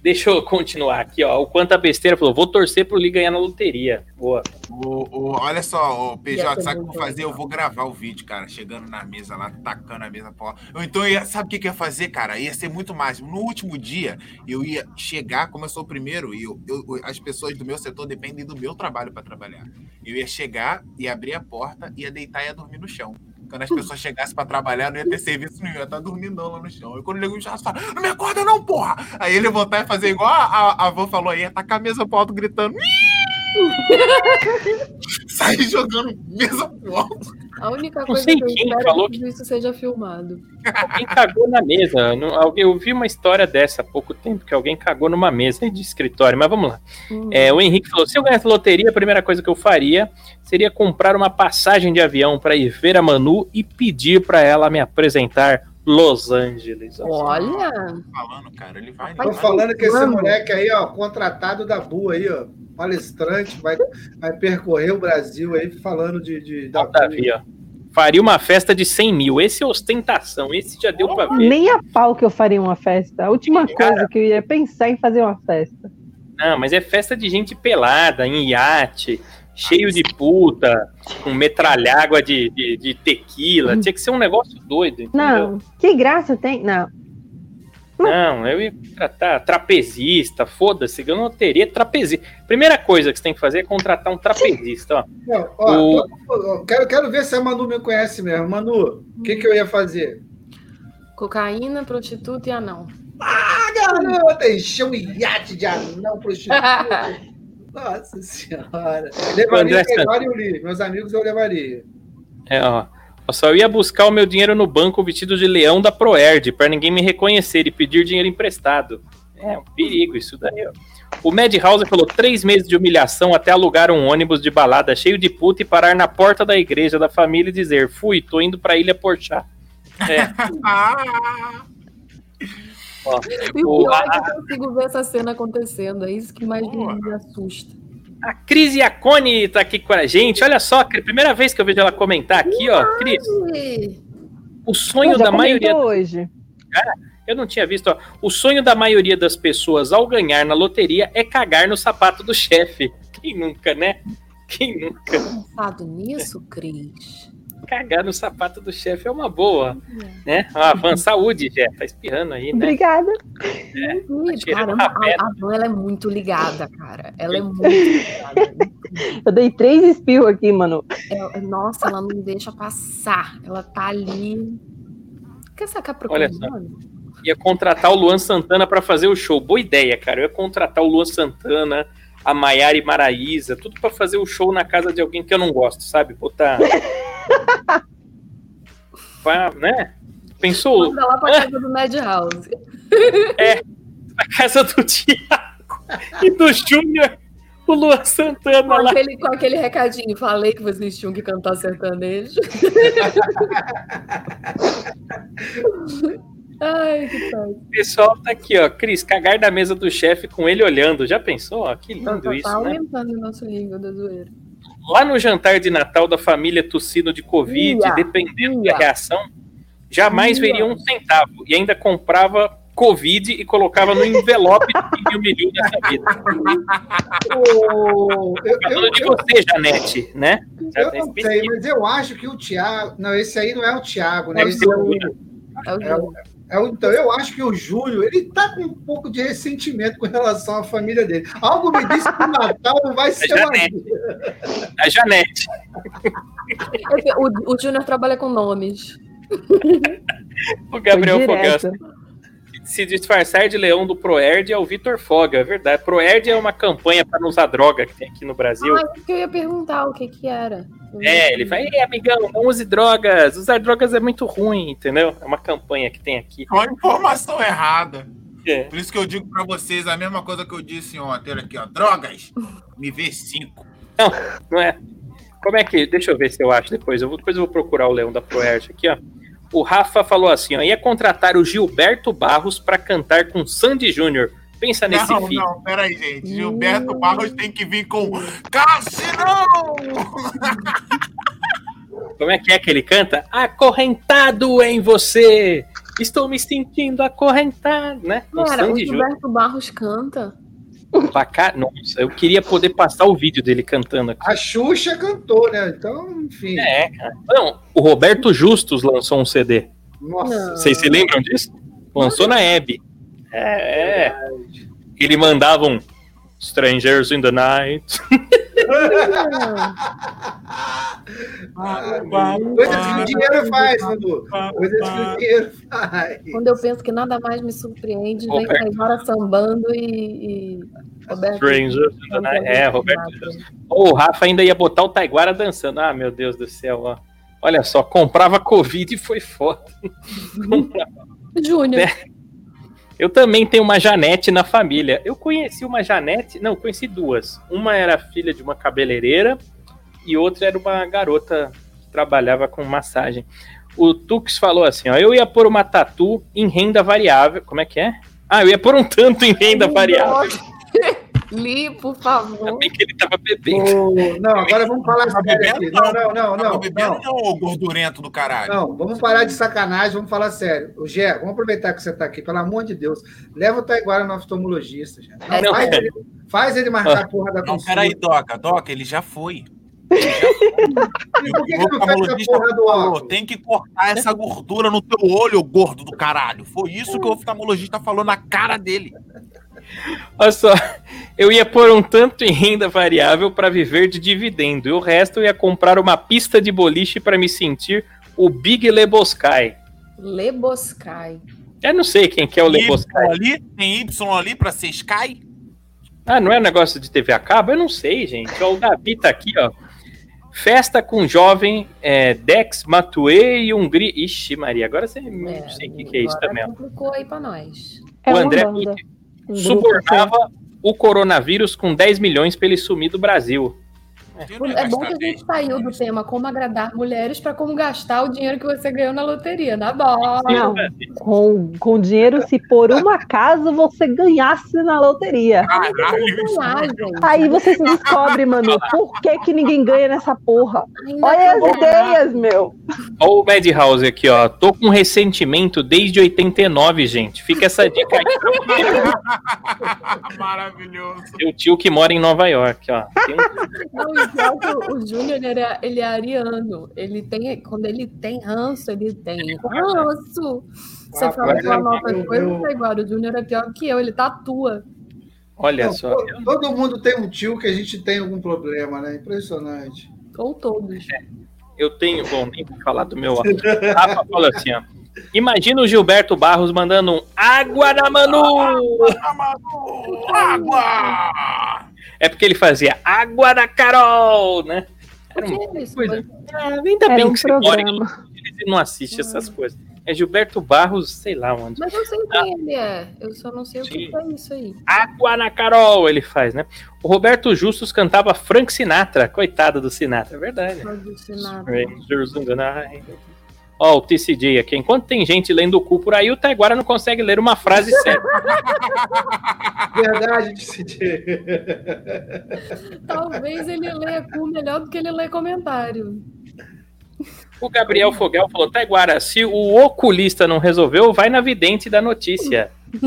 Deixa eu continuar aqui, ó. O quanto a besteira falou: vou torcer pro Lee ganhar na loteria. Boa. O, o- olha só, o Ia PJ, sabe o que eu vou fazer? Eu vou gravar o vídeo, cara, chegando na mesa lá, tacando a mesa pra lá. Então, eu ia, sabe o que, que eu ia fazer, cara? Ia ser muito mais. No último dia, eu ia chegar, como eu sou o primeiro, e eu, eu- as pessoas do meu setor dependem do meu trabalho para trabalhar. Eu ia chegar e abrir a porta, ia deitar e ia dormir no chão. Quando as pessoas chegassem pra trabalhar, não ia ter serviço nenhum, ia estar dormindo lá no chão. E quando o nego já fala, não me acorda não, porra! Aí ele voltar e fazer igual a, a, a Van falou aí, ia tacar a mesa pro alto gritando, sair jogando mesa pro alto. A única coisa que eu espero falou é que tudo isso seja filmado. Alguém cagou na mesa. Eu vi uma história dessa há pouco tempo, que alguém cagou numa mesa de escritório. Mas vamos lá. Hum. É, o Henrique falou: se eu ganhasse loteria, a primeira coisa que eu faria seria comprar uma passagem de avião para ir ver a Manu e pedir para ela me apresentar Los Angeles. Olha, Falando, cara, ele vai. Tô falando que esse moleque aí, ó, contratado da Bu aí, ó, palestrante, vai, vai percorrer o Brasil aí falando de, de da. Davi, ó. Faria uma festa de 100 mil. Esse é ostentação. Esse já deu para ver. Nem a pau que eu faria uma festa. A última coisa que eu ia pensar em fazer uma festa. Não, mas é festa de gente pelada, em iate, cheio de puta, com metralhágua de, de, de tequila. Tinha que ser um negócio doido, entendeu? Não, que graça tem? Não. Não, eu ia contratar trapezista, foda-se, eu não teria trapezista. Primeira coisa que você tem que fazer é contratar um trapezista, ó. Não, ó, O- tô- ó, quero, quero ver se a Manu me conhece mesmo. Manu, o que, que eu ia fazer? cocaína, prostituta e anão. Ah, garota, encheu um iate de anão prostituta. Nossa senhora. Levaria André o Gregório e o Lee. Meus amigos eu levaria. É, ó. Eu só ia buscar o meu dinheiro no banco vestido de leão da Proerd, pra ninguém me reconhecer e pedir dinheiro emprestado. É um perigo isso daí, ó. O Madhouse falou três meses de humilhação até alugar um ônibus de balada cheio de puta e parar na porta da igreja da família e dizer: Fui, tô indo pra Ilha Porchá. É, Ah, ó. E o pior é a, que eu consigo ver essa cena acontecendo. É isso que mais me, Porra. me assusta. a Cris Iacone tá aqui com a gente. Olha só, primeira vez que eu vejo ela comentar aqui, ó. Cris, o sonho da maioria hoje. Eu não tinha visto. Ó. O sonho da maioria das pessoas ao ganhar na loteria é cagar no sapato do chefe. Quem nunca, né? Quem nunca? Pensado nisso, Cris? Cagar no sapato do chefe é uma boa, né? Ah, Van, saúde, Jé. Tá espirrando aí, né? Obrigada. Ih, cheirando caramba, a, a Van ela é muito ligada, cara. Ela é muito ligada. Eu dei três espirros aqui, mano. Ela- nossa, ela não deixa passar. Ela tá ali. Quer sacar pro Olha Ia contratar o Luan Santana pra fazer o show. Boa ideia, cara. Eu ia contratar o Luan Santana, a Maiara e Maraísa, tudo pra fazer o show na casa de alguém que eu não gosto, sabe? Botar. Né? Pensou? Manda lá pra casa do Madhouse. na casa do Thiago e do Júnior, o Luan Santana Com lá. aquele, com aquele recadinho. Falei que vocês tinham que cantar sertanejo. Ai, que. O pessoal tá aqui, ó. Cris, cagar na mesa do chefe com ele olhando. Já pensou? Ó, que Tá, lindo tá isso, né? aumentando o nosso nível da zoeira. Lá no jantar de Natal da família tossindo de Covid, Ia, dependendo ia. da reação, jamais Ia. veria um centavo. E ainda comprava Covid e colocava no envelope que me humilhou nessa vida. O- eu, eu, Falando de eu- você, Janete, né? Já eu fez não sei, mas eu acho que o Thiago. Não, esse aí não é o Thiago, né? É o Esse é o, É o é o. É, Então, eu acho que o Júlio, ele tá com um pouco de ressentimento com relação à família dele. Algo me disse que o Natal não vai ser uma Janete. A Janete. O, o Júnior trabalha com nomes. O Gabriel direto. Se disfarçar de leão do Proerd é o Vitor Foga, é verdade. Proerd é uma campanha para não usar droga que tem aqui no Brasil. Ah, é que eu ia perguntar o que que era. É, não ele vai, Ei, amigão, não use drogas. Usar drogas é muito ruim, entendeu? É uma campanha que tem aqui. Uma informação errada. É. Por isso que eu digo pra vocês a mesma coisa que eu disse ontem. Olha aqui, ó. Drogas, me vê cinco. Não é? Como é que. Deixa eu ver se eu acho depois. Eu vou, depois eu vou procurar o Leão da Proerd aqui, ó. O Rafa falou assim, ó. Ia contratar o Gilberto Barros para cantar com Sandy Júnior. Pensa nesse Não, feat. não, peraí, gente. Gilberto Barros tem que vir com Cassinão! Como é que é que ele canta? Acorrentado em você! Estou me sentindo acorrentado, né? Com Cara, o Sandy Júnior. Gilberto Barros canta. Baca- Nossa, eu queria poder passar o vídeo dele cantando aqui. A Xuxa cantou, né? Então, enfim. É. Não, o Roberto Justus lançou um CD. Nossa. Vocês se lembram disso? Lançou na Hebe. É, é. Ele mandava um Strangers in the Night. Coisas que o dinheiro faz, Dudu. Coisas que o dinheiro faz. Quando eu penso que nada mais me surpreende, vem. Caivara sambando e, e Roberto. Night. É, Roberto Justus. O Rafa ainda ia botar o Taiguara dançando. Ah, meu Deus do céu, ó. Olha só, comprava Covid e foi foda. Júnior. É. Eu também tenho uma Janete na família. Eu conheci uma Janete, não, conheci duas. Uma era filha de uma cabeleireira e outra era uma garota que trabalhava com massagem. O Tux falou assim: ó, eu ia pôr uma tatu em renda variável. Como é que é? Ah, eu ia pôr um tanto em renda variável. Li, por favor. Ainda bem que ele tava bebendo. Ô, Não, agora vamos falar Tá sério bebendo? aqui. Não, não, não, Tá não. bebendo, Não, não, ô gordurento do caralho. não, vamos parar de sacanagem, vamos falar sério. O Gé, vamos aproveitar que você está aqui, pelo amor de Deus. Leva o Taiguara no oftalmologista, Gé. Não, Não, faz, ele, faz ele marcar a porra da Não, consulta. peraí, Doca. Doca, ele já foi. E por que, não porra do óculos? tem que cortar essa gordura no teu olho, gordo do caralho. Foi isso que o oftalmologista falou na cara dele. Olha só, eu ia pôr um tanto em renda variável para viver de dividendo e o resto eu ia comprar uma pista de boliche para me sentir o Big Lebowski. Leboscai. Eu não sei quem que é o Y Lebowski. ali, tem Y ali pra ser Sky? Ah, não é um negócio de TV a cabo? Eu não sei, gente. O Davi tá aqui, ó. Festa com jovem é, Dex Matue e Hungria. Ixi, Maria, agora você não sei o que, que é isso também. complicou aí pra nós. É o uma André. Um subornava o coronavírus com 10 milhões pra ele sumir do Brasil. É bom que a gente saiu do tema como agradar mulheres para como gastar o dinheiro que você ganhou na loteria. Na bola. Não, com, com dinheiro, se por um acaso você ganhasse na loteria. Caralho, Aí você se descobre, mano, por que, que ninguém ganha nessa porra? Ainda Olha as ideias, meu. Ó o Madhouse aqui, ó. Tô com ressentimento desde 89, gente. Fica essa dica aí. Maravilhoso. Meu tio que mora em Nova York, ó. Tem um- pior que o- o Júnior, ele é, ele é ariano. Ele tem, quando ele tem ranço, ele tem ranço. Você Ah, fala que uma eu- coisa, eu- tá igual. O Júnior é pior que eu, ele tatua. Olha Não, só. to- todo mundo tem um tio que a gente tem algum problema, né? Impressionante. Ou todos. Eu tenho. Bom, nem vou falar do meu. Rafa falou assim, ó. Imagina o Gilberto Barros mandando um água na Manu! Água! É porque ele fazia água na Carol, né? Era uma coisa. Ah, ainda Era bem um que você mora em programa. Los Angeles e não assiste essas coisas. É Gilberto Barros, sei lá onde. Mas eu sei quem ele é. Eu só não sei o que é isso aí. Água na Carol, ele faz, né? O Roberto Justus cantava Frank Sinatra. Coitado do Sinatra, é verdade. Alucinado. Strangers in the night. Ó, o TCJ aqui. Enquanto tem gente lendo o cu por aí, o Taiguara não consegue ler uma frase certa. Verdade, decidi. Talvez ele leia cu melhor do que ele lê comentário. O Gabriel Fogel falou: Taiguara, se o oculista não resolveu, vai na vidente da notícia.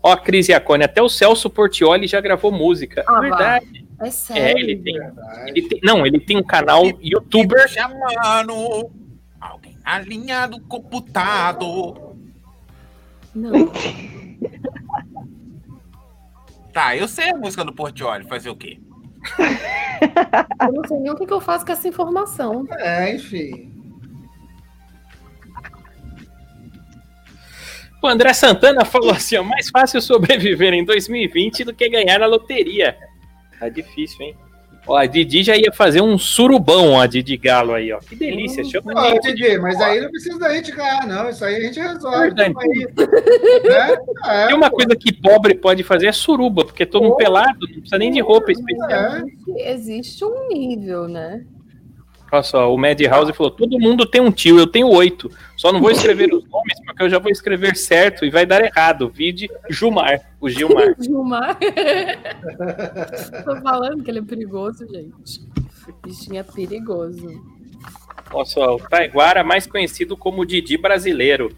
Ó, a Cris Iacone, até o Celso Portioli já gravou música. Ah, Verdade. É É, sério. ele tem, ele tem- Não, ele tem um canal youtuber. Chamando. Alguém Alinhado computado. Não. Tá, eu sei a música do Portioli, fazer o quê? Eu não sei nem o que, que eu faço com essa informação. É, enfim. O André Santana falou assim: ó, mais fácil sobreviver em 2020 do que ganhar na loteria. Tá difícil, hein? Ó, a Didi já ia fazer um surubão, ó, a Didi Galo aí, ó. Que delícia, chama Ó, Didi, mas aí não precisa da gente ganhar, não. Isso aí a gente resolve. Aí. Né? É, Tem uma pô. coisa que pobre pode fazer é suruba, porque todo mundo pelado, não precisa nem de roupa especial. É. Existe, existe um nível, né? Olha só, o Madhouse falou: todo mundo tem um tio, eu tenho oito. Só não vou escrever os nomes, porque eu já vou escrever certo e vai dar errado. Vide Gilmar, o Gilmar. Gilmar. Tô falando que ele é perigoso, gente. Bichinho é perigoso. Olha só, o Taiguara, mais conhecido como Didi brasileiro.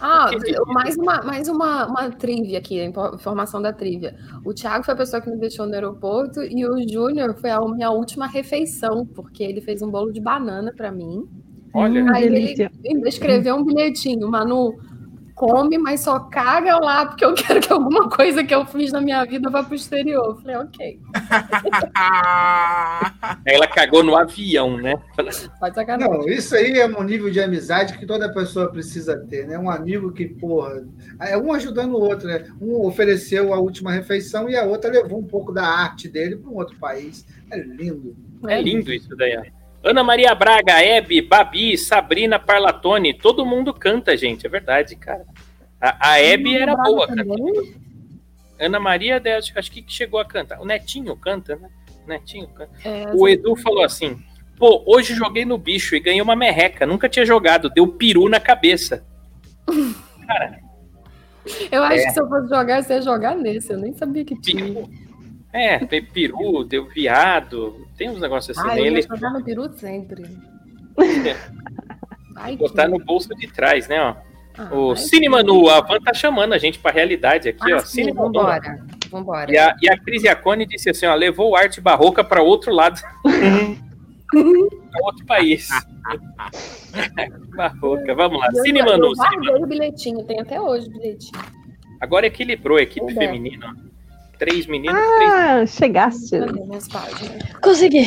Ah, mais uma, mais uma, uma trivia aqui, informação da trivia. O Thiago foi a pessoa que me deixou no aeroporto e o Júnior foi a minha última refeição, porque ele fez um bolo de banana pra mim. Olha, Aí delícia. ele escreveu um bilhetinho, Manu, come, mas só caga lá, porque eu quero que alguma coisa que eu fiz na minha vida vá pro exterior. Eu falei, ok, ela cagou no avião, né? Não, isso aí é um nível de amizade que toda pessoa precisa ter, né? Um amigo que, porra, é um ajudando o outro, né? Um ofereceu a última refeição e a outra levou um pouco da arte dele para um outro país. É lindo. É lindo isso daí. Ana Maria Braga, Hebe, Babi, Sabrina Parlatone, todo mundo canta, gente, é verdade, cara. A, a Hebe era boa, cara. Ana Maria, acho, que chegou a cantar. O Netinho canta, né? O Netinho canta. É, O Edu falou assim: pô, hoje joguei no bicho e ganhei uma merreca. Nunca tinha jogado, deu peru na cabeça. eu acho é. que se eu fosse jogar, você ia jogar nesse. Eu nem sabia que tinha. É, tem peru, deu viado. Tem uns negócios assim, Ah, né? eu ia Ele jogar no peru sempre. Vai botar que- no bolso de trás, né? Ó. Ah, O Cine que- Manu, a Van tá chamando a gente pra realidade aqui, ó. Ah, sim, Cine Manu. vambora. Vambora. E a, e a Cris Iacone disse assim, ó, levou o arte barroca para outro lado. Pra outro país. barroca, vamos lá. Eu- Cine eu Manu, Cine Manu. o bilhetinho, tem até hoje o bilhetinho. Agora equilibrou a equipe bem. feminina. ó. Três meninos, três Ah, chegaste. Minhas páginas? Consegui.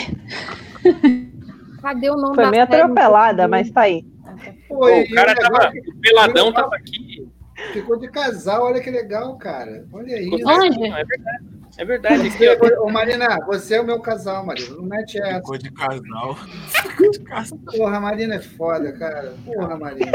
Cadê o nome Foi meio atropelada, mas tá aí. Pô, e o cara tava. O peladão tava aqui. Ficou de casal, olha que legal, cara. Olha isso. Onde? É verdade. É verdade. Aqui, ó. Ô, Marina, você é o meu casal, Marina. Não mete essa. Ficou de casal. Porra, a Marina é foda, cara. Porra, Marina.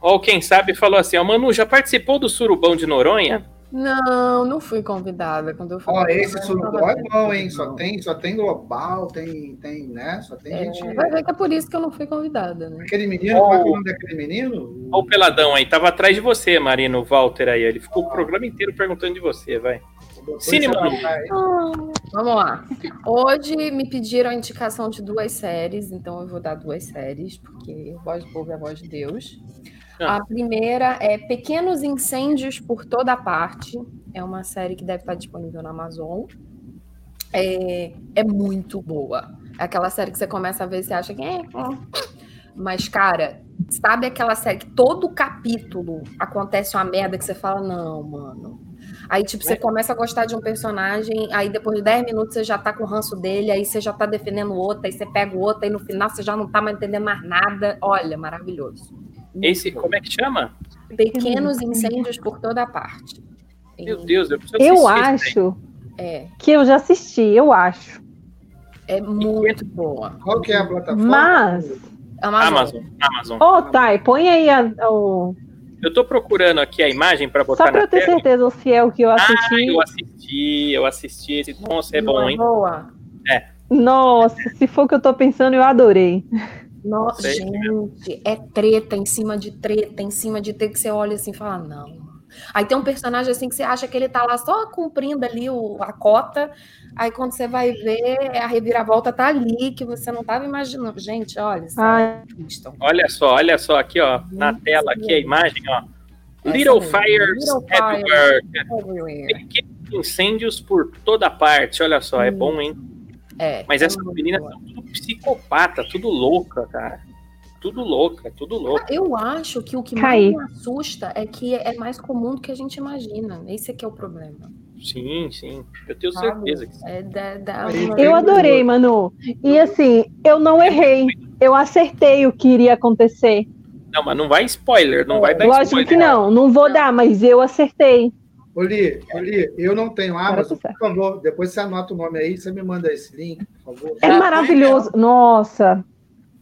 Ó, quem sabe falou assim, ó, Manu, já participou do Surubão de Noronha? Não, não fui convidada. Quando eu fui Ó, esse tava é bom, hein? Só tem, só tem global, tem, tem, né? Só tem É, gente. vai ver que é por isso que eu não fui convidada, né? Aquele menino, qual é o nome daquele menino? Ó o peladão aí, tava atrás de você, Marino, o Walter aí. Ele ficou o programa inteiro perguntando de você, vai. Cine Manu. Vamos lá. Hoje me pediram a indicação de duas séries, então eu vou dar duas séries, porque Voz do Povo é a voz de Deus. Ah. A primeira é Pequenos Incêndios por Toda Parte. É uma série que deve estar disponível na Amazon. É, é muito boa. É aquela série que você começa a ver e você acha que é. hum. Mas, cara, sabe aquela série que todo capítulo acontece uma merda que você fala, não, mano. Aí, tipo, você começa a gostar de um personagem, aí depois de 10 minutos você já tá com o ranço dele, aí você já tá defendendo o outro, aí você pega o outro, aí no final você já não tá mais entendendo mais nada. Olha, maravilhoso. Esse, como é que chama? Pequenos incêndios por toda parte. Meu Deus, eu preciso Eu acho É, que eu já assisti, eu acho. é muito boa. Qual que é a plataforma? Mas. Amazon. Amazon, Amazon. Ô, Thay, põe aí a- o. Eu tô procurando aqui a imagem pra botar Só pra na eu ter tela. certeza se é o que eu Ah, assisti. eu assisti, eu assisti. esse- Nossa, é Não bom, hein? Boa. Nossa, se for o que eu tô pensando, eu adorei. Nossa, Sei. gente, é treta em cima de treta, em cima de treta que você olha assim e fala, não. Aí tem um personagem assim que você acha que ele tá lá só cumprindo ali o, a cota, aí quando você vai ver, a reviravolta tá ali, que você não tava imaginando. Gente, olha, Ai. Olha só, olha só aqui, ó, na tela aqui a imagem, ó. Essa Little mesmo, fires Little everywhere. Everywhere. Pequenos incêndios por toda parte. Olha só, é Hum. bom, hein? É, Mas é essas meninas são tudo psicopata, tudo louca, cara. tudo louca, tudo louca. Eu acho que o que Caí. mais me assusta é que é mais comum do que a gente imagina. Esse é que é o problema. Sim, sim. Eu tenho certeza que sim. É da, da- Eu adorei, Manu. E assim, eu não errei. Eu acertei o que iria acontecer. Não, mas não vai spoiler, não vai dar Lógico spoiler. que não, não vou dar, mas eu acertei. Oli, Oli, eu não tenho Amazon, tá por favor, depois você anota o nome aí, você me manda esse link, por favor. É maravilhoso. Nossa,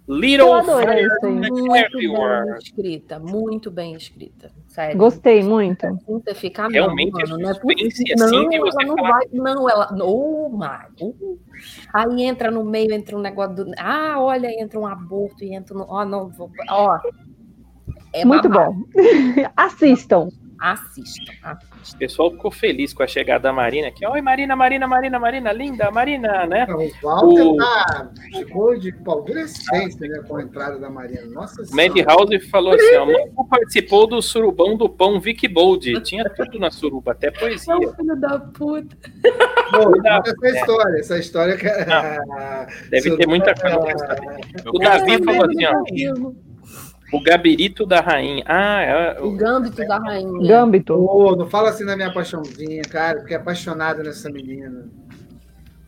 Little Eu adorei isso aí. muito bem escrita, muito bem escrita. Sério. gostei muito. Você fica, Realmente não, mano, não é suspense, possível. assim, não, de você ela não falar- vai. Não, ela. Oh, my. Aí entra no meio, entra um negócio do. Ah, olha, entra um aborto e entra no. Ó, não, vou- ó. É muito babado. bom. Assistam. Assistam. O pessoal ficou feliz com a chegada da Marina aqui. Oi, Marina, Marina, Marina, Marina, linda, Marina, né? Não, o Walter O- tá, ficou de paldurecência né, com a entrada da Marina. Nossa O Madhouse falou assim: ó, Manu participou do surubão do pão Vic Bold. Tinha tudo na suruba, até poesia. Não, filho da puta. Pô, conta essa história, essa história que é. Deve ter muita coisa saber. O Davi falou assim: ó, o gabirito da rainha. Ah, é, O gâmbito da rainha. Gambito. Pô, não fala assim da minha paixãozinha, cara, fiquei apaixonado nessa menina.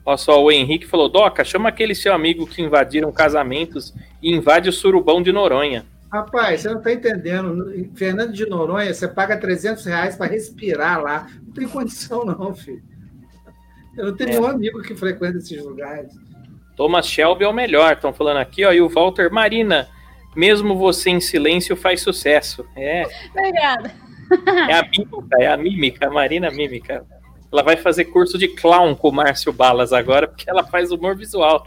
Olha só, o Henrique falou: Doca, chama aquele seu amigo que invadiram casamentos e invade o surubão de Noronha. Rapaz, você não tá entendendo. Fernando de Noronha, você paga 300 reais para respirar lá. Não tem condição, não, filho. Eu não tenho É. nenhum amigo que frequenta esses lugares. Thomas Shelby é o melhor. Estão falando aqui, ó. E o Walter Marina, mesmo você em silêncio faz sucesso. É, Obrigada. é a mímica, é a mímica, a Marina Mímica. Ela vai fazer curso de clown com o Márcio Balas agora, porque ela faz humor visual.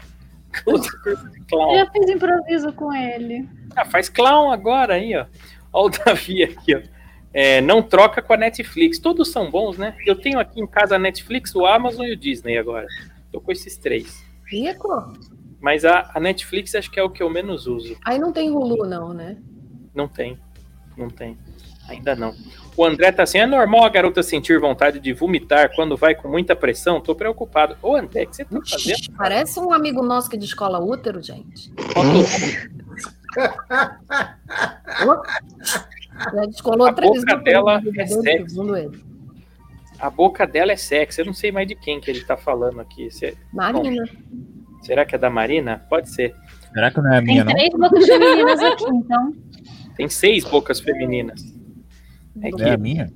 Curso de clown. Eu já fiz improviso com ele. Ah, faz clown agora aí, ó. Ó o Davi aqui, ó. É, não troca com a Netflix. Todos são bons, né? Eu tenho aqui em casa a Netflix, o Amazon e o Disney agora. Tô com esses três. Rico? Mas a, a Netflix acho que é o que eu menos uso. Aí não tem Hulu, não, né? Não tem. Não tem. Ainda não. O André tá assim: é normal a garota sentir vontade de vomitar quando vai com muita pressão? Tô preocupado. Ô, André, o que você tá fazendo? Parece um amigo nosso que descola útero, gente. Já descolou A três boca dela é sexy. A boca dela é sexy. Eu não sei mais de quem que ele tá falando aqui. Marina. Será que é da Marina? Pode ser. Será que não é a Tem minha, não? três bocas femininas aqui, então. Tem seis bocas femininas. É que É a minha?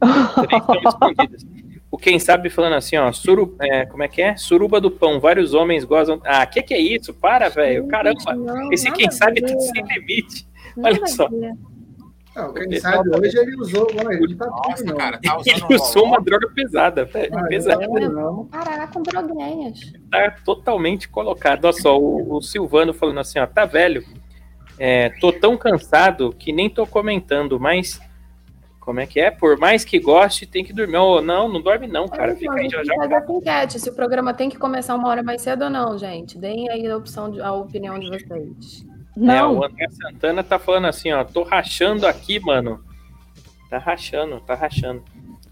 três estão escondidas. O quem sabe falando assim, ó, suru, é, como é que é? Suruba do pão, vários homens gozam. Ah, que que é isso? Para, velho. Caramba. Não, Esse quem sabe tá sem limite. Olha só. Não, quem sabe tá- hoje ele usou. Bom, ele não tá Nossa, tudo, não. cara, tá usando Ele usou uma droga pesada, velho. Ah, pesada. não, não. Parar com droguinhas. Tá totalmente colocado. Olha só, o, o Silvano falando assim, ó, tá velho. É, tô tão cansado que nem tô comentando, mas como é que é? Por mais que goste, tem que dormir. Ô, não, não dorme não, cara. Então, Fica a aí já já. enquete, se o programa tem que começar uma hora mais cedo ou não, gente. Deem aí a opção de, a opinião de vocês. É, Não, o André Santana tá falando assim, ó, tô rachando aqui, mano. Tá rachando, tá rachando.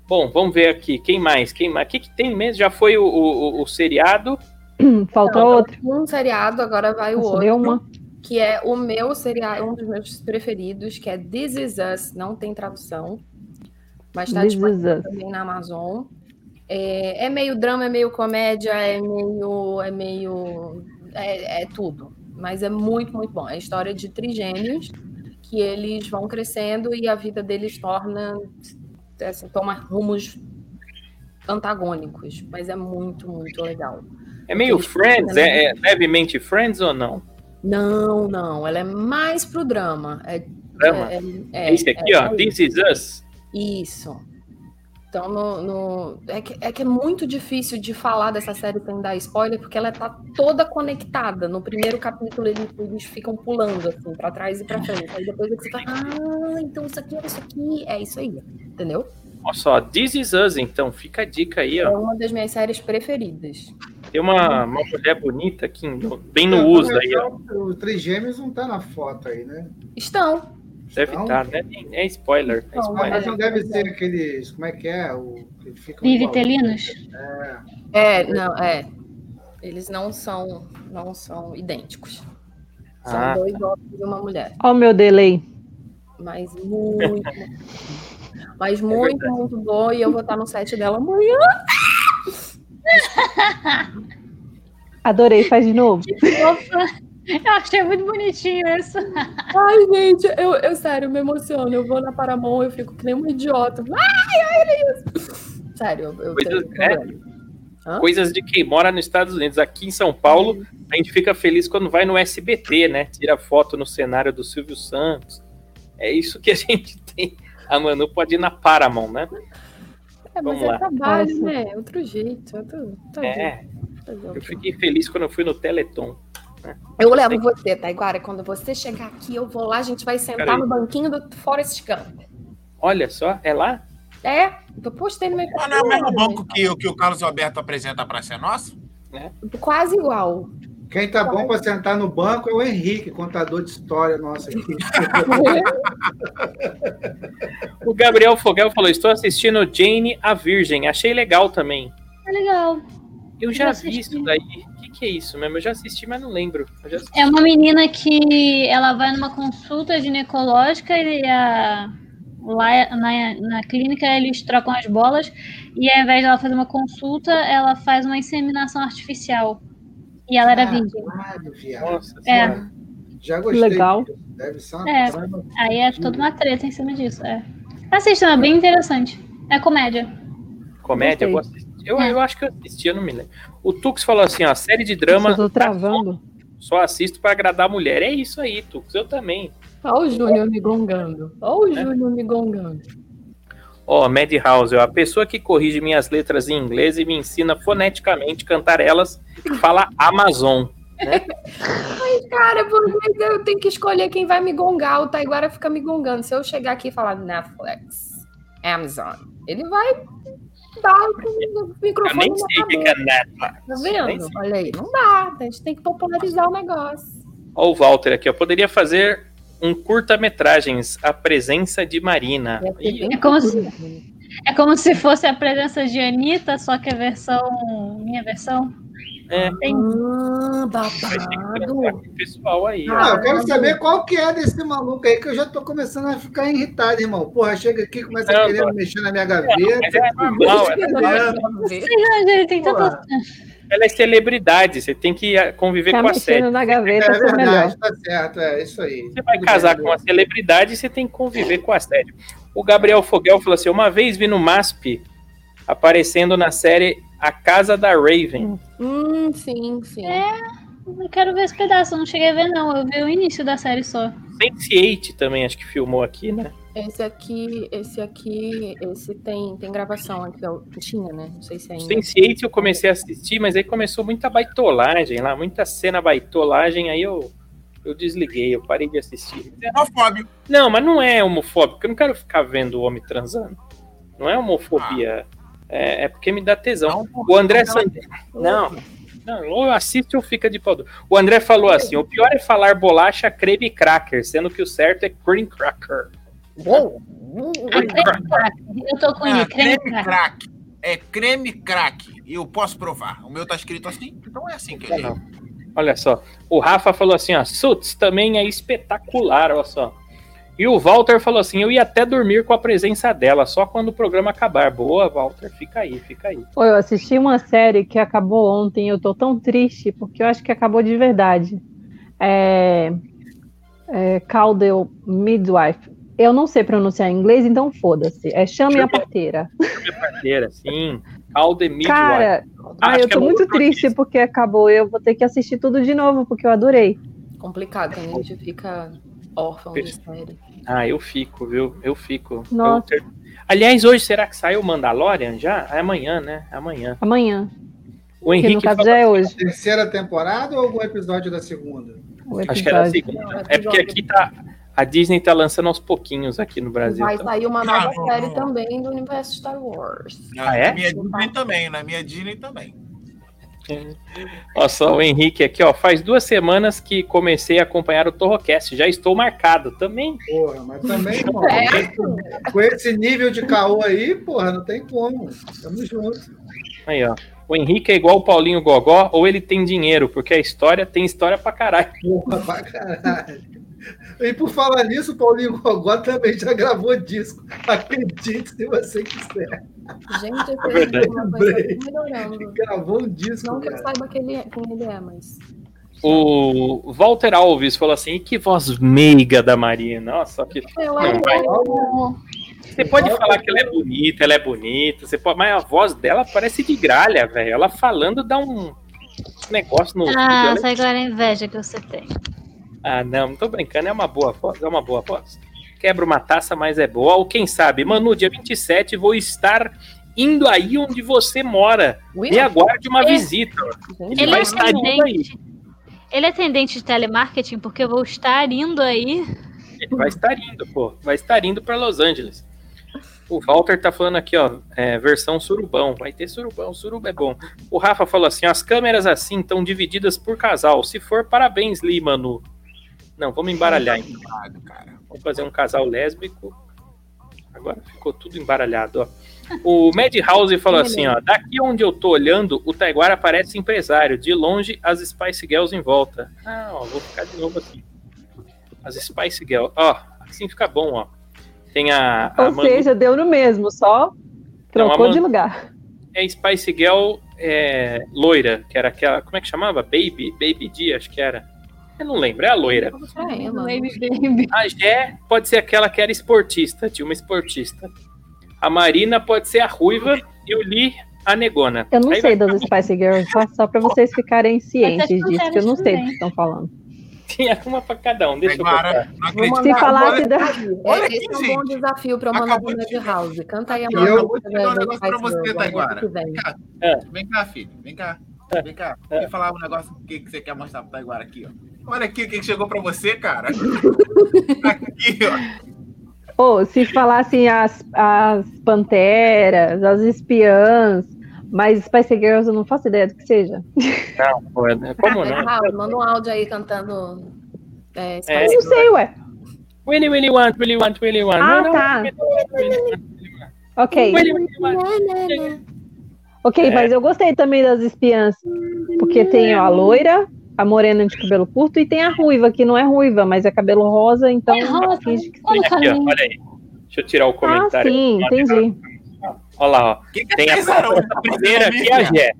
Bom, vamos ver aqui, quem mais? Quem mais? O que, que tem mesmo? Já foi o, o, o- o seriado? falta Não, outra. Um seriado, agora vai o Nossa, outro. deu uma. Que é o meu seriado, um dos meus preferidos, que é This Is Us, não tem tradução. Mas tá This disponível também na Amazon. É, é meio drama, é meio comédia, é meio. É meio. É, é tudo. Mas é muito, muito bom. É a história de trigêmeos que eles vão crescendo e a vida deles torna. Assim, toma rumos antagônicos. Mas é muito, muito legal. É meio Aqueles Friends? É, é levemente Friends ou não? Não, não. Ela é mais pro drama. É, Drama? é, É, esse aqui, ó, This Is Us. Isso. Então, no, no- é, que, é que é muito difícil de falar dessa série sem dar spoiler, porque ela tá toda conectada. No primeiro capítulo, eles, eles ficam pulando, assim, pra trás e pra frente. Aí depois é você fala, ah, então isso aqui é isso aqui. É isso aí, entendeu? Olha só, This Is Us, então, fica a dica aí, É ó. uma das minhas séries preferidas. Tem uma, uma mulher bonita aqui, bem no uso aí, ó. O Trigêmeos não tá na foto aí, né? Estão. Deve estar, né? É spoiler. É Não, spoiler. mas não deve ser aqueles. Como é que é? O, que ficam Bivitelinos? É. É, não, é. Eles não são, não são idênticos. São Ah, dois homens e uma mulher. Ó o meu delay. Mas muito. mas muito, muito boa. E eu vou estar no set dela amanhã. Adorei, faz de novo. Eu achei muito bonitinho isso. Ai, gente, eu, eu sério, me emociono. Eu vou na Paramount, eu fico que nem um idiota. Ai, olha isso. Sério, eu, eu Coisas, tenho é, coisas de quem mora nos Estados Unidos. Aqui em São Paulo, a gente fica feliz quando vai no SBT, né? Tira foto no cenário do Silvio Santos. É isso que a gente tem. A Manu pode ir na Paramount, né? É, mas Vamos é lá. trabalho, Nossa. né? Outro jeito. Outro... tá É, Fazer o eu fiquei feliz quando eu fui no Teleton. Eu levo você, Taiguara. Quando você chegar aqui, eu vou lá, a gente vai sentar no banquinho do Forest Gump. Olha só, é lá? É, eu postei no meu Mas não é o mesmo banco que, o- que o Carlos Alberto apresenta para ser nosso? Quase igual. Quem tá bom para sentar no banco é o Henrique, contador de história nosso aqui. O Gabriel Fogel falou: Estou assistindo Jane a Virgem. Achei legal também. É legal. Eu já vi isso daí. Que, é isso mesmo? Eu já assisti, mas não lembro. Eu. É uma menina que ela vai numa consulta ginecológica e a, lá na, na clínica eles trocam as bolas e ao invés dela fazer uma consulta, ela faz uma inseminação artificial. E ela era virgem. Caralho, viado. Nossa É. senhora. Já gostei. Legal. Deve ser uma É. Aí é toda uma treta em cima disso. É. Assistam, é bem interessante. É comédia. Comédia, eu, Gostei. vou assistir. Eu, eu acho que eu assisti, eu não me lembro. O Tux falou assim: ó, série de drama. Eu tô travando. Só assisto pra agradar a mulher. É isso aí, Tux. Eu também. Olha o Júnior me gongando. Olha o É. Júnior me gongando. Ó, Madhouse, ó, a pessoa que corrige minhas letras em inglês e me ensina foneticamente cantar elas fala Amazon. Cara, porque eu tenho que escolher quem vai me gongar. O Taiguara fica me gongando. Se eu chegar aqui e falar Netflix, Amazon, ele vai dar o Eu microfone nem na sei o que é Netflix. Tá Nem vendo? Olha aí, não dá. A gente tem que popularizar o negócio. Ó, o Walter aqui, ó. Poderia fazer um curta-metragens, A Presença de Marina. É como se, é como se fosse a presença de Anitta, só que a versão. Minha versão. É. Tem. Ah, babado. pessoal aí. Ah, eu quero saber qual que é desse maluco aí, que eu já tô começando a ficar irritado, irmão. Porra, chega aqui, começa Não, a querer não. mexer na minha Mas gaveta. é normal, é gente, tem tanta. Porra, ela é celebridade, você tem que ah, conviver Tá com a série. na É gaveta, foi melhor. verdade, tá certo, é isso aí. Você vai casar com uma celebridade, você tem que conviver com a série. O Gabriel Fogel falou assim: uma vez vi no MASP aparecendo na série A Casa da Raven. Hum, sim, sim. É. Eu quero ver esse pedaço, eu não cheguei a ver, não. Eu vi o início da série só. Sense8 também, acho que filmou aqui, né? Esse aqui, esse aqui, esse tem, tem gravação aqui, ó. tinha, né? Não sei se ainda. Sense8 eu comecei a assistir, mas aí começou muita baitolagem lá, muita cena baitolagem, aí eu, eu desliguei, eu parei de assistir. Homofóbico. Não, mas não é homofóbico, eu não quero ficar vendo o homem transando. Não é homofobia. É, é porque me dá tesão. O André Santana. Não. Não, ou assiste ou fica de pau duro. O André falou assim: o pior é falar bolacha, creme e cracker, sendo que o certo é cream cracker. A creme crack. Eu tô com ele, Ah, creme creme crack. crack. É creme crack. E eu posso provar. O meu tá escrito assim, então é assim que ele Não. Olha só. O Rafa falou assim: ó, Suits também é espetacular, olha só. E o Walter falou assim: eu ia até dormir com a presença dela, só quando o programa acabar. Boa, Walter, fica aí, fica aí. Pô, eu assisti uma série que acabou ontem, eu tô tão triste, porque eu acho que acabou de verdade. É, é Caldel Midwife. Eu não sei pronunciar em inglês, então foda-se. É Chame a Parteira. Minha parceira, sim. Aldemir Cara, ai, Acho eu tô é muito triste porque acabou. Eu vou ter que assistir tudo de novo, porque eu adorei. Complicado, a gente fica órfão de série. Ah, eu fico, viu? Eu fico. Nossa. Eu ter- Aliás, hoje será que saiu o Mandalorian já? É amanhã, né? É amanhã. Amanhã. O Que no Henrique caso já é hoje. Terceira temporada ou algum episódio da segunda? O Acho que era a episódio. segunda. É porque aqui tá. A Disney tá lançando aos pouquinhos aqui no Brasil. Vai tá? sair uma nova Ah, série não. também do universo Star Wars. Ah, é? Na minha Disney também, na minha Disney também. Olha só, o Henrique aqui, ó. Faz duas semanas que comecei a acompanhar o Torrocast. Já estou marcado também. Porra, mas também, irmão, É. com esse nível de caô aí, porra, não tem como. Tamo junto. Aí, ó. O Henrique é igual o Paulinho Gogó, ou ele tem dinheiro, porque a história tem história pra caralho. Porra, pra caralho. E por falar nisso, o Paulinho Gogó também já gravou disco. Acredite se você quiser. Gente, esse É verdade. é coisa. Gravou um disco. Não que eu saiba quem ele é, quem ele é, mas. O Walter Alves falou assim: que voz meiga da Marina. Nossa, que. Eu Não, vai. amo. Você pode falar que ela é bonita, ela é bonita, você pode, mas a voz dela parece de gralha, velho. Ela falando dá um negócio no. Ah, ela- sai agora a inveja que você tem. Ah, não, não tô brincando, é uma boa voz, é uma boa voz. Quebra uma taça, mas é boa. Ou quem sabe, Manu, dia 27 vou estar indo aí onde você mora. Ui, Me aguarde uma É. visita. Ele Ele vai é estar indo aí. Ele é atendente de telemarketing porque eu vou estar indo aí. Ele vai estar indo, pô. Vai estar indo para Los Angeles. O Walter tá falando aqui, ó, é, versão surubão. Vai ter surubão, suruba é bom. O Rafa falou assim: as câmeras assim estão divididas por casal. Se for, parabéns, Lee, Manu. Não, vamos embaralhar então. Vamos fazer um casal lésbico. Agora ficou tudo embaralhado, ó. O Madhouse falou assim, ó. Daqui onde eu tô olhando, o Taiguara parece empresário. De longe, as Spice Girls em volta. Ah, ó, vou ficar de novo aqui. As Spice Girls. Ó, assim fica bom, ó. Tem a, a Ou Manu- seja, deu no mesmo, só trocou de lugar. é Spice Girl é, loira, que era aquela. Como é que chamava? Baby? Baby D, acho que era. Eu não lembro, é a loira. É, mano. Baby, baby. A Gé pode ser aquela que era esportista, tinha uma esportista. A Marina pode ser a ruiva e o Lee a negona. Eu não Aí sei vai das Spice Girls, só, só pra vocês ficarem cientes disso, que eu não sei do que estão falando. Tinha uma pra cada um, deixa eu Taiguara, botar. não Vou Se falasse da. Olha É, aqui, esse é um gente. bom desafio pra Acabou pro de- House. Canta aí a Eu música vou te dar um negócio pra você, Taiguara. É. Vem cá, filho. Vem cá. Vem cá. É. Vem falar um negócio que, que você quer mostrar pro Taiguara aqui, ó. Olha aqui o que chegou pra você, cara. aqui, ó. Ô, se falassem as, as panteras, as espiãs, mas Spice Girls eu não faço ideia do que seja. Não, pô, é- como não? House, manda um áudio aí cantando. É, Spice É. Eu não sei, ué. Willy, Willy want, Willy want, Willy want. Ah, tá. Ok. Willy, Willy want. Ok, É. mas eu gostei também das espiãs. Porque tem a loira, a morena de cabelo curto e tem a ruiva, que não é ruiva, mas é cabelo rosa, então. É rosa. finge que Olha Aqui, ó, olha aí. Deixa eu tirar o Ah, comentário. sim, entendi. Olha lá, ó. Que que Tem a, Araújo a primeira aqui é a? Gé.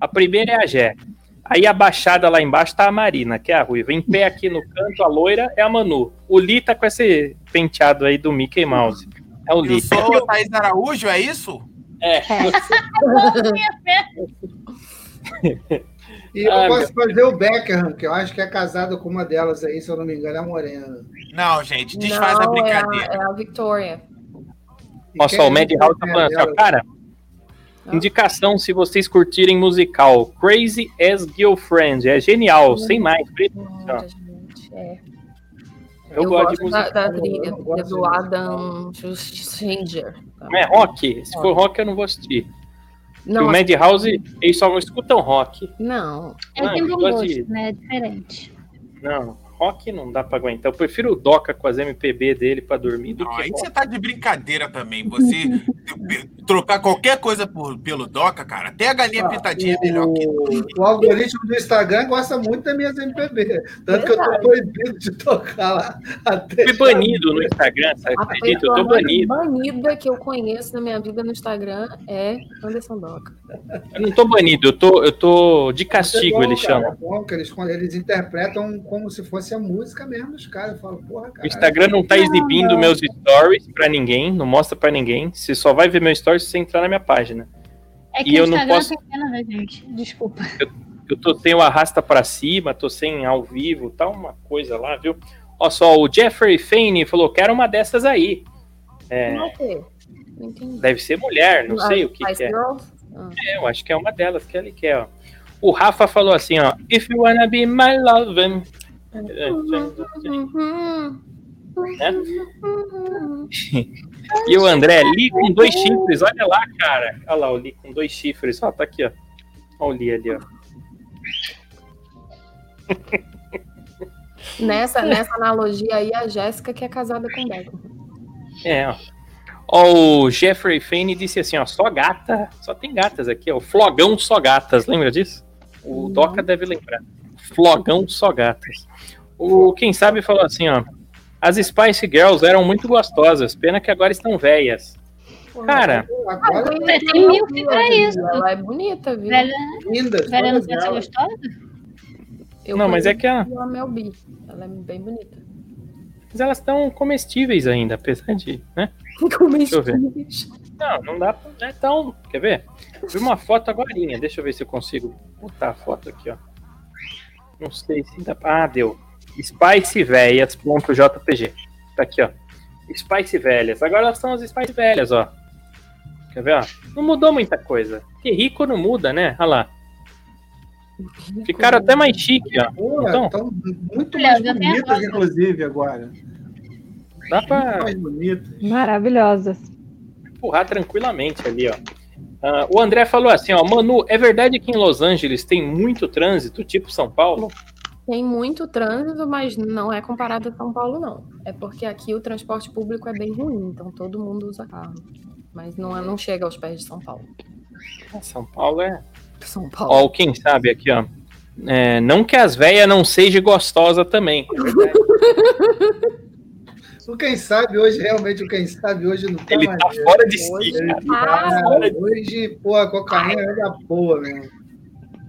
A primeira é a Gé. Aí a baixada lá embaixo tá a Marina, que é a ruiva. Em pé aqui no canto, a loira é a Manu. O Lee tá com esse penteado aí do Mickey Mouse. É o Eu Lee. sou o Thaís Araújo, é isso? É. E eu Ah, posso fazer o Beckham, que eu acho que é casado com uma delas aí, se eu não me engano, é a Morena. Não, gente, desfaz Não, a brincadeira. É a, é a Victoria. Só, o é Mad que House tá é falando assim, cara. Ah. Indicação se vocês curtirem musical. Crazy as Girlfriend. É genial, sem mais. Muita gente, é. Eu, Eu, gosto de gosto da, da trilha do. Adam Stranger. Não é rock? Se for rock, eu não vou assistir. Não, o Mad House, eles só escutam rock. não. Ele Não, tem bom gosto, de- né? É diferente. Não, rock não dá pra aguentar. Eu prefiro o Doca com as MPB dele pra dormir do Não, que aí rock. você tá de brincadeira também. Você trocar qualquer coisa por, pelo Doca, cara, até a galinha pintadinha é melhor que O, o algoritmo do Instagram gosta muito das minhas MPB. Tanto que eu tô proibido de tocar lá. Até Fui banido no Instagram, você A acredita? Eu pessoa tô banido. banida que eu conheço na minha vida no Instagram é Anderson Doca. Eu não tô banido, eu tô, eu tô de castigo, É bom, eles cara, chamam. É bom que eles, eles interpretam como se fosse a música mesmo dos caras. Eu falo, porra, cara. O Instagram não tá exibindo meus stories pra ninguém, não mostra pra ninguém. Você só vai ver meu stories se você entrar na minha página. É que E o eu não Instagram posso- tem pena da gente. Desculpa. Eu tô sem o arrasta pra cima, tô sem ao vivo, tá uma coisa lá, viu? Ó só, o Jeffrey Fane falou, quero uma dessas aí. É, Não. Não deve ser mulher, não sei o que, que é. Ah. É, eu acho que é uma delas que ele quer, ó. O Rafa falou assim, ó. If you wanna be my love. Né? E o André, Lee com dois chifres, olha lá, cara. Olha lá o Lee com dois chifres. Ó, tá aqui, ó. Olha o Lee ali, ó. Nessa, nessa analogia aí, a Jéssica que é casada com o Beckham. É, ó. Ó, o Jeffrey Fane disse assim, ó, só gata, só tem gatas aqui, ó, o Flogão Só Gatas, lembra disso? O Doca deve lembrar. Flogão Só Gatas. O Quem Sabe falou assim, ó, as Spice Girls eram muito gostosas, pena que agora estão velhas. Cara, Agora Tem tem mil que pra isso. Ela é bonita, viu? Velha, lindas. velha não elas. gostosa? Eu Não, mas é que a- conheço a Mel B. Ela é bem bonita. mas elas estão comestíveis ainda, apesar de, né? Deixa eu ver. Não, não dá pra. É tão. Quer ver? Vi uma foto agora. Deixa eu ver se eu consigo botar a foto aqui, ó. Não sei se dá. Ah, deu. Spicevelhas.jpg. Tá aqui, ó. Spice Velhas. Agora elas são as Spice Velhas, ó. Quer ver, ó? Não mudou muita coisa. Que rico não muda, né? Olha lá. Ficaram até mais chique, ó. Pô, Então, tão muito mais bonitas, inclusive, agora. dá pra mais bonitas. Maravilhosas. empurrar tranquilamente ali, ó. Ah, o André falou assim, ó, Manu, é verdade que em Los Angeles tem muito trânsito, tipo São Paulo? Tem muito trânsito, mas não é comparado a São Paulo, não. É porque aqui o transporte público é bem ruim, então todo mundo usa carro. Mas não, é- não chega aos pés de São Paulo. São Paulo é. São Paulo. Ó, quem sabe aqui, ó. É, não que as velhas não sejam gostosas também. O quem sabe hoje, realmente, o quem sabe hoje não tá Ele mais tá fora de si, Hoje, tá- fora de- hoje, pô, a cocaína é da boa mesmo.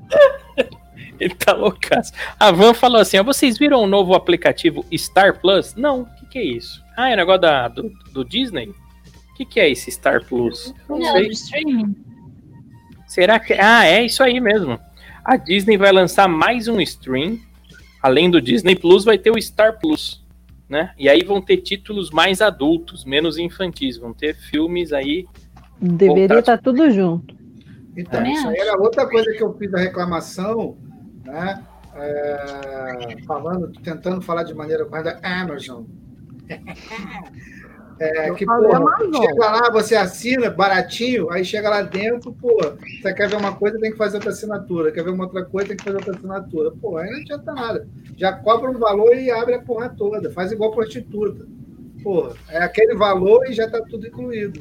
Ele tá loucaço. A Van falou assim: ó, vocês viram o novo aplicativo Star Plus? Não, o que, que é isso? Ah, é negócio da, do, do Disney? O que, que é esse Star Plus? Não Não, sei. streaming. Será que. Ah, é isso aí mesmo. A Disney vai lançar mais um stream. Além do Disney Plus, vai ter o Star Plus. Né? E aí vão ter títulos mais adultos, menos infantis. Vão ter filmes aí. Deveria estar tudo junto. Então, Também isso aí era outra coisa que eu fiz a reclamação, né? É, falando, tentando falar de maneira correta, Amazon. É, Eu que, pô, Amazon. chega lá, você assina, baratinho, aí chega lá dentro, pô, você quer ver uma coisa, tem que fazer outra assinatura, quer ver uma outra coisa, tem que fazer outra assinatura. Pô, aí não adianta nada. Já cobra um valor e abre a porra toda, faz igual prostituta. Pô, é aquele valor e já tá tudo incluído.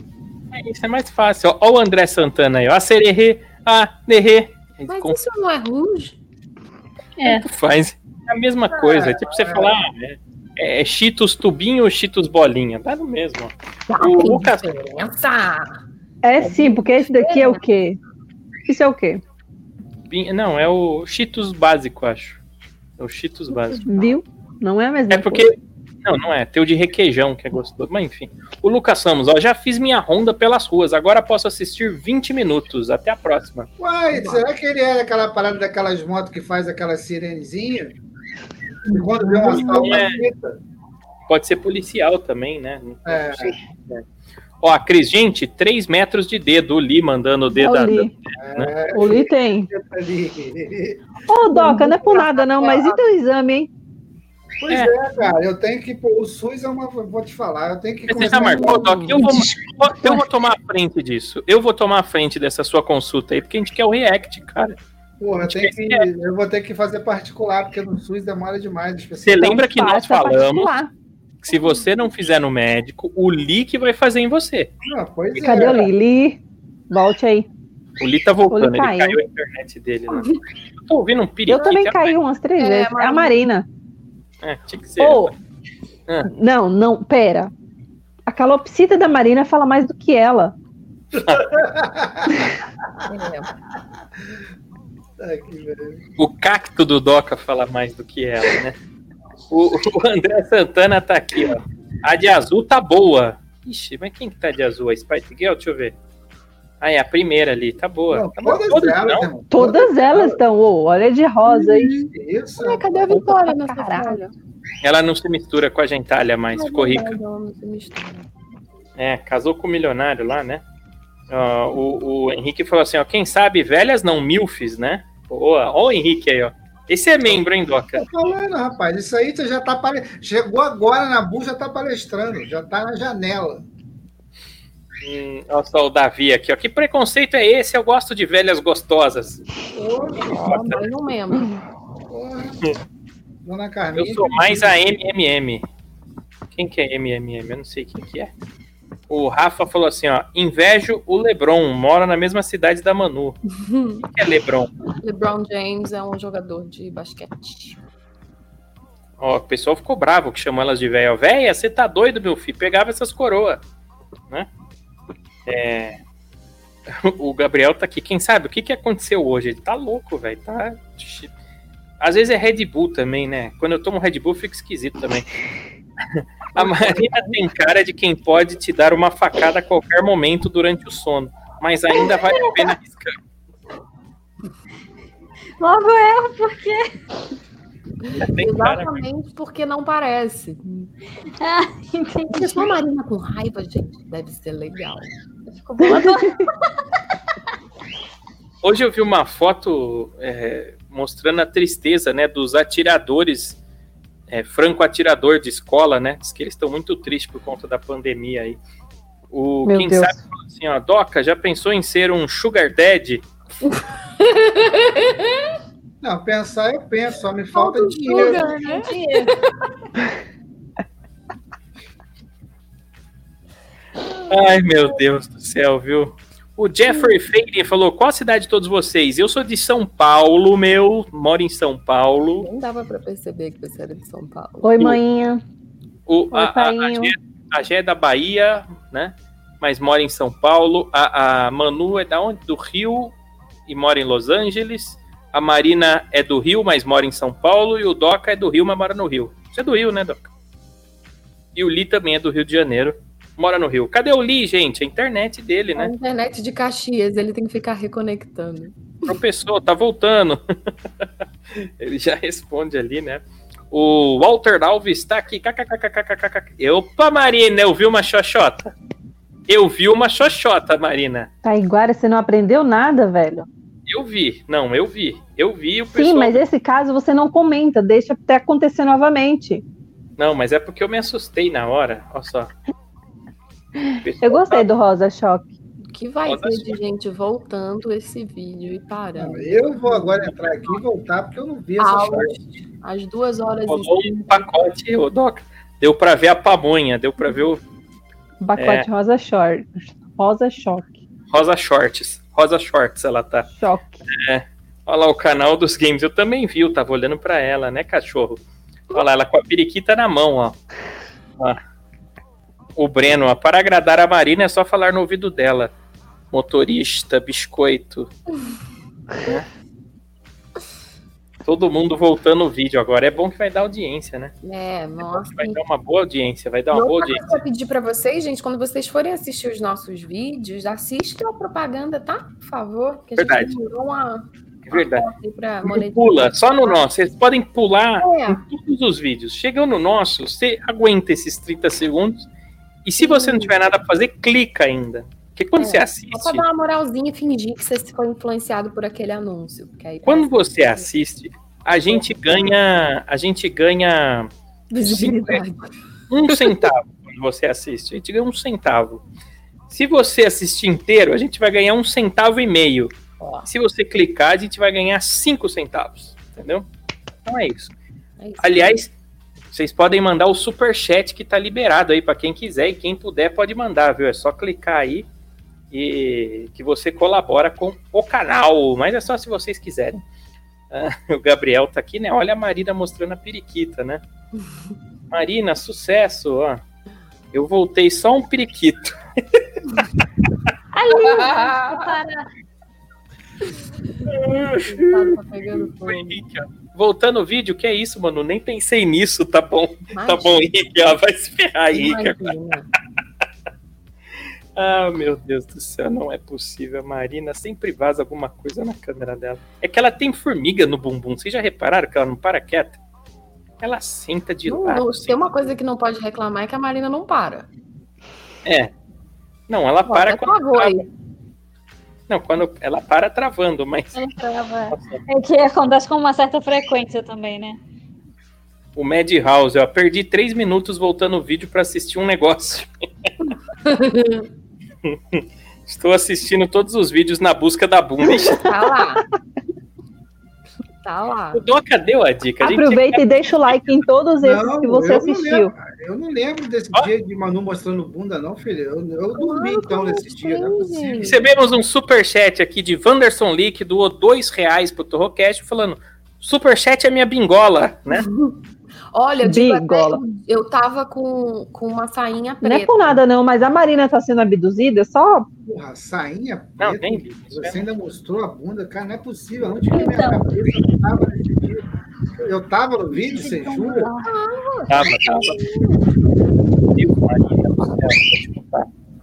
É, isso é mais fácil. Ó, Ó o André Santana aí. Ó, a sererê, a nerê. Mas Com- isso não é rouge? É. Faz a mesma coisa. É tipo você falar, ah, é, é Cheetos tubinho ou Cheetos bolinha. Dá no mesmo. Não O Lucas- diferença. É sim, porque esse daqui é o quê? Isso é o quê? Não, é o Cheetos básico, acho. É o Cheetos básico. Viu? Não é a mesma É porque. coisa. Não, não é. Tem o de requeijão, que é gostoso. Mas enfim. O Lucas Samos, ó, já fiz minha ronda pelas ruas. Agora posso assistir 20 minutos. Até a próxima. Uai, será que ele é aquela parada daquelas motos que faz aquela sirenezinha? E quando vê um assalto, É. Pode ser policial também, né? É. Ó, a Cris, gente, 3 metros de dedo. O Li mandando o dedo. O Li. É, O Li tem. Ô, Doca, não é por nada não, mas e teu exame, hein? Pois É. é. cara, eu tenho que. pô, O SUS é uma. Vou te falar, eu tenho que. Você já marcou, Doc? Eu vou, eu vou tomar a frente disso. Eu vou tomar a frente dessa sua consulta aí, porque a gente quer o React, cara. Porra, eu, tenho que, eu vou ter que fazer particular, porque no SUS demora demais. Você lembra que nós falamos particular. que se você não fizer no médico, o Li que vai fazer em você. Não, pois é. Cadê o Lili? Volte aí. O Li tá voltando, O ele Li caiu. caiu a internet dele. Né? Eu tô ouvindo um periquito. Eu também caí umas três É, vezes. É a Marina. É, tinha que ser. Ô, Ah. não, não, pera. A calopsita da Marina fala mais do que ela. O cacto do Doca fala mais do que ela, né? O, o André Santana tá aqui, ó. A de azul tá boa. Ixi, mas quem que tá de azul? A Spice Girl? Deixa eu ver. Ah, é a primeira ali, tá boa. Não, tá boa. todas Todas elas, não. Todas elas estão. Ô, olha de rosa aí. Isso. Ué, cadê a Vitória nessa caralho. Ela não se mistura com a gentalha mais, ficou rica. Não, não se mistura. É, casou com o milionário lá, né? Ó, o, o Henrique falou assim, ó, quem sabe velhas não milfs, né? Boa. Ó o Henrique aí, ó. Esse é membro, hein, Doca? Tô falando, rapaz. Isso aí você já tá. pale- Chegou agora na Bu, já tá palestrando, já tá na janela. Hum, olha só o Davi aqui, ó. Que preconceito é esse? Eu gosto de velhas gostosas. Mais um membro. Porra. Dona Carminha. Eu sou mais a MMM. Quem que é MMM? Eu não sei quem que é. O Rafa falou assim, ó, invejo o LeBron, mora na mesma cidade da Manu. O que é LeBron? LeBron James é um jogador de basquete. Ó, o pessoal ficou bravo que chamou elas de véia. Véia, você tá doido, meu filho? Pegava essas coroas, né? É... O Gabriel tá aqui. Quem sabe o que, que aconteceu hoje? Ele tá louco, velho. Tá... Às vezes é Red Bull também, né? Quando eu tomo Red Bull, fica esquisito também. A Marina tem cara de quem pode te dar uma facada a qualquer momento durante o sono, mas ainda vale a pena arriscar. Logo eu, porque. Tem cara, Exatamente porque não parece. Ah, A entendi. pessoa Marina com raiva, gente, deve ser legal. Ficou. Hoje eu vi uma foto é, mostrando a tristeza, né, dos atiradores, é, franco atirador de escola, né? Diz que eles estão muito tristes por conta da pandemia aí. O Meu quem Deus. sabe falou assim, ó, Doca, já pensou em ser um sugar daddy? Não, pensar eu penso, só me falta Falta dinheiro. sugar, né? Ai, meu Deus do céu, viu? O Jeffrey Feire falou: qual a cidade de todos vocês? Eu sou de São Paulo, meu, moro em São Paulo. Nem dava pra perceber que você era de São Paulo. Oi, manhinha. O, a, a, a, painho. Gé, a Gé é da Bahia, né? Mas mora em São Paulo. A, a Manu é da onde? Do Rio e mora em Los Angeles. A Marina é do Rio, mas mora em São Paulo. E o Doca é do Rio, mas mora no Rio. Você é do Rio, né, Doca? E o Li também é do Rio de Janeiro. Mora no Rio. Cadê o Li, gente? A internet dele, A né? internet de Caxias, ele tem que ficar reconectando. Professor, tá voltando. Ele já responde ali, né? O Walter Alves tá aqui. Opa, Marina, eu vi uma xoxota. Eu vi uma xoxota, Marina. Taiguara, você não aprendeu nada, velho. Eu vi. Não, eu vi. Eu vi o pessoal. Sim, mas esse caso você não comenta, deixa até acontecer novamente. Não, mas é porque eu me assustei na hora. Olha só. O Eu gostei tá- do Rosa Choque. O que vai ter só. de gente voltando esse vídeo e parando? Eu vou agora entrar aqui e voltar, porque eu não vi essa parte. Às duas horas Rolou e um pacote, ô Doc. Deu pra ver a pamonha, deu pra ver o Pacote Rosa Short. Rosa Choque. Rosa Shorts. Rosa Shorts, ela tá. Choque. Olha lá o canal dos games. Eu também vi, eu tava olhando pra ela, né, cachorro? Olha lá, ela com a periquita na mão, ó. Ó. O Breno, para agradar a Marina é só falar no ouvido dela. Motorista, biscoito. Né? Todo mundo voltando o vídeo agora. É bom que vai dar audiência, né? É, nossa. Vai dar uma boa audiência, vai dar uma boa audiência. eu pedir pra vocês, gente, quando vocês forem assistir os nossos vídeos, assistam a propaganda, tá? Por favor. Que a Verdade. gente uma, É verdade. Pula, só no nosso. Vocês podem pular É. em todos os vídeos. Chegou no nosso, você aguenta esses 30 segundos. E se você não tiver nada pra fazer, clica ainda. Porque quando É, você assiste, Só pra dar uma moralzinha e fingir que você foi influenciado por aquele anúncio. quando você assiste, a gente ganha. A gente ganha visibilidade. um centavo quando você assiste. A gente ganha um centavo. Se você assistir inteiro, a gente vai ganhar um centavo e meio. Ó. Se você clicar, a gente vai ganhar cinco centavos. Entendeu? Então é isso. É isso. Aliás, vocês podem mandar o super chat que tá liberado aí para quem quiser e quem puder pode mandar, viu? É só clicar aí e que você colabora com o canal, mas é só se vocês quiserem. Ah, o Gabriel tá aqui, né? Olha a Marina mostrando a periquita, né? Marina, sucesso, ó. Eu voltei só um periquito. Ali, para. Tá pegando fogo. Voltando o vídeo, que é isso, mano? Nem pensei nisso, tá bom. Tá Imagina, bom, Henrique, ó, vai se ferrar, imagina. Ah, meu Deus do céu, não é possível. A Marina sempre vaza alguma coisa na câmera dela. É que ela tem formiga no bumbum. Vocês já repararam que ela não para quieta? Ela senta de Não, lado. não, assim. tem uma coisa que não pode reclamar é que a Marina não para. É. Não, ela Ó, para até quando. aí. Não, quando ela para travando, mas Ela trava. É que acontece com uma certa frequência também, né? o Madhouse, ó, perdi três minutos voltando o vídeo pra assistir um negócio. Estou assistindo todos os vídeos na busca da bunda. Tá lá. Tá lá. O Doca deu a dica. A gente Aproveita e deixa o like em todos esses Não, que você eu não assistiu. cara. Eu não lembro desse dia de Manu mostrando bunda, não, filho. Eu, eu dormi então nesse dia, não é possível. Recebemos um superchat aqui de Wanderson Lee, que doou dois reais pro Torrocast, falando: Superchat é minha bingola, né? Olha, até, Bigola. eu tava com, com uma sainha Não é preta. por nada, não, mas a Marina tá sendo abduzida, só Porra, sainha Não, preta. nem vi. Você ainda mostrou a bunda, cara, não é possível. Onde que minha Então. cabeça não tava nesse dia? Eu tava no vídeo, você jura? Tava, tava. Deus.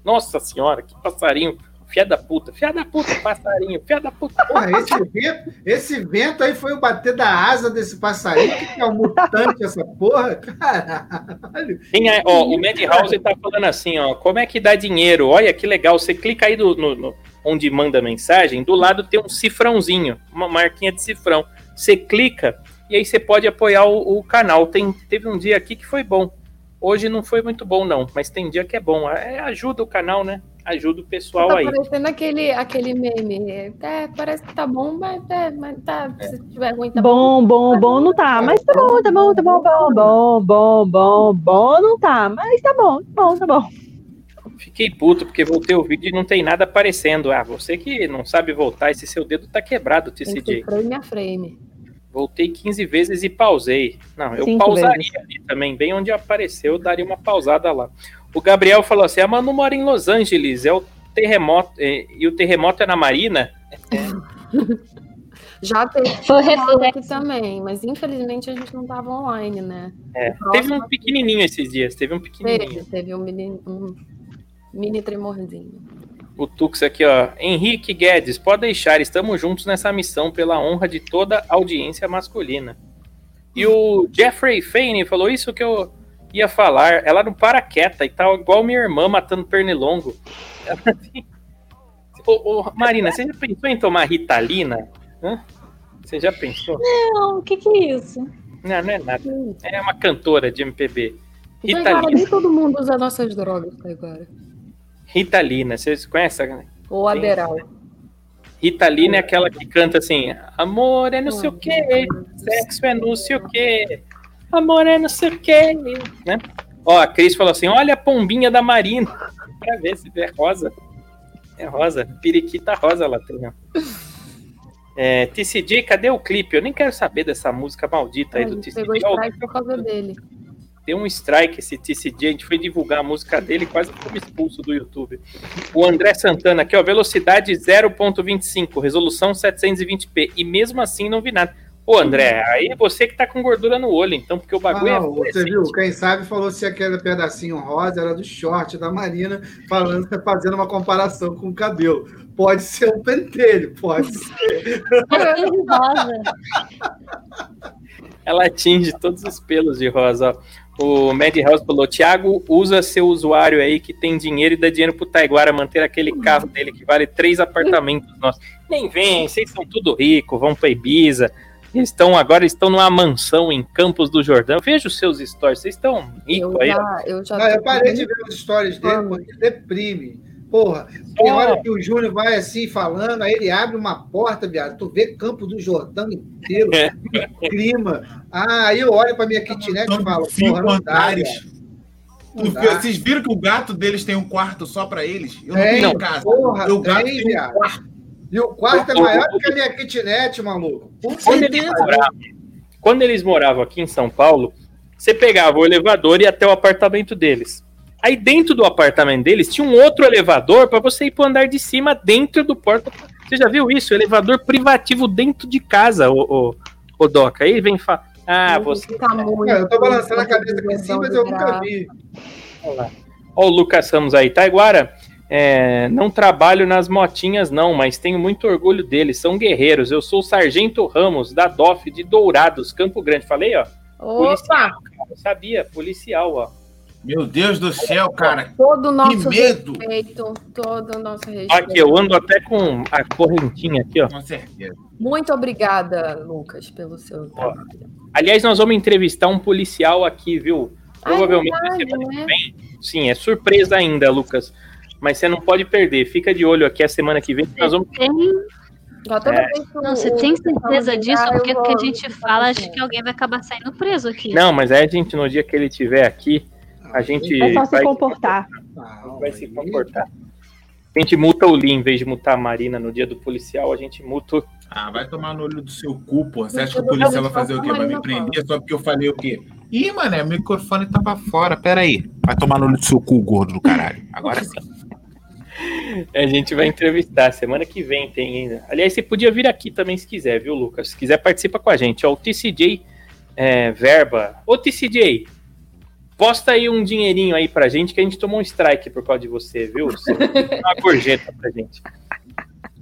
Nossa senhora, que passarinho. Fia da puta, fia da puta, passarinho, fia da puta. Porra, esse vento, esse vento aí foi o bater da asa desse passarinho. Que é um mutante essa porra? Caralho. Quem é, ó, o Madhouse tá falando assim, ó, como é que dá dinheiro? Olha que legal, você clica aí do, no, no- onde manda mensagem, do lado tem um cifrãozinho, uma marquinha de cifrão. Você clica e aí você pode apoiar o, o canal. Tem, teve um dia aqui que foi bom. Hoje não foi muito bom, não, mas tem dia que é bom. É, ajuda o canal, né? Ajuda o pessoal Tá aí. parecendo aquele, aquele meme. É, parece que tá bom, mas, é, mas tá, se tiver ruim, tá bom, bom, bom não tá, mas tá bom, tá bom, tá bom, bom, bom, bom, bom, bom não tá, mas tá bom, tá bom, tá bom. Fiquei puto porque voltei o vídeo e não tem nada aparecendo. Ah, você que não sabe voltar, esse seu dedo tá quebrado, ser frame a frame. Voltei 15 vezes e pausei. Não, eu Cinco pausaria vezes. ali também, bem onde apareceu, eu daria uma pausada lá. O Gabriel falou assim: a Manu mora em Los Angeles, é o terremoto, é, e o terremoto é na Marina? Já teve Foi aqui também, mas infelizmente a gente não tava online, né? É, teve um pequenininho esses dias, teve um pequenininho. Teve, teve um mini, um mini tremorzinho. O Tux aqui, ó. Henrique Guedes, pode deixar, estamos juntos nessa missão pela honra de toda a audiência masculina. E o Jeffrey Fane falou isso que eu ia falar. Ela não para quieta e tá igual minha irmã matando pernilongo. Assim- Ô, ô, Marina, você já pensou em tomar Ritalina? Hã? Você já pensou? Não, o que que é isso? Não, não é nada. É uma cantora de MPB. Então, cara, Ritalina. nem todo mundo usa nossas drogas agora. Ritalina, vocês conhecem? Ou Sim. Aderal. Ritalina é aquela que canta assim: Amor é não sei o que, sexo é não sei o que, amor é não sei o que, né? Ó, a Cris falou assim: Olha a pombinha da Marina, pra ver se é rosa. É rosa, periquita rosa lá tem. É, cadê o clipe? Eu nem quero saber dessa música maldita aí do TCD. pegou strike por causa dele. Deu um strike esse TCD, a gente foi divulgar a música dele e quase fomos expulso do YouTube. O André Santana aqui, ó, velocidade 0.25, resolução 720p, e mesmo assim não vi nada. Ô André, aí você que tá com gordura no olho, então, porque o Ah, bagulho não, é você fluorescente. viu? Quem sabe falou se aquele pedacinho rosa era do short da Marina, falando, fazendo uma comparação com o cabelo. Pode ser um pentelho, pode ser. Rosa. Ela atinge todos os pelos de rosa, ó. O Madhouse falou, Thiago, usa seu usuário aí que tem dinheiro e dá dinheiro pro Taiguara manter aquele carro dele que vale três apartamentos nossos. Nem vem, vocês são tudo rico, vão pra Ibiza. Eles estão agora estão numa mansão em Campos do Jordão. Veja os seus stories, vocês estão ricos Eu aí. já, eu já Ah, eu parei de ver as histórias dele, porque deprime. Porra, tem hora que o Júnior vai assim falando, aí ele abre uma porta, viado. Tu vê Campo do Jordão inteiro, É. clima. Ah, aí eu olho pra minha kitnet e falo, porra, não dá. Tu Não. Vocês viram que o gato deles tem um quarto só pra eles? Eu não Tem, tenho casa. porra, o gato tem, tem um quarto. E o quarto é maior do que a minha kitnet, maluco. Com Quando eles, certeza. moravam, quando eles moravam aqui em São Paulo, você pegava o elevador e ia até o apartamento deles. Aí dentro do apartamento deles tinha um outro elevador para você ir pro andar de cima dentro do porta. Você já viu isso? Elevador privativo dentro de casa, o, o, o Doca. Aí vem falar. Ah, você. Tá muito, É, eu tô balançando a cabeça aqui muito sim, mas eu nunca vi. Olha o Lucas Ramos aí. Taiguara, é, não trabalho nas motinhas, não, mas tenho muito orgulho deles. São guerreiros. Eu sou o Sargento Ramos, da DOF de Dourados, Campo Grande. Falei, ó. Policial, Opa! cara. Eu sabia, policial, ó. Meu Deus do céu, cara. Todo o nosso medo! respeito, todo o nosso respeito. Aqui, eu ando até com a correntinha aqui, ó. Com certeza. Muito obrigada, Lucas, pelo seu trabalho. Aliás, nós vamos entrevistar um policial aqui, viu? Provavelmente na verdade, semana que né? vem. Sim, é surpresa ainda, Lucas. Mas você não pode perder. Fica de olho aqui a semana que vem. que Nós vamos Tem... É. Não, você tem certeza disso? Porque o que a gente fala, acho que alguém vai acabar saindo preso aqui. Não, mas aí a gente, no dia que ele estiver aqui, A gente É só se vai, comportar. Não, vai se comportar. A gente multa o Lee em vez de multar a Marina no dia do policial, a gente multa. o- Ah, vai tomar no olho do seu cu, pô. Você acha que o policial vai fazer o quê? Vai me prender só porque eu falei o quê? Ih, mané, o microfone tava fora. Pera aí. Vai tomar no olho do seu cu, gordo do caralho. Agora sim. A gente vai entrevistar. Semana que vem tem ainda. Aliás, você podia vir aqui também se quiser, viu, Lucas? Se quiser, participa com a gente. Ó, o TCJ é, Verba. Ô, TCJ, posta aí um dinheirinho aí pra gente que a gente tomou um strike por causa de você, viu? Você uma gorjeta pra gente.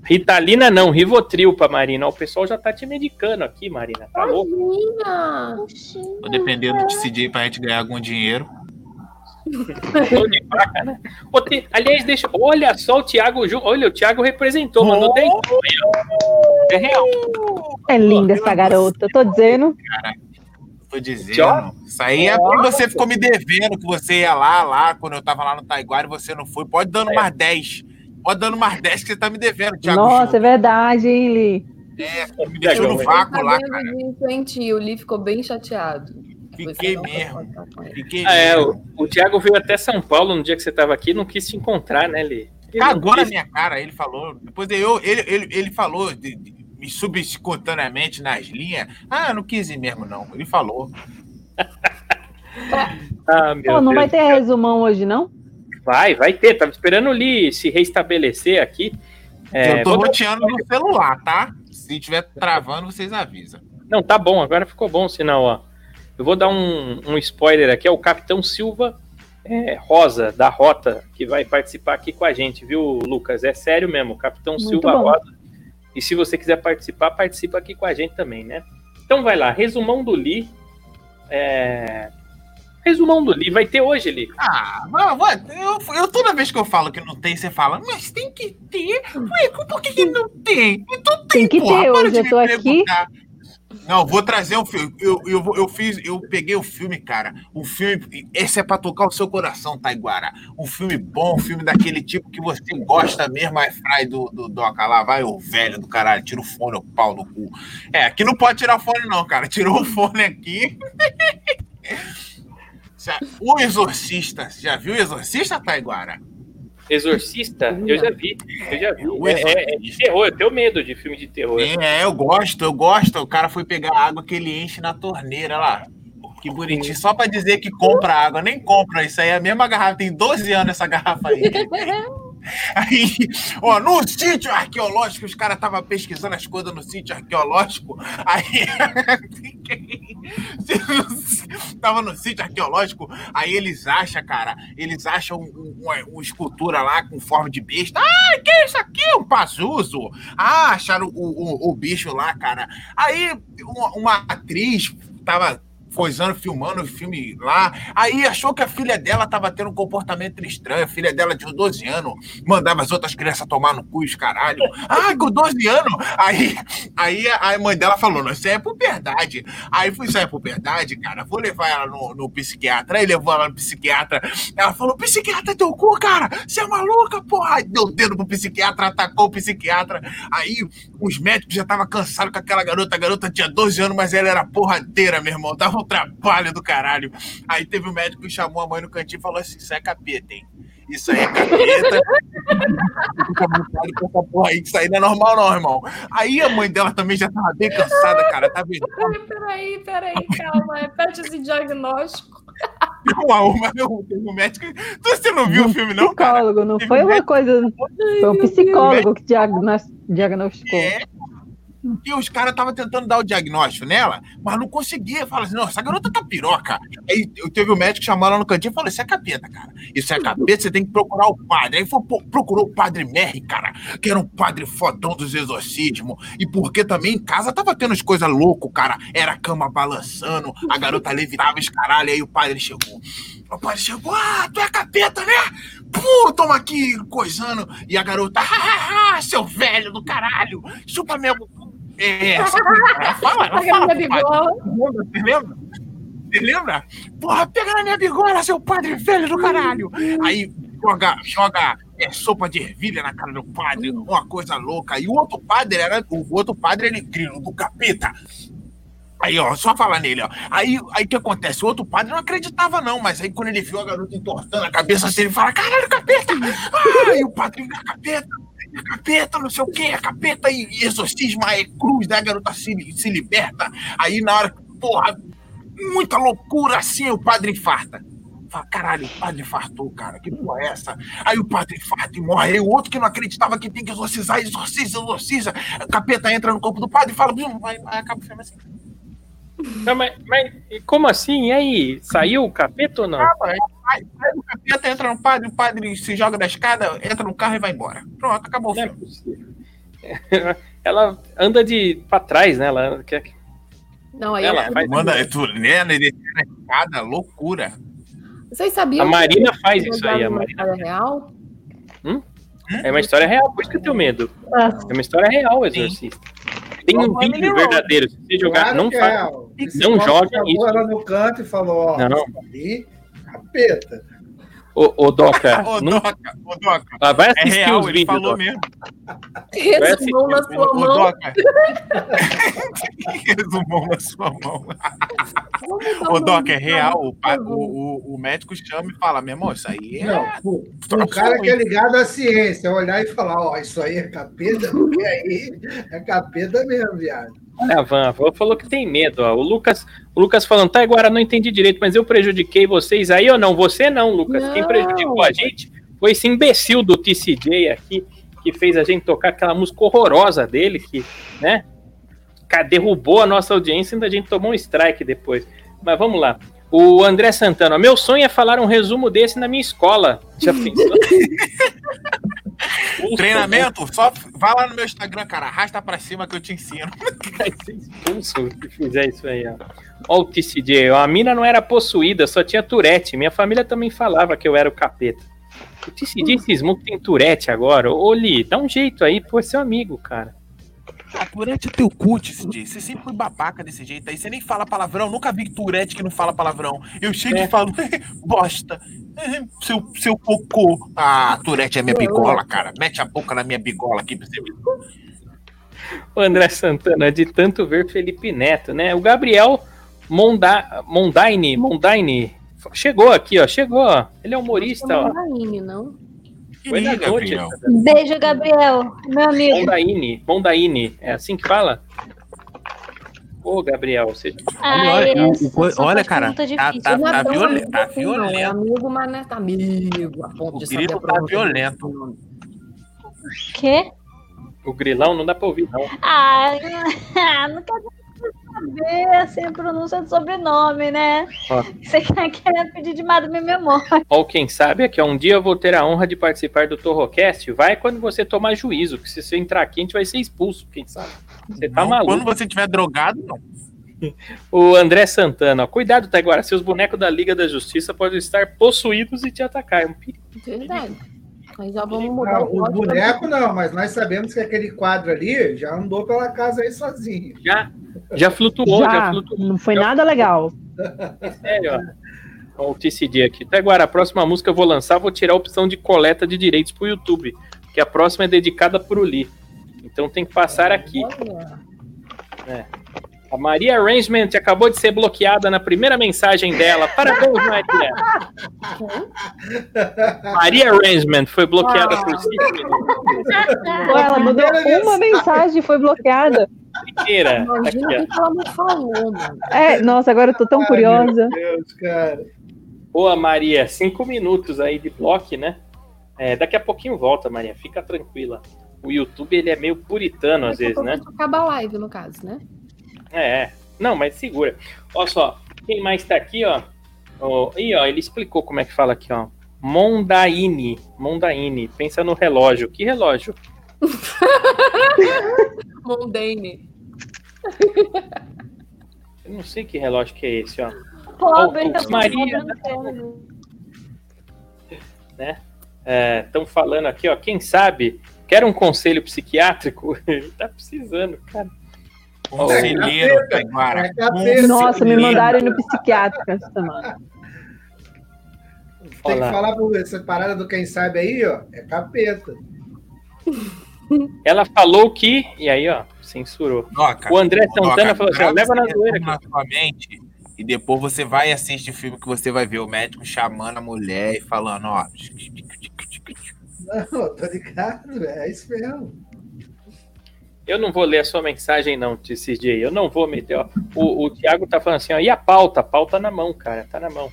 Ritalina não, Rivotril pra Marina. O pessoal já tá te medicando aqui, Marina. Tá louco? Tô dependendo do CJ pra gente ganhar algum dinheiro. De vaca, né? Ô, Ti- Aliás, deixa. Olha só o Thiago Ju. Olha, o Thiago representou, mandou 10 É real. É linda essa garota, eu tô dizendo. Tô dizendo. Tchau. Isso aí é porque você ficou me devendo que você ia lá, lá, quando eu tava lá no Taiguara e você não foi. Pode dando mais 10. Pode dando mais 10 que você tá me devendo, Thiago. Nossa, é verdade, hein, Li? É, me deixou no vácuo lá, cara. disso, hein, tio? O Lee ficou bem chateado. Fiquei mesmo. Fiquei Ah, é, mesmo. o, o Thiago veio até São Paulo no dia que você tava aqui não quis te encontrar, né, não Cagou na quis. minha cara, ele falou. Depois eu, ele, ele, ele falou de, de, me subespontaneamente nas linhas. Ah, não quis ir mesmo, não. Ele falou. Ah, meu Pô, não Deus. vai ter resumão hoje, não? Vai, vai ter. Tava esperando o Li se reestabelecer aqui. É, eu tô roteando no celular, tá? Se tiver travando, vocês avisam. Não, tá bom, agora ficou bom o sinal, ó. Eu vou dar um, um spoiler aqui, é o Capitão Silva é, Rosa, da Rota, que vai participar aqui com a gente, viu, Lucas? É sério mesmo, o Capitão Muito Silva bom. Rosa. E se você quiser participar, participa aqui com a gente também, né? Então vai lá, resumão do Li. É... Resumão do Li, vai ter hoje, Li. Ah, vai, eu, eu toda vez que eu falo que não tem, você fala, mas tem que ter. Ué, por que, que não tem? Então Tem que porra, ter para hoje, de eu me tô aqui. perguntar. Não, vou trazer um filme. Eu, eu, eu fiz, eu peguei o filme, cara. Um filme. Esse é pra tocar o seu coração, Taiguara. Um filme bom, um filme daquele tipo que você gosta mesmo, é fry do, do Doca lá. Vai, o velho do caralho, tira o fone, o pau no cu. É, aqui não pode tirar o fone, não, cara. Tirou o fone aqui. O Exorcista. Já viu o Exorcista, Taiguara? Exorcista, eu já vi, eu já vi. O É, é- é de terror, eu tenho medo de filme de terror. É, eu gosto, eu gosto. O cara foi pegar água que ele enche na torneira lá. Que bonitinho. Só pra dizer que compra água. Nem compra. Isso aí é a mesma garrafa. Tem 12 anos essa garrafa aí. Aí, ó, no sítio arqueológico, os caras estavam pesquisando as coisas no sítio arqueológico. Aí. Tava no sítio arqueológico, aí eles acham, cara, eles acham um- uma, uma escultura lá com forma de besta. Ah, que é isso aqui? Um Pazuzu. Ah, acharam o, o, o bicho lá, cara. Aí uma, uma atriz tava coisando, filmando o filme lá. Aí achou que a filha dela tava tendo um comportamento estranho. A filha dela de 12 anos mandava as outras crianças tomar no cu os caralho. Ah, com 12 anos. Aí, aí a mãe dela falou: Não, isso é puberdade. Aí isso aí é puberdade, cara. Vou levar ela no, no psiquiatra. Aí levou ela no psiquiatra. Ela falou: Psiquiatra é teu cu, cara. Você é maluca, porra. Aí deu dedo pro psiquiatra, atacou o psiquiatra. Aí os médicos já estavam cansados com aquela garota. A garota tinha 12 anos, mas ela era porradeira, meu irmão. Dava um trabalho do caralho. Aí teve um médico que chamou a mãe no cantinho e falou assim: Isso é capeta, hein? Isso aí é capeta. Fica vontade com essa porra aí, que isso aí não é normal, não, irmão. Aí a mãe dela também já tava bem cansada, cara. Tá vendo? Peraí, peraí, calma. Repete esse diagnóstico. Uma, uma, teve um médico. Você não viu o filme, não? cara? Psicólogo, não foi uma coisa. Foi um psicólogo que diagnos- diagnosticou. É. E os caras estavam tentando dar o diagnóstico nela, mas não conseguia. Fala assim, não, essa garota tá piroca. Aí eu teve o médico chamando ela no cantinho e falou: Isso é capeta, cara. Isso é capeta, você tem que procurar o padre. Aí foi, procurou o padre Merri, cara, que era um padre fodão dos exorcismos. E porque também em casa tava tendo as coisas loucas, cara. Era a cama balançando, a garota levitava os caralho. Aí o padre chegou. O padre chegou, ah, tu é capeta, né? Pô, toma aqui, coisando. E a garota, ah, ah, ah, seu velho do caralho, chupa mesmo. É, essa, ela fala, ela Pega fala. na minha bigola. Você lembra? Você lembra? Porra, pega na minha bigola, seu padre velho do caralho. Aí joga, joga é, sopa de ervilha na cara do padre, uma coisa louca. E o outro padre era. O outro padre, ele grilo do capeta. Aí, ó, só falar nele, ó. Aí aí o que acontece? O outro padre não acreditava, não, mas aí quando ele viu a garota entortando a cabeça assim, ele fala: caralho, capeta! Ah, aí o padre, é capeta, é capeta, não sei o quê, é capeta, e exorcismo, é cruz, né? A garota se, se liberta. Aí na hora, porra, muita loucura assim, o padre infarta. Fala, caralho, o padre infartou, cara, que porra é essa? Aí o padre infarta e morre. Aí o outro que não acreditava que tem que exorcizar, exorciza, exorciza. O capeta entra no corpo do padre e fala, aí, aí acaba o filme assim. Não, mas, mas como assim? E aí? Saiu o capeta ou não? Aí, aí o capeta entra no padre, o padre se joga da escada, entra no carro e vai embora. Pronto, acabou o é filme. possível. Ela anda de pra trás, né? Ela quer. Não, aí Ela eu- vai- Manda, tu, né, na escada, loucura. Vocês sabiam A Marina faz isso aí, a uma Marina. história real? É uma história real, por isso que eu tenho medo. É uma história real, o Exorcista. Tem um vídeo Emily Rose. verdadeiro. Se você jogar, Claro não faz. é, Não joga isso. ela no canto e falou, ó, Não. isso ali, capeta. Ô, ô Doca, Ô, não- Doca, ô, Doca. Ah, vai É assistir real, os ele vídeos. falou Doca. mesmo. Resumão na sua Ô, mão. Doca. Resumão na sua mão. Ô, uma Doc, é real. O, o, o, o médico chama e fala, meu irmão, isso aí é. Não, pô, o cara que é ligado à ciência, olhar e falar, ó, isso aí é capeta, porque aí é capeta mesmo, viado. Olha a Van, a Van falou que tem medo. Ó. O Lucas, o Lucas falando, tá, agora não entendi direito, mas eu prejudiquei vocês aí ou não? Você não, Lucas. Quem Não. prejudicou a gente foi esse imbecil do TCJ aqui, que fez a gente tocar aquela música horrorosa dele, que, né? Derrubou a nossa audiência e ainda a gente tomou um strike depois. Mas vamos lá. O André Santana, meu sonho é falar um resumo desse na minha escola. Já pensou? Treinamento? Só vai lá no meu Instagram, cara. Arrasta pra cima que eu te ensino. Vai ser expulso se fizer isso aí, ó. Ó o TCJ, a mina não era possuída, só tinha Tourette. Minha família também falava que eu era o capeta. O TCJ cismou que tem Tourette agora. Ô, Li, dá um jeito aí, pô, é seu amigo, cara. A Tourette é teu cu, TCJ. Você sempre foi babaca desse jeito aí. Você nem fala palavrão. Nunca vi Tourette que não fala palavrão. Eu chego É. e falo, bosta. Seu, seu cocô. Ah, Tourette é minha bigola, cara. Mete a boca na minha bigola aqui pra você ver. O André Santana, de tanto ver Felipe Neto, né? O Gabriel Monda, Mondaine, Mondaine, chegou aqui, ó, chegou, ó. Ele é humorista, ó. Rainha, não? Foi na Ih, noite. Gabriel. Beijo, Gabriel, meu amigo. Mondaine, Mondaine, é assim que fala? Ô, Gabriel, você... Ai, Olha, o- essa o só olha, cara, tá- tá- é tá assim, não. É violento. amigo, mas não é tá amigo. A ponto O grito tá violento. nome. Quê? O grilão não dá pra ouvir, não. Ai, não quer saber assim, a pronúncia do sobrenome, né? Ó. Você quer querer pedir demais da minha memória. Ou quem sabe é que um dia eu vou ter a honra de participar do Torrocast. Vai quando você tomar juízo, que se você entrar aqui, a gente vai ser expulso, quem sabe. Você tá Não, maluco. Quando você tiver drogado, não. O André Santana, ó, cuidado, Taiguara, seus bonecos da Liga da Justiça podem estar possuídos e te atacar. É um perigo. Verdade. Aí já vamos mudar Não, o o boneco não, mas nós sabemos que aquele quadro ali já andou pela casa aí sozinho. Já, já flutuou, já, Já, flutuou. não foi nada legal. Sério, ó. O TCD aqui. Taiguara, a próxima música eu vou lançar, vou tirar a opção de coleta de direitos pro YouTube, que a próxima é dedicada pro Lee. Então tem que passar aqui. Olha. A Maria Arrangement acabou de ser bloqueada na primeira mensagem dela. Parabéns, Maria. Maria Arrangement foi bloqueada por cinco minutos. Pô, ela mandou uma mensagem e foi bloqueada. Inteira. Imagina o que ela não falou, mano. É, nossa, agora eu tô tão Ai, curiosa. Meu Deus, cara. Boa, Maria. Cinco minutos aí de bloco, né? É, daqui a pouquinho volta, Maria. Fica tranquila. O YouTube ele é meio puritano às vezes, né? Acaba a live, no caso, né? É, é. Não, mas segura. Olha só, quem mais tá aqui, ó? ó ih, ó, ele explicou como é que fala aqui, ó. Mondaine. Mondaine. Pensa no relógio. Que relógio? Mondane. Eu não sei que relógio que é esse, ó. Pobre, tá Maria. né? Estão falando aqui, ó. Quem sabe quer um conselho psiquiátrico? Ele tá precisando, cara. Conselheiro, Taiguara. é capeta. Nossa, me mandaram ir no psiquiátrico essa semana. Tem que Olá. falar por essa parada do quem sabe aí, ó. É capeta. Ela falou que. E aí, ó, censurou. Doca, O André Doca, Santana falou assim: ó, leva na zoeira na sua mente e depois você vai e assiste o filme que você vai ver o médico chamando a mulher e falando, ó. Não, tô ligado, velho. É isso mesmo. Eu não vou ler a sua mensagem, não, TCJ. Eu não vou meter. Ó. O, o Thiago tá falando assim, ó. E a pauta? A pauta na mão, cara. Tá na mão.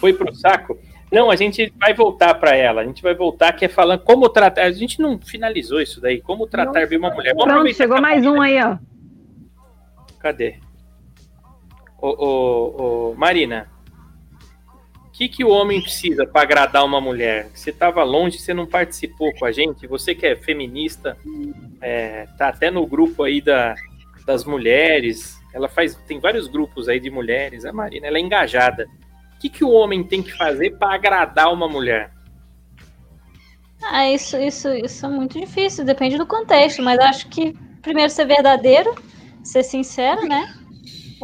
Foi pro saco? Não, a gente vai voltar pra ela. A gente vai voltar, que é falando como tratar. A gente não finalizou isso daí. Como tratar bem uma mulher. Vamos Pronto, chegou mais um aí, ó. Cadê? Ô, ô, ô, Marina, que, que o homem precisa para agradar uma mulher? Você estava longe, você não participou com a gente. Você que é feminista, é, tá até no grupo aí da, das mulheres. Ela faz, tem vários grupos aí de mulheres. A Marina, ela é engajada. O que, que o homem tem que fazer para agradar uma mulher? Ah, isso, isso, isso é muito difícil, depende do contexto, mas acho que primeiro ser verdadeiro, ser sincero, né?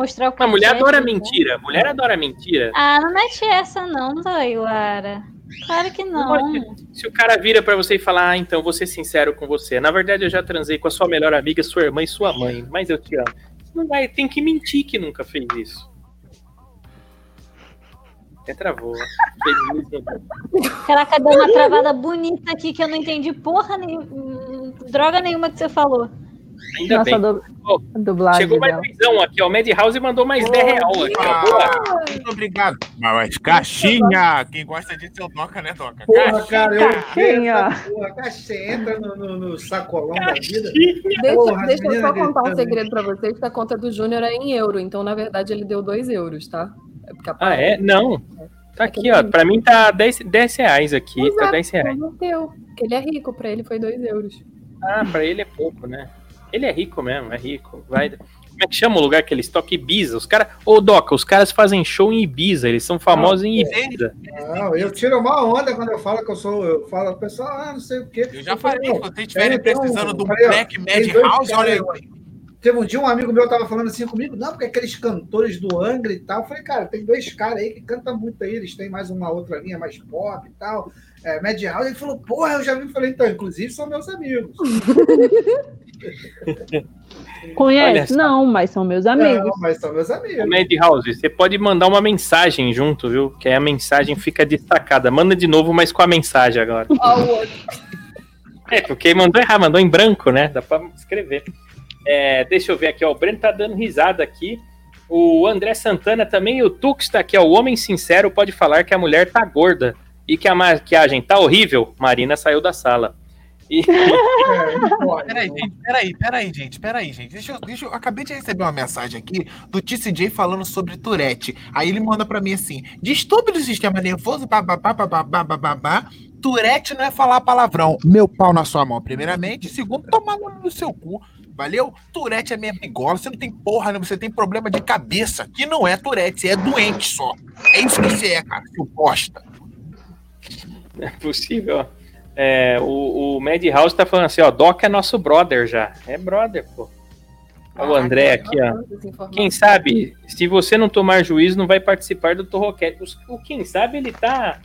Mostrar o que Uma mulher adora né? mentira. Mulher adora mentira. Ah, não mete essa não, Doilara. Claro que não. Se o cara vira pra você e falar, ah, então vou ser sincero com você. Na verdade, eu já transei com a sua melhor amiga, sua irmã e sua mãe, mas eu te amo. Você não vai, tem que mentir que nunca fez isso. Até travou. Caraca, deu uma travada bonita aqui que eu não entendi porra nenhuma, droga nenhuma que você falou. Ainda Nossa, bem. a du- dublagem Chegou mais visão aqui, ó. O Madhouse mandou mais 10 real aqui, ó. Boa. Muito obrigado. Mas caixinha! Quem gosta disso é o Doca, né, Doca? Porra, cara, eu essa porra. Caixa entra no, no, no sacolão da vida. Deixa, Porra, deixa eu só contar um segredo pra vocês, que a conta do Júnior é em euro, então na verdade ele deu 2 euros, tá? É porque a Ah, é? Não. Tá aqui, ó. Pra mim tá 10, 10 reais aqui. Tá é, 10 reais. Converteu, porque ele é rico, pra ele foi 2 euros. Ah, pra ele é pouco, né? Ele é rico mesmo, é rico. Vai. Como é que chama o lugar que eles tocam? Ibiza. Os caras. Ô, Doca, os caras fazem show em Ibiza. Eles são famosos em Ibiza. Não, eu tiro uma onda quando eu falo que eu sou. Eu falo, pessoal, ah, não sei o quê. Eu já falei, se vocês estiverem precisando um ó, Black dois House, olha aí. aí. Teve um dia um amigo meu tava falando assim comigo, não, porque aqueles cantores do Angra e tal. Eu falei, cara, tem dois caras aí que cantam muito aí, eles têm mais uma outra linha mais pop e tal. É, Mad House. Ele falou, porra, eu já vi. Eu falei, então, inclusive são meus amigos. Conhece? Não, mas são meus amigos. Não, mas são meus amigos. Madhouse, você pode mandar uma mensagem junto, viu? Que aí a mensagem fica destacada. Manda de novo, mas com a mensagem agora. É, porque mandou errar, mandou em branco, né? Dá pra escrever. É, deixa eu ver aqui, ó. O Breno tá dando risada aqui. O André Santana também, o Tux tá aqui, ó. O homem sincero pode falar que a mulher tá gorda e que a maquiagem tá horrível. Marina saiu da sala. E não. Peraí, gente, peraí, peraí, gente, peraí, gente. Deixa eu, deixa eu. Acabei de receber uma mensagem aqui do TCJ falando sobre Tourette. Aí ele manda pra mim assim: distúrbio do sistema nervoso, bababá, bababá, bababá. Tourette não é falar palavrão. Meu pau na sua mão, primeiramente. Segundo, tomar no no seu cu. Valeu? Tourette é minha bigola. Você não tem porra, né? Você tem problema de cabeça. Que não é Tourette, você é doente só. É isso que você é, cara, seu bosta. Não é possível, ó. É, o, o Madhouse tá falando assim, ó. Doc é nosso brother já. É brother, pô. Olha o André aqui, ó. Quem sabe, se você não tomar juízo, não vai participar do Torroquete. Os- O quem sabe ele tá.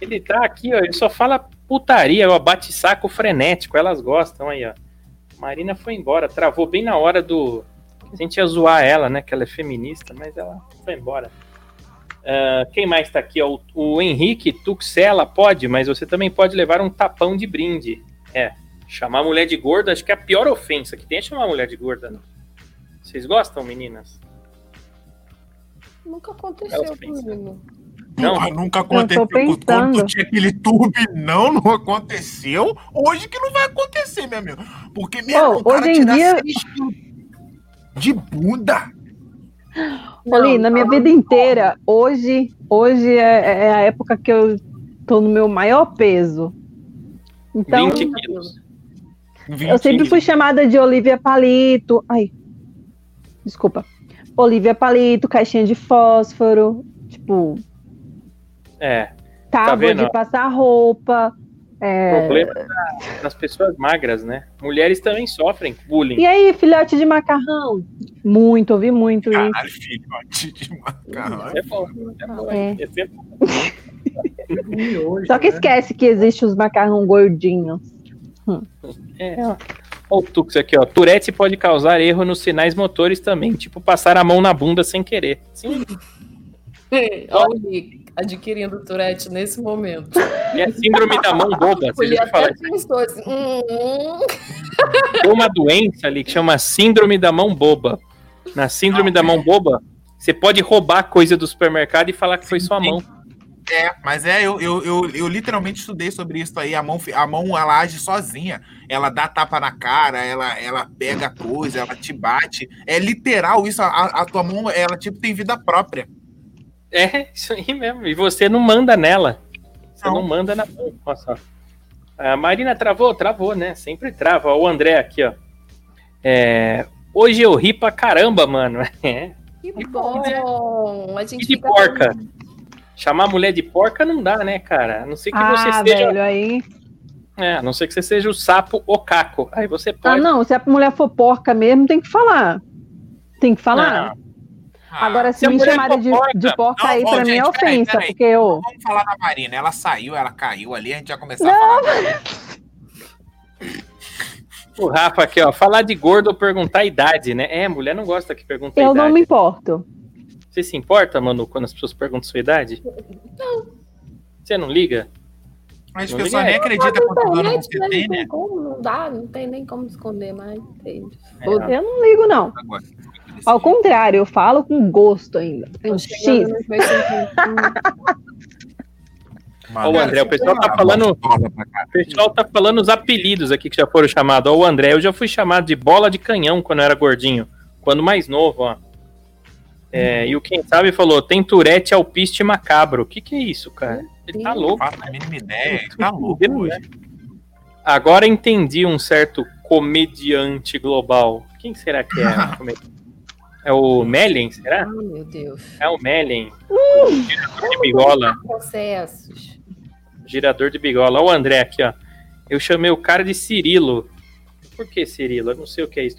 Ele tá aqui, ó. Ele só fala putaria, ó, bate-saco frenético. Elas gostam aí, ó. Marina foi embora, travou bem na hora do. A gente ia zoar ela, né? Que ela é feminista, mas ela foi embora. Ah, quem mais tá aqui? O, o Henrique Tuxela pode, mas você também pode levar um tapão de brinde. É. Chamar a mulher de gorda, acho que é a pior ofensa que tem é chamar a mulher de gorda, não. Vocês gostam, meninas? Nunca aconteceu Elas pensam. comigo. Não? Nunca aconteceu. Quando tinha aquele tube, não, não aconteceu. Hoje que não vai acontecer, meu amigo. Porque, meu, Pô, o cara hoje em tirar dia- de bunda. Oli, na minha vida inteira, hoje, hoje é, é a época que eu tô no meu maior peso. Então, 20 quilos. eu sempre fui chamada de Olivia Palito. Ai, desculpa. Olivia Palito, caixinha de fósforo, tipo, É. tábua vendo? de passar roupa. É, problema da- das pessoas magras, né? Mulheres também sofrem bullying. E aí, filhote de macarrão? Muito, ouvi muito isso. Caralho, filhote de macarrão. É bom. É bom. É. É sempre Só que né? esquece que existe os macarrão gordinhos. É, ó. Ó o Tux aqui, ó. Tourette pode causar erro nos sinais motores também, tipo passar a mão na bunda sem querer. Sim, Olha adquirindo Tourette nesse momento. é a síndrome da mão boba. Você Ele já até pensou assim, hum, hum. Tem uma doença ali que chama síndrome da mão boba. Na síndrome da mão boba, você pode roubar coisa do supermercado e falar que foi sua mão. É, mas é, eu, eu, eu, eu literalmente estudei sobre isso aí. A mão, a mão ela age sozinha. Ela dá tapa na cara, ela, ela pega coisa, ela te bate. É literal isso. A, a tua mão, ela tipo tem vida própria. É, isso aí mesmo. E você não manda nela. Você não, Não. manda na mão. Só. A Marina travou? Travou, né? Sempre trava. Ó, O André aqui, ó. É, Hoje eu ri pra caramba, mano. É. Que bom. A gente E de porca. Chamar a mulher de porca não dá, né, cara? A não ser que você Ah, seja. velho, aí. É, a não ser que você seja o sapo o caco. Aí você Ah, pode. não, se a mulher for porca mesmo, tem que falar. Tem que falar. Ah, Agora, se, se a me chamarem de, porca- de porca Não, aí, ó, pra mim gente, é peraí, ofensa, peraí. porque eu. Vamos falar da Marina. Ela saiu, ela caiu ali, a gente já começar a falar. O Rafa aqui, ó. Falar de gordo ou perguntar a idade, né? É, mulher não gosta que pergunta a Eu idade. não me importo. Você se importa, Manu, quando as pessoas perguntam sua idade? Não. Você não liga? Mas as pessoas nem aí. acreditam quanto ano você né? tem, Não tem né? como, não dá, não tem nem como esconder mais. entende? É, Eu não ligo, não. Agora, Ao contrário, eu falo com gosto ainda. Tem um X. O André, o pessoal tá falando. Pra cá. O pessoal tá falando os apelidos aqui que já foram chamados. Ó, o André, eu já fui chamado de bola de canhão quando eu era gordinho. Quando mais novo, ó. É, e o quem sabe falou, tem Tourette alpiste macabro. O que que é isso, cara? Ele tá Não louco. faço a mínima ideia. Ele tá louco hoje. né? Agora entendi um certo comediante global. Quem será que é? o É o Mellen, será? Ah, meu Deus. É o Mellen. O girador de bigola. Processos. Girador de bigola. Olha o André aqui, ó. Eu chamei o cara de Cirilo. Por que Cirilo? Eu não sei o que é isso.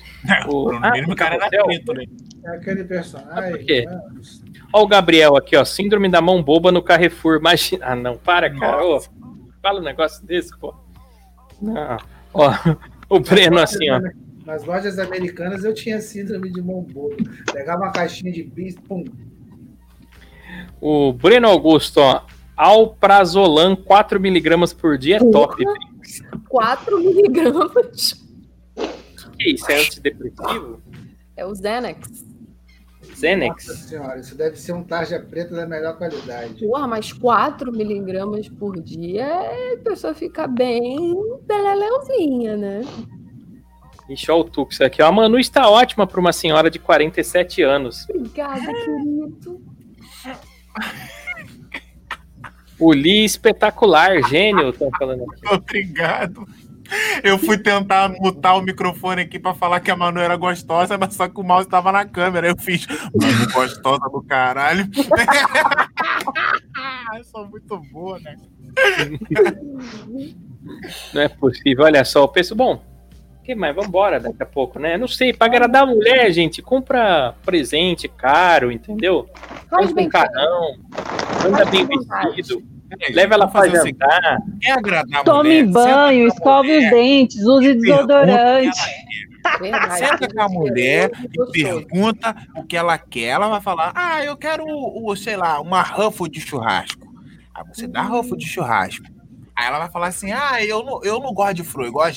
O- No Ah, mínimo, o cara era preto, né? É aquele personagem. Por quê? né? Olha o Gabriel aqui, ó. Síndrome da mão boba no Carrefour. Imagina. Ah, não, para, cara. Ô, fala um negócio desse, pô. Não. Ó, o Breno assim, ó. Nas lojas americanas eu tinha síndrome de mão boba. Pegava uma caixinha de bis, pum. O Breno Augusto, ó. Alprazolam 4mg por dia é top. 4 miligramas. Que isso? É antidepressivo? É o Xanax. Xenex? Nossa senhora, isso deve ser um tarja preta da melhor qualidade. Porra, mas 4 miligramas por dia, é- a pessoa fica bem beleleuzinha, né? Ixi, o Tux aqui. A Manu está ótima para uma senhora de 47 anos. Obrigada, querido. O Lee espetacular, gênio, estão falando aqui. Obrigado. Eu fui tentar mutar o microfone aqui pra falar que a Manu era gostosa, mas só que o mouse tava na câmera. Eu fiz, Manu gostosa do caralho. Eu sou muito boa, né? Não é possível. Olha só, o preço bom. Que mais? Vambora daqui a pouco, né? Não sei, pra agradar a mulher, gente, compra presente caro, entendeu? Faz Compra um carrão, anda bem vestido, leva ela pra fazer o jantar. Quer agradar a Tome mulher? banho, escove os dentes, use desodorante. Verdade. Senta com a mulher e pergunta o que ela quer. Ela vai falar: Ah, eu quero, o, o, sei lá, uma ruffle de churrasco. Aí você dá ruffle de churrasco. Aí ela vai falar assim: Ah, eu não, eu não gosto de fru, igual a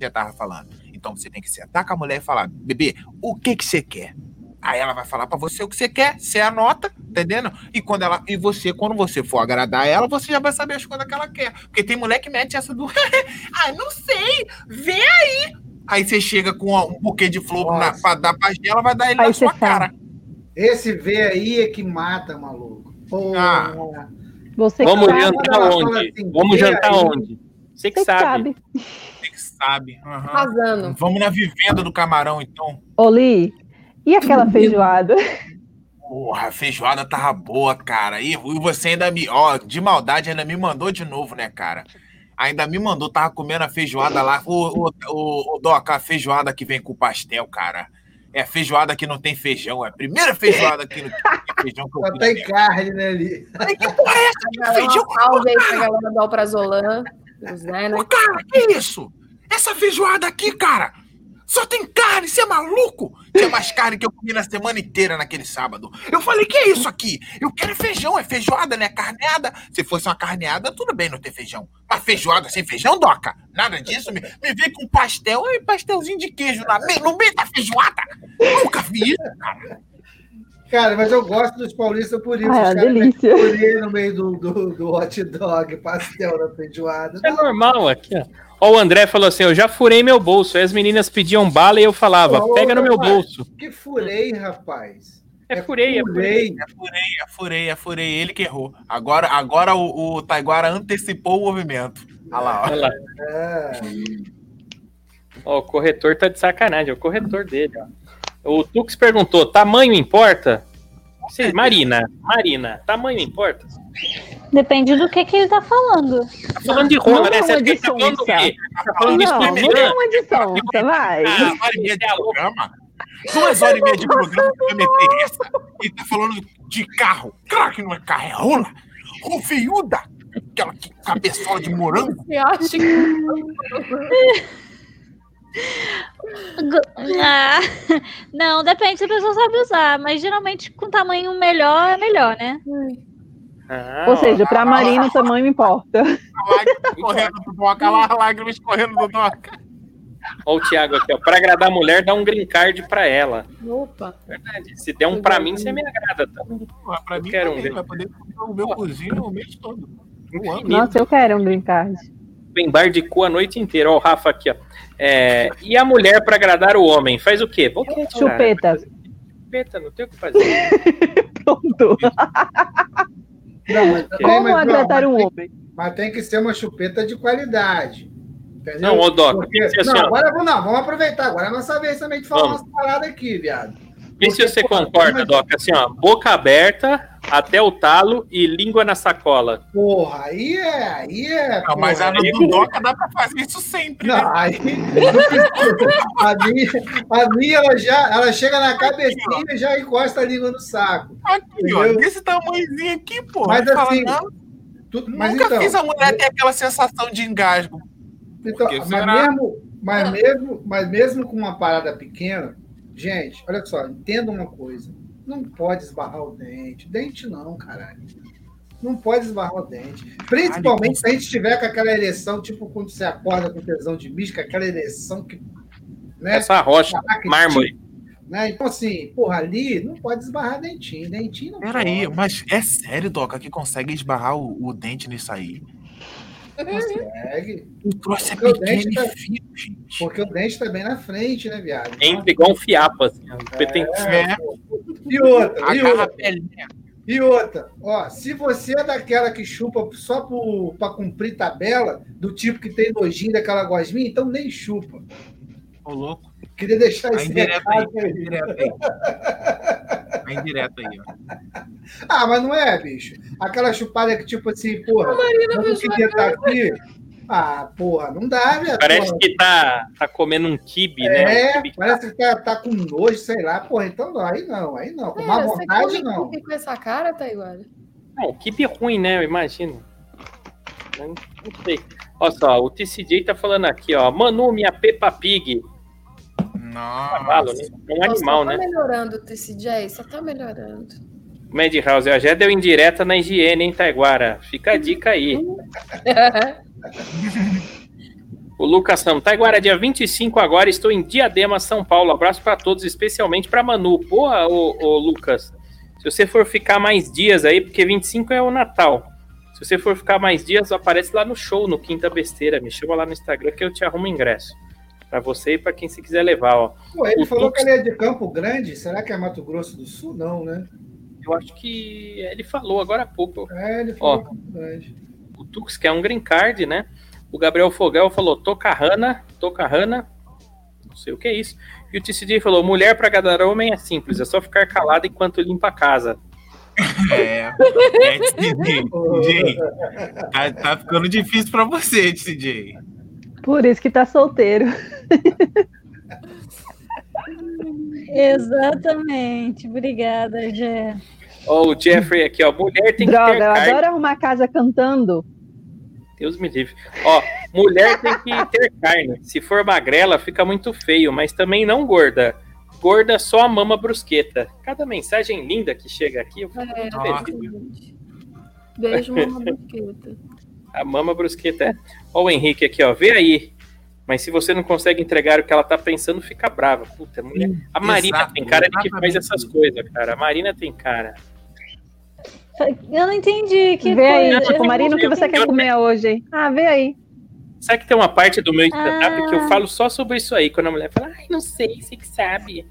já tava falando. Então você tem que sentar com a mulher e falar: Bebê, o que que você quer? Aí ela vai falar pra você o que você quer, você anota, entendendo? E quando ela e você, quando você for agradar ela, você já vai saber as coisas que ela quer. Porque tem mulher que mete essa do, ah, não sei, vê aí. Aí você chega com um buquê de flor na, pra dar pra ela, vai dar ele Aí na sua sabe. cara. Esse V aí é que mata, maluco. Porra. Ah. Você Vamos sabe, jantar onde? assim, Vamos "Vê jantar aí." onde? Você que você que sabe. sabe. Você que sabe. Arrasando. Vamos na vivenda do camarão, então. Oli, e aquela feijoada? Porra, a feijoada tava boa, cara. E, você ainda me. Ó, de maldade, ainda me mandou de novo, né, cara? Ainda me mandou, tava comendo a feijoada lá. O, o, o, o Doca, a feijoada que vem com pastel, cara. É a feijoada que não tem feijão. É a primeira feijoada que não tem feijão que eu Só tem carne, né, ali? Que porra é essa? Feijão? Salve aí pra galera do Alprazolan. Né? Ô, cara, que isso? Essa feijoada aqui, cara, só tem carne, você é maluco? Tinha mais carne que eu comi na semana inteira naquele sábado. Eu falei, que é isso aqui? Eu quero é feijão, é feijoada, né? Carneada. Se fosse uma carneada, tudo bem não ter feijão. Mas feijoada sem feijão, Doca? Nada disso. Me, me vem com pastel, ai, pastelzinho de queijo na, me- no meio da feijoada. Nunca vi isso, cara. Cara, mas eu gosto dos paulistas por isso. Ah, é delícia. purê no meio do, do, do hot dog, pastel da feijoada. É normal aqui, ó. Ó, o André falou assim: eu já furei meu bolso. Aí as meninas pediam bala e eu falava, Ô, pega no meu rapaz, bolso. Que furei, rapaz. É furei, é furei. Furei. É furei, é furei, é furei. Ele que errou. Agora, agora o, o Taiguara antecipou o movimento. Olha lá, ó. Olha lá. É. Ó, o corretor tá de sacanagem, é o corretor dele, ó. O Tux perguntou: tamanho importa? Sim, Marina, Marina, tamanho importa? Depende do que, que ele tá falando. Tá falando de rola, Não né? é Você uma acha que ele tá falando do quê? Tá falando de Não, não espermidã? é uma edição, tá, vai. Ah, uma hora e meia de programa. Duas horas e meia de programa que vai meter essa. Ele tá falando de carro. Claro que não é carro, é rola. Rufeiuda. Aquela que- cabeçola de morango. Você acha que. Ah, não, depende se a pessoa sabe usar, mas geralmente com tamanho melhor é melhor, né? Ah, Ou seja, pra Marina o tamanho importa. Lágrimas correndo do Doca lá, lágrimas correndo do Doca. Ó, o Thiago aqui, ó. Pra agradar a mulher, dá um green card pra ela. Opa. Verdade. Se der um pra mim, você me agrada também. Pô, Pra mim, quero um também, vai poder comer o meu cozinho o mês todo. Eu amo. Nossa, eu quero um green card. Tem bar de cu a noite inteira. Ó, o Rafa aqui, ó. É, e a mulher pra agradar o homem? Faz o quê? Boquete. Chupeta. Chupeta, não tem o que fazer. Pronto. Não, mas também, Como mas, não, agradar mas um tem- homem? Mas tem que ser uma chupeta de qualidade. Entendeu? Não, ô, Doc, Porque- tem que ser assim, não, agora vamos, não, vamos aproveitar. Agora é nossa vez também de falar Vamos. umas paradas aqui, viado. Vê se você concorda, imagina- Doc. Assim, ó. Boca aberta, até o talo e língua na sacola. Porra, aí é. Aí é Não, mas a aí- do Doca dá pra fazer isso sempre. né? Não, aí. a, minha, a minha, ela já ela chega na cabecinha e já encosta a língua no saco. Aqui, ó, desse tamanhozinho aqui, pô. Mas fala, assim, não, Tu- mas nunca então, fiz a mulher ter aquela sensação de engasgo. Então, mas, será? mesmo, mas, mesmo, mas mesmo com uma parada pequena, gente, olha só, entenda uma coisa. Não pode esbarrar o dente. Dente não, caralho. Não pode esbarrar o dente. Principalmente se a gente tiver com aquela ereção, tipo quando você acorda com tesão de com aquela ereção que. Né, Essa rocha, Caraca, mármore. né? Então, assim, porra, ali não pode esbarrar dentinho. Dentinho não Peraí, pode. mas é sério, Doca, que consegue esbarrar o, o dente nisso aí? Consegue. O troço é Porque o pequeno dente e tá- fino, gente. Porque o dente tá bem na frente, né, viado? Entra igual um fiapo, assim. ó. Tem- É, E outra, e outra. E outra, ó, se você é daquela que chupa só para cumprir tabela, do tipo que tem nojinho daquela gosminha, então nem chupa. Ô, louco. Queria deixar esse recado aí. aí. Tá indireto aí, ó. Ah, mas não é, bicho. Aquela chupada que, tipo assim, porra, não queria estar aqui. Ah, porra, não dá, velho. Parece porra. que tá, tá comendo um kibe, né? Um É, quibe. parece que tá, tá com nojo, sei lá. Porra, então não, aí não, aí não. Com má Pera, você vontade, não. kibe com essa cara, Taiguara? Não, kibe ruim, né? Eu imagino. Não, não sei. Olha só, o TCJ tá falando aqui, ó. Manu, minha Peppa Pig. Cavalo, Nossa. né? É um Nossa, animal, só né? tá melhorando o TCJ, só tá melhorando. Madhouse, ó, já deu indireta na higiene, hein, Taiguara? Fica a dica aí. O Lucas Sam, Taiguara, dia 25 agora, estou em Diadema, São Paulo. Abraço para todos, especialmente para Manu. Boa, ô, ô, Lucas. Se você for ficar mais dias aí, porque 25 é o Natal. Se você for ficar mais dias, aparece lá no show, no Quinta Besteira. Me chama lá no Instagram que eu te arrumo ingresso. Para você e para quem se quiser levar, ó. Pô, ele O falou Tux- que ele é de Campo Grande. Será que é Mato Grosso do Sul? Não, né? Eu acho que ele falou agora há pouco. É, ele falou Ó. Campo Grande. o Tux, que é um green card, né? O Gabriel Fogel falou Tocarrana, Tocarrana, não sei o que é isso. E o TCD falou: mulher para agradar homem é simples, é só ficar calado enquanto limpa a casa. É, é. TJ. Tá, tá ficando difícil pra você, TJ. Por isso que tá solteiro. Exatamente. Obrigada, Jé. Ó, o Jeffrey aqui, ó. Mulher tem que Droga, ter eu card. adoro arrumar casa cantando. Deus me livre. Ó, Mulher tem que ter carne. Se for magrela, fica muito feio, mas também não gorda. Gorda só a mama brusqueta. Cada mensagem linda que chega aqui, eu fico É, muito feliz. Beijo, mamãe brusqueta. A mama brusqueta é. Ó, o Henrique aqui, ó. Vê aí. Mas se você não consegue entregar o que ela tá pensando, fica brava. Puta, mulher. A Marina Exato, tem cara de que faz essas coisas, cara. A Marina tem cara. Eu não entendi. Que Vê aí, coisa. tipo, Marina, o que você quer comer hoje? hein? Ah, vê aí. Sabe que tem uma parte do meu stand-up Ah. que eu falo só sobre isso aí, quando a mulher fala, ai, não sei, você que sabe.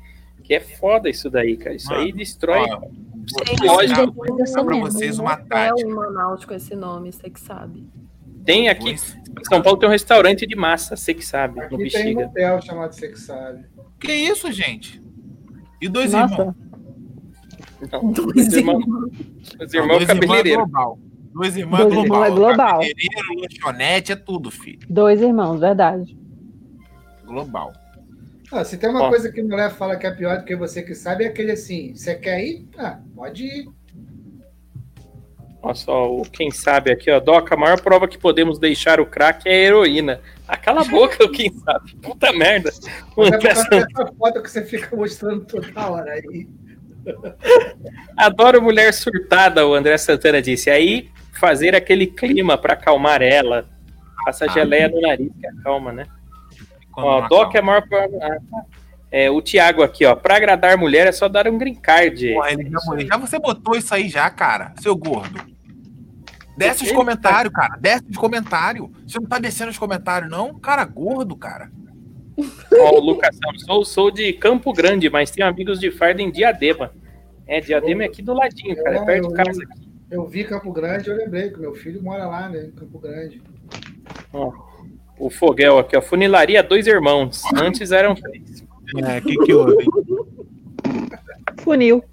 Que é foda isso daí, cara. Isso aí destrói. ó, Vou pra mesmo. vocês um uma hotel tática. em Manaus com esse nome, você que sabe. Tem aqui, em São Paulo tem um restaurante de massa, você que sabe, no Aqui tem um hotel chamado Você que sabe. Que isso, gente? E dois Nossa. irmãos? Não, Dois os irmãos, dois irmãos é cabeleireiros. global. Dois irmãos é Dois global. irmãos é global. Cabeleireiro, lanchonete, é tudo, filho. Dois irmãos, verdade. Global. Ah, se tem uma Ó. coisa que mulher fala que é pior do que você que sabe, é aquele assim: você quer ir? Ah, pode ir. Olha só, o quem sabe aqui, ó. Doca, a maior prova que podemos deixar o crack é a heroína. Ah, cala a boca, o quem sabe. Puta merda. Mas é por causa dessa foto que você fica mostrando toda hora aí. Adoro mulher surtada, o André Santana disse. Aí, fazer aquele clima pra acalmar ela. Passa geleia no nariz, que acalma, né? Quando Ó, não Doc acaba. é maior prova. Ah. É, o Thiago aqui, ó. Pra agradar mulher é só dar um green card. Porra, ele já, já você botou isso aí já, cara, seu gordo. Desce os comentários, cara. Desce os comentários. Você não tá descendo os comentários, não? Cara, gordo, cara. Ó, o Lucas. Sou, sou de Campo Grande, mas tenho amigos de farda em Diadema. É, Diadema é aqui do ladinho, cara. É perto de casa aqui. Eu vi Campo Grande, eu lembrei que meu filho mora lá, né? Em Campo Grande. Ó, o Foguel aqui, ó. Funilaria dois irmãos. Antes eram três. É, que que houve? Funil.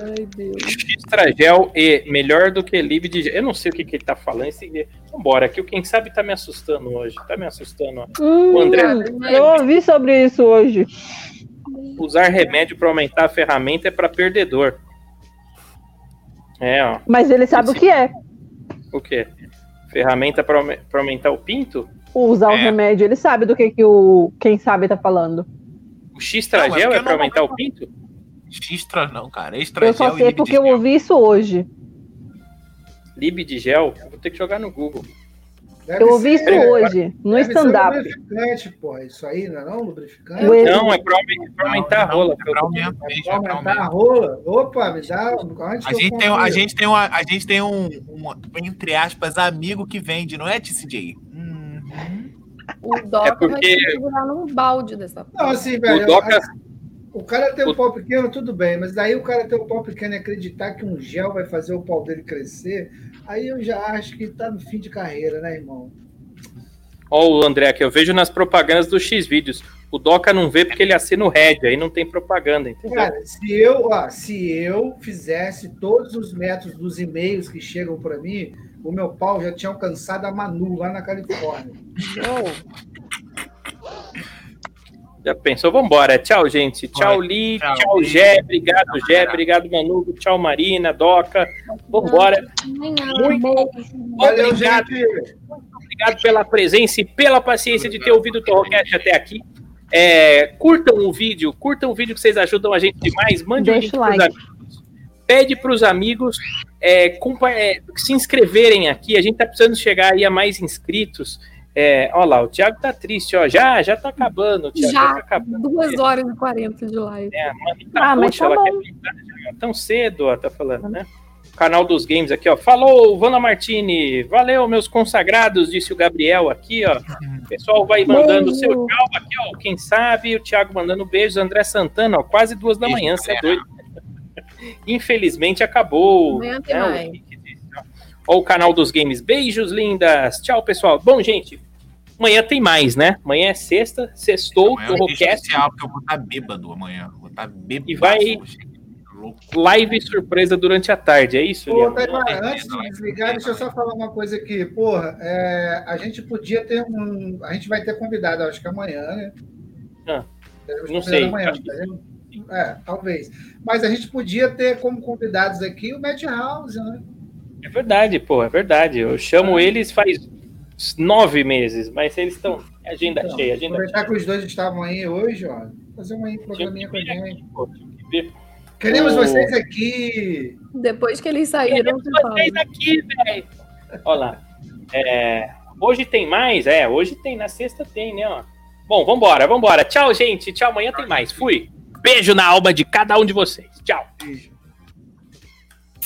Ai, Deus. X-Tragel e melhor do que Lib de. Eu não sei o que, que ele tá falando. Esse... Vambora, aqui o Quem Sabe tá me assustando hoje. Tá me assustando, ó. Hum, O André- eu ouvi sobre isso hoje. Usar remédio pra aumentar a ferramenta é pra perdedor. É, ó. Mas ele sabe o que é. O quê? Ferramenta pra aumentar o pinto? Usar o É. remédio. Ele sabe do que, que o quem sabe tá falando. O X-Tragel é é, não- aumentar o pinto? Extra não, cara. Extra Eu só sei porque eu ouvi isso hoje. Lib de gel? Eu Vou ter que jogar no Google. Deve Eu ouvi isso ser- hoje, no stand-up. lubrificante, pô. Isso aí, não é não? Lubrificante? Não, é pra aumentar a rola. É pra aumentar, Pra mesmo, é aumentar a rola? Opa, me dá. Antes A gente, tem, a, gente tem uma, a gente tem um, um, entre aspas, amigo que vende, não é, TCJ? Hum, O Doca É porque- vai segurar num balde dessa Não, porra. assim, velho. O Doca, O cara tem um O- pau pequeno, tudo bem, mas daí o cara tem um pau pequeno e acreditar que um gel vai fazer o pau dele crescer, aí eu já acho que tá no fim de carreira, né, irmão? ó, o André aqui, eu vejo nas propagandas do X-Vídeos. O Doca não vê porque ele assina o Red, aí não tem propaganda, entendeu? Cara, se eu, ó, se eu fizesse todos os métodos dos e-mails que chegam para mim, o meu pau já tinha alcançado a Manu lá na Califórnia. Já pensou? Vambora. Tchau, gente. Tchau. Li. Tchau, Tchau. Gé. Obrigado, Gé. Obrigado, Manu. Tchau, Marina, Doca. Vambora. Amanhã, Muito. Valeu, Obrigado. gente! Obrigado pela presença e pela paciência de ter ouvido o Torrocast até aqui. É, curtam o vídeo, curtam o vídeo que vocês ajudam a gente demais. Mande Deixa o like. amigos. Pede para os amigos é, é, se inscreverem aqui. A gente tá precisando chegar aí a mais inscritos. É, ó lá, o Thiago tá triste, ó. Já, já tá acabando, Thiago. Já, Já, tá acabando. duas horas e 40 de live. É, a Mami Ah, mas tá ela bom. quer pintar já tão cedo, ó, tá falando, né? Canal dos Games aqui, ó. Falou, Vana Martini. Valeu, meus consagrados, disse o Gabriel aqui, ó. O pessoal vai mandando o Beijo. seu tchau aqui, ó. Quem sabe, o Thiago mandando beijos. André Santana, ó, quase duas da Beijo, manhã, você é doido. Infelizmente acabou. Amanhã tem né, o mais. Henrique disse, ó. Ó, o canal dos games. Beijos, lindas. Tchau, pessoal. Bom, gente, amanhã tem mais, né? Amanhã é sexta, sextou, Amanhã é porque eu vou estar bêbado amanhã. Vou estar bêbado. E vai-. Live surpresa durante a tarde, é isso, Pô, antes de desligar, deixa eu só falar uma coisa aqui. Porra, é, a gente podia ter um. A gente vai ter convidado, acho que amanhã, né? Ah, Teremos não sei, Amanhã, acho que tá? É, talvez. Mas a gente podia ter como convidados aqui o Matt House, né? É verdade, pô, é verdade. Eu chamo eles faz nove meses, mas eles estão. Agenda Então, cheia, agenda aproveitar que os dois estavam aí hoje, ó. Fazer um aí, programinha com a gente. cheia. Queremos O- vocês aqui. Depois que eles saíram, fala. Vocês aqui, velho. Olha lá. É, hoje tem mais? É, hoje tem. Na sexta tem, né? Ó. Bom, vambora, vambora. Tchau, gente. Tchau, amanhã tem mais. Fui. Beijo na alma de cada um de vocês. Tchau. Beijo.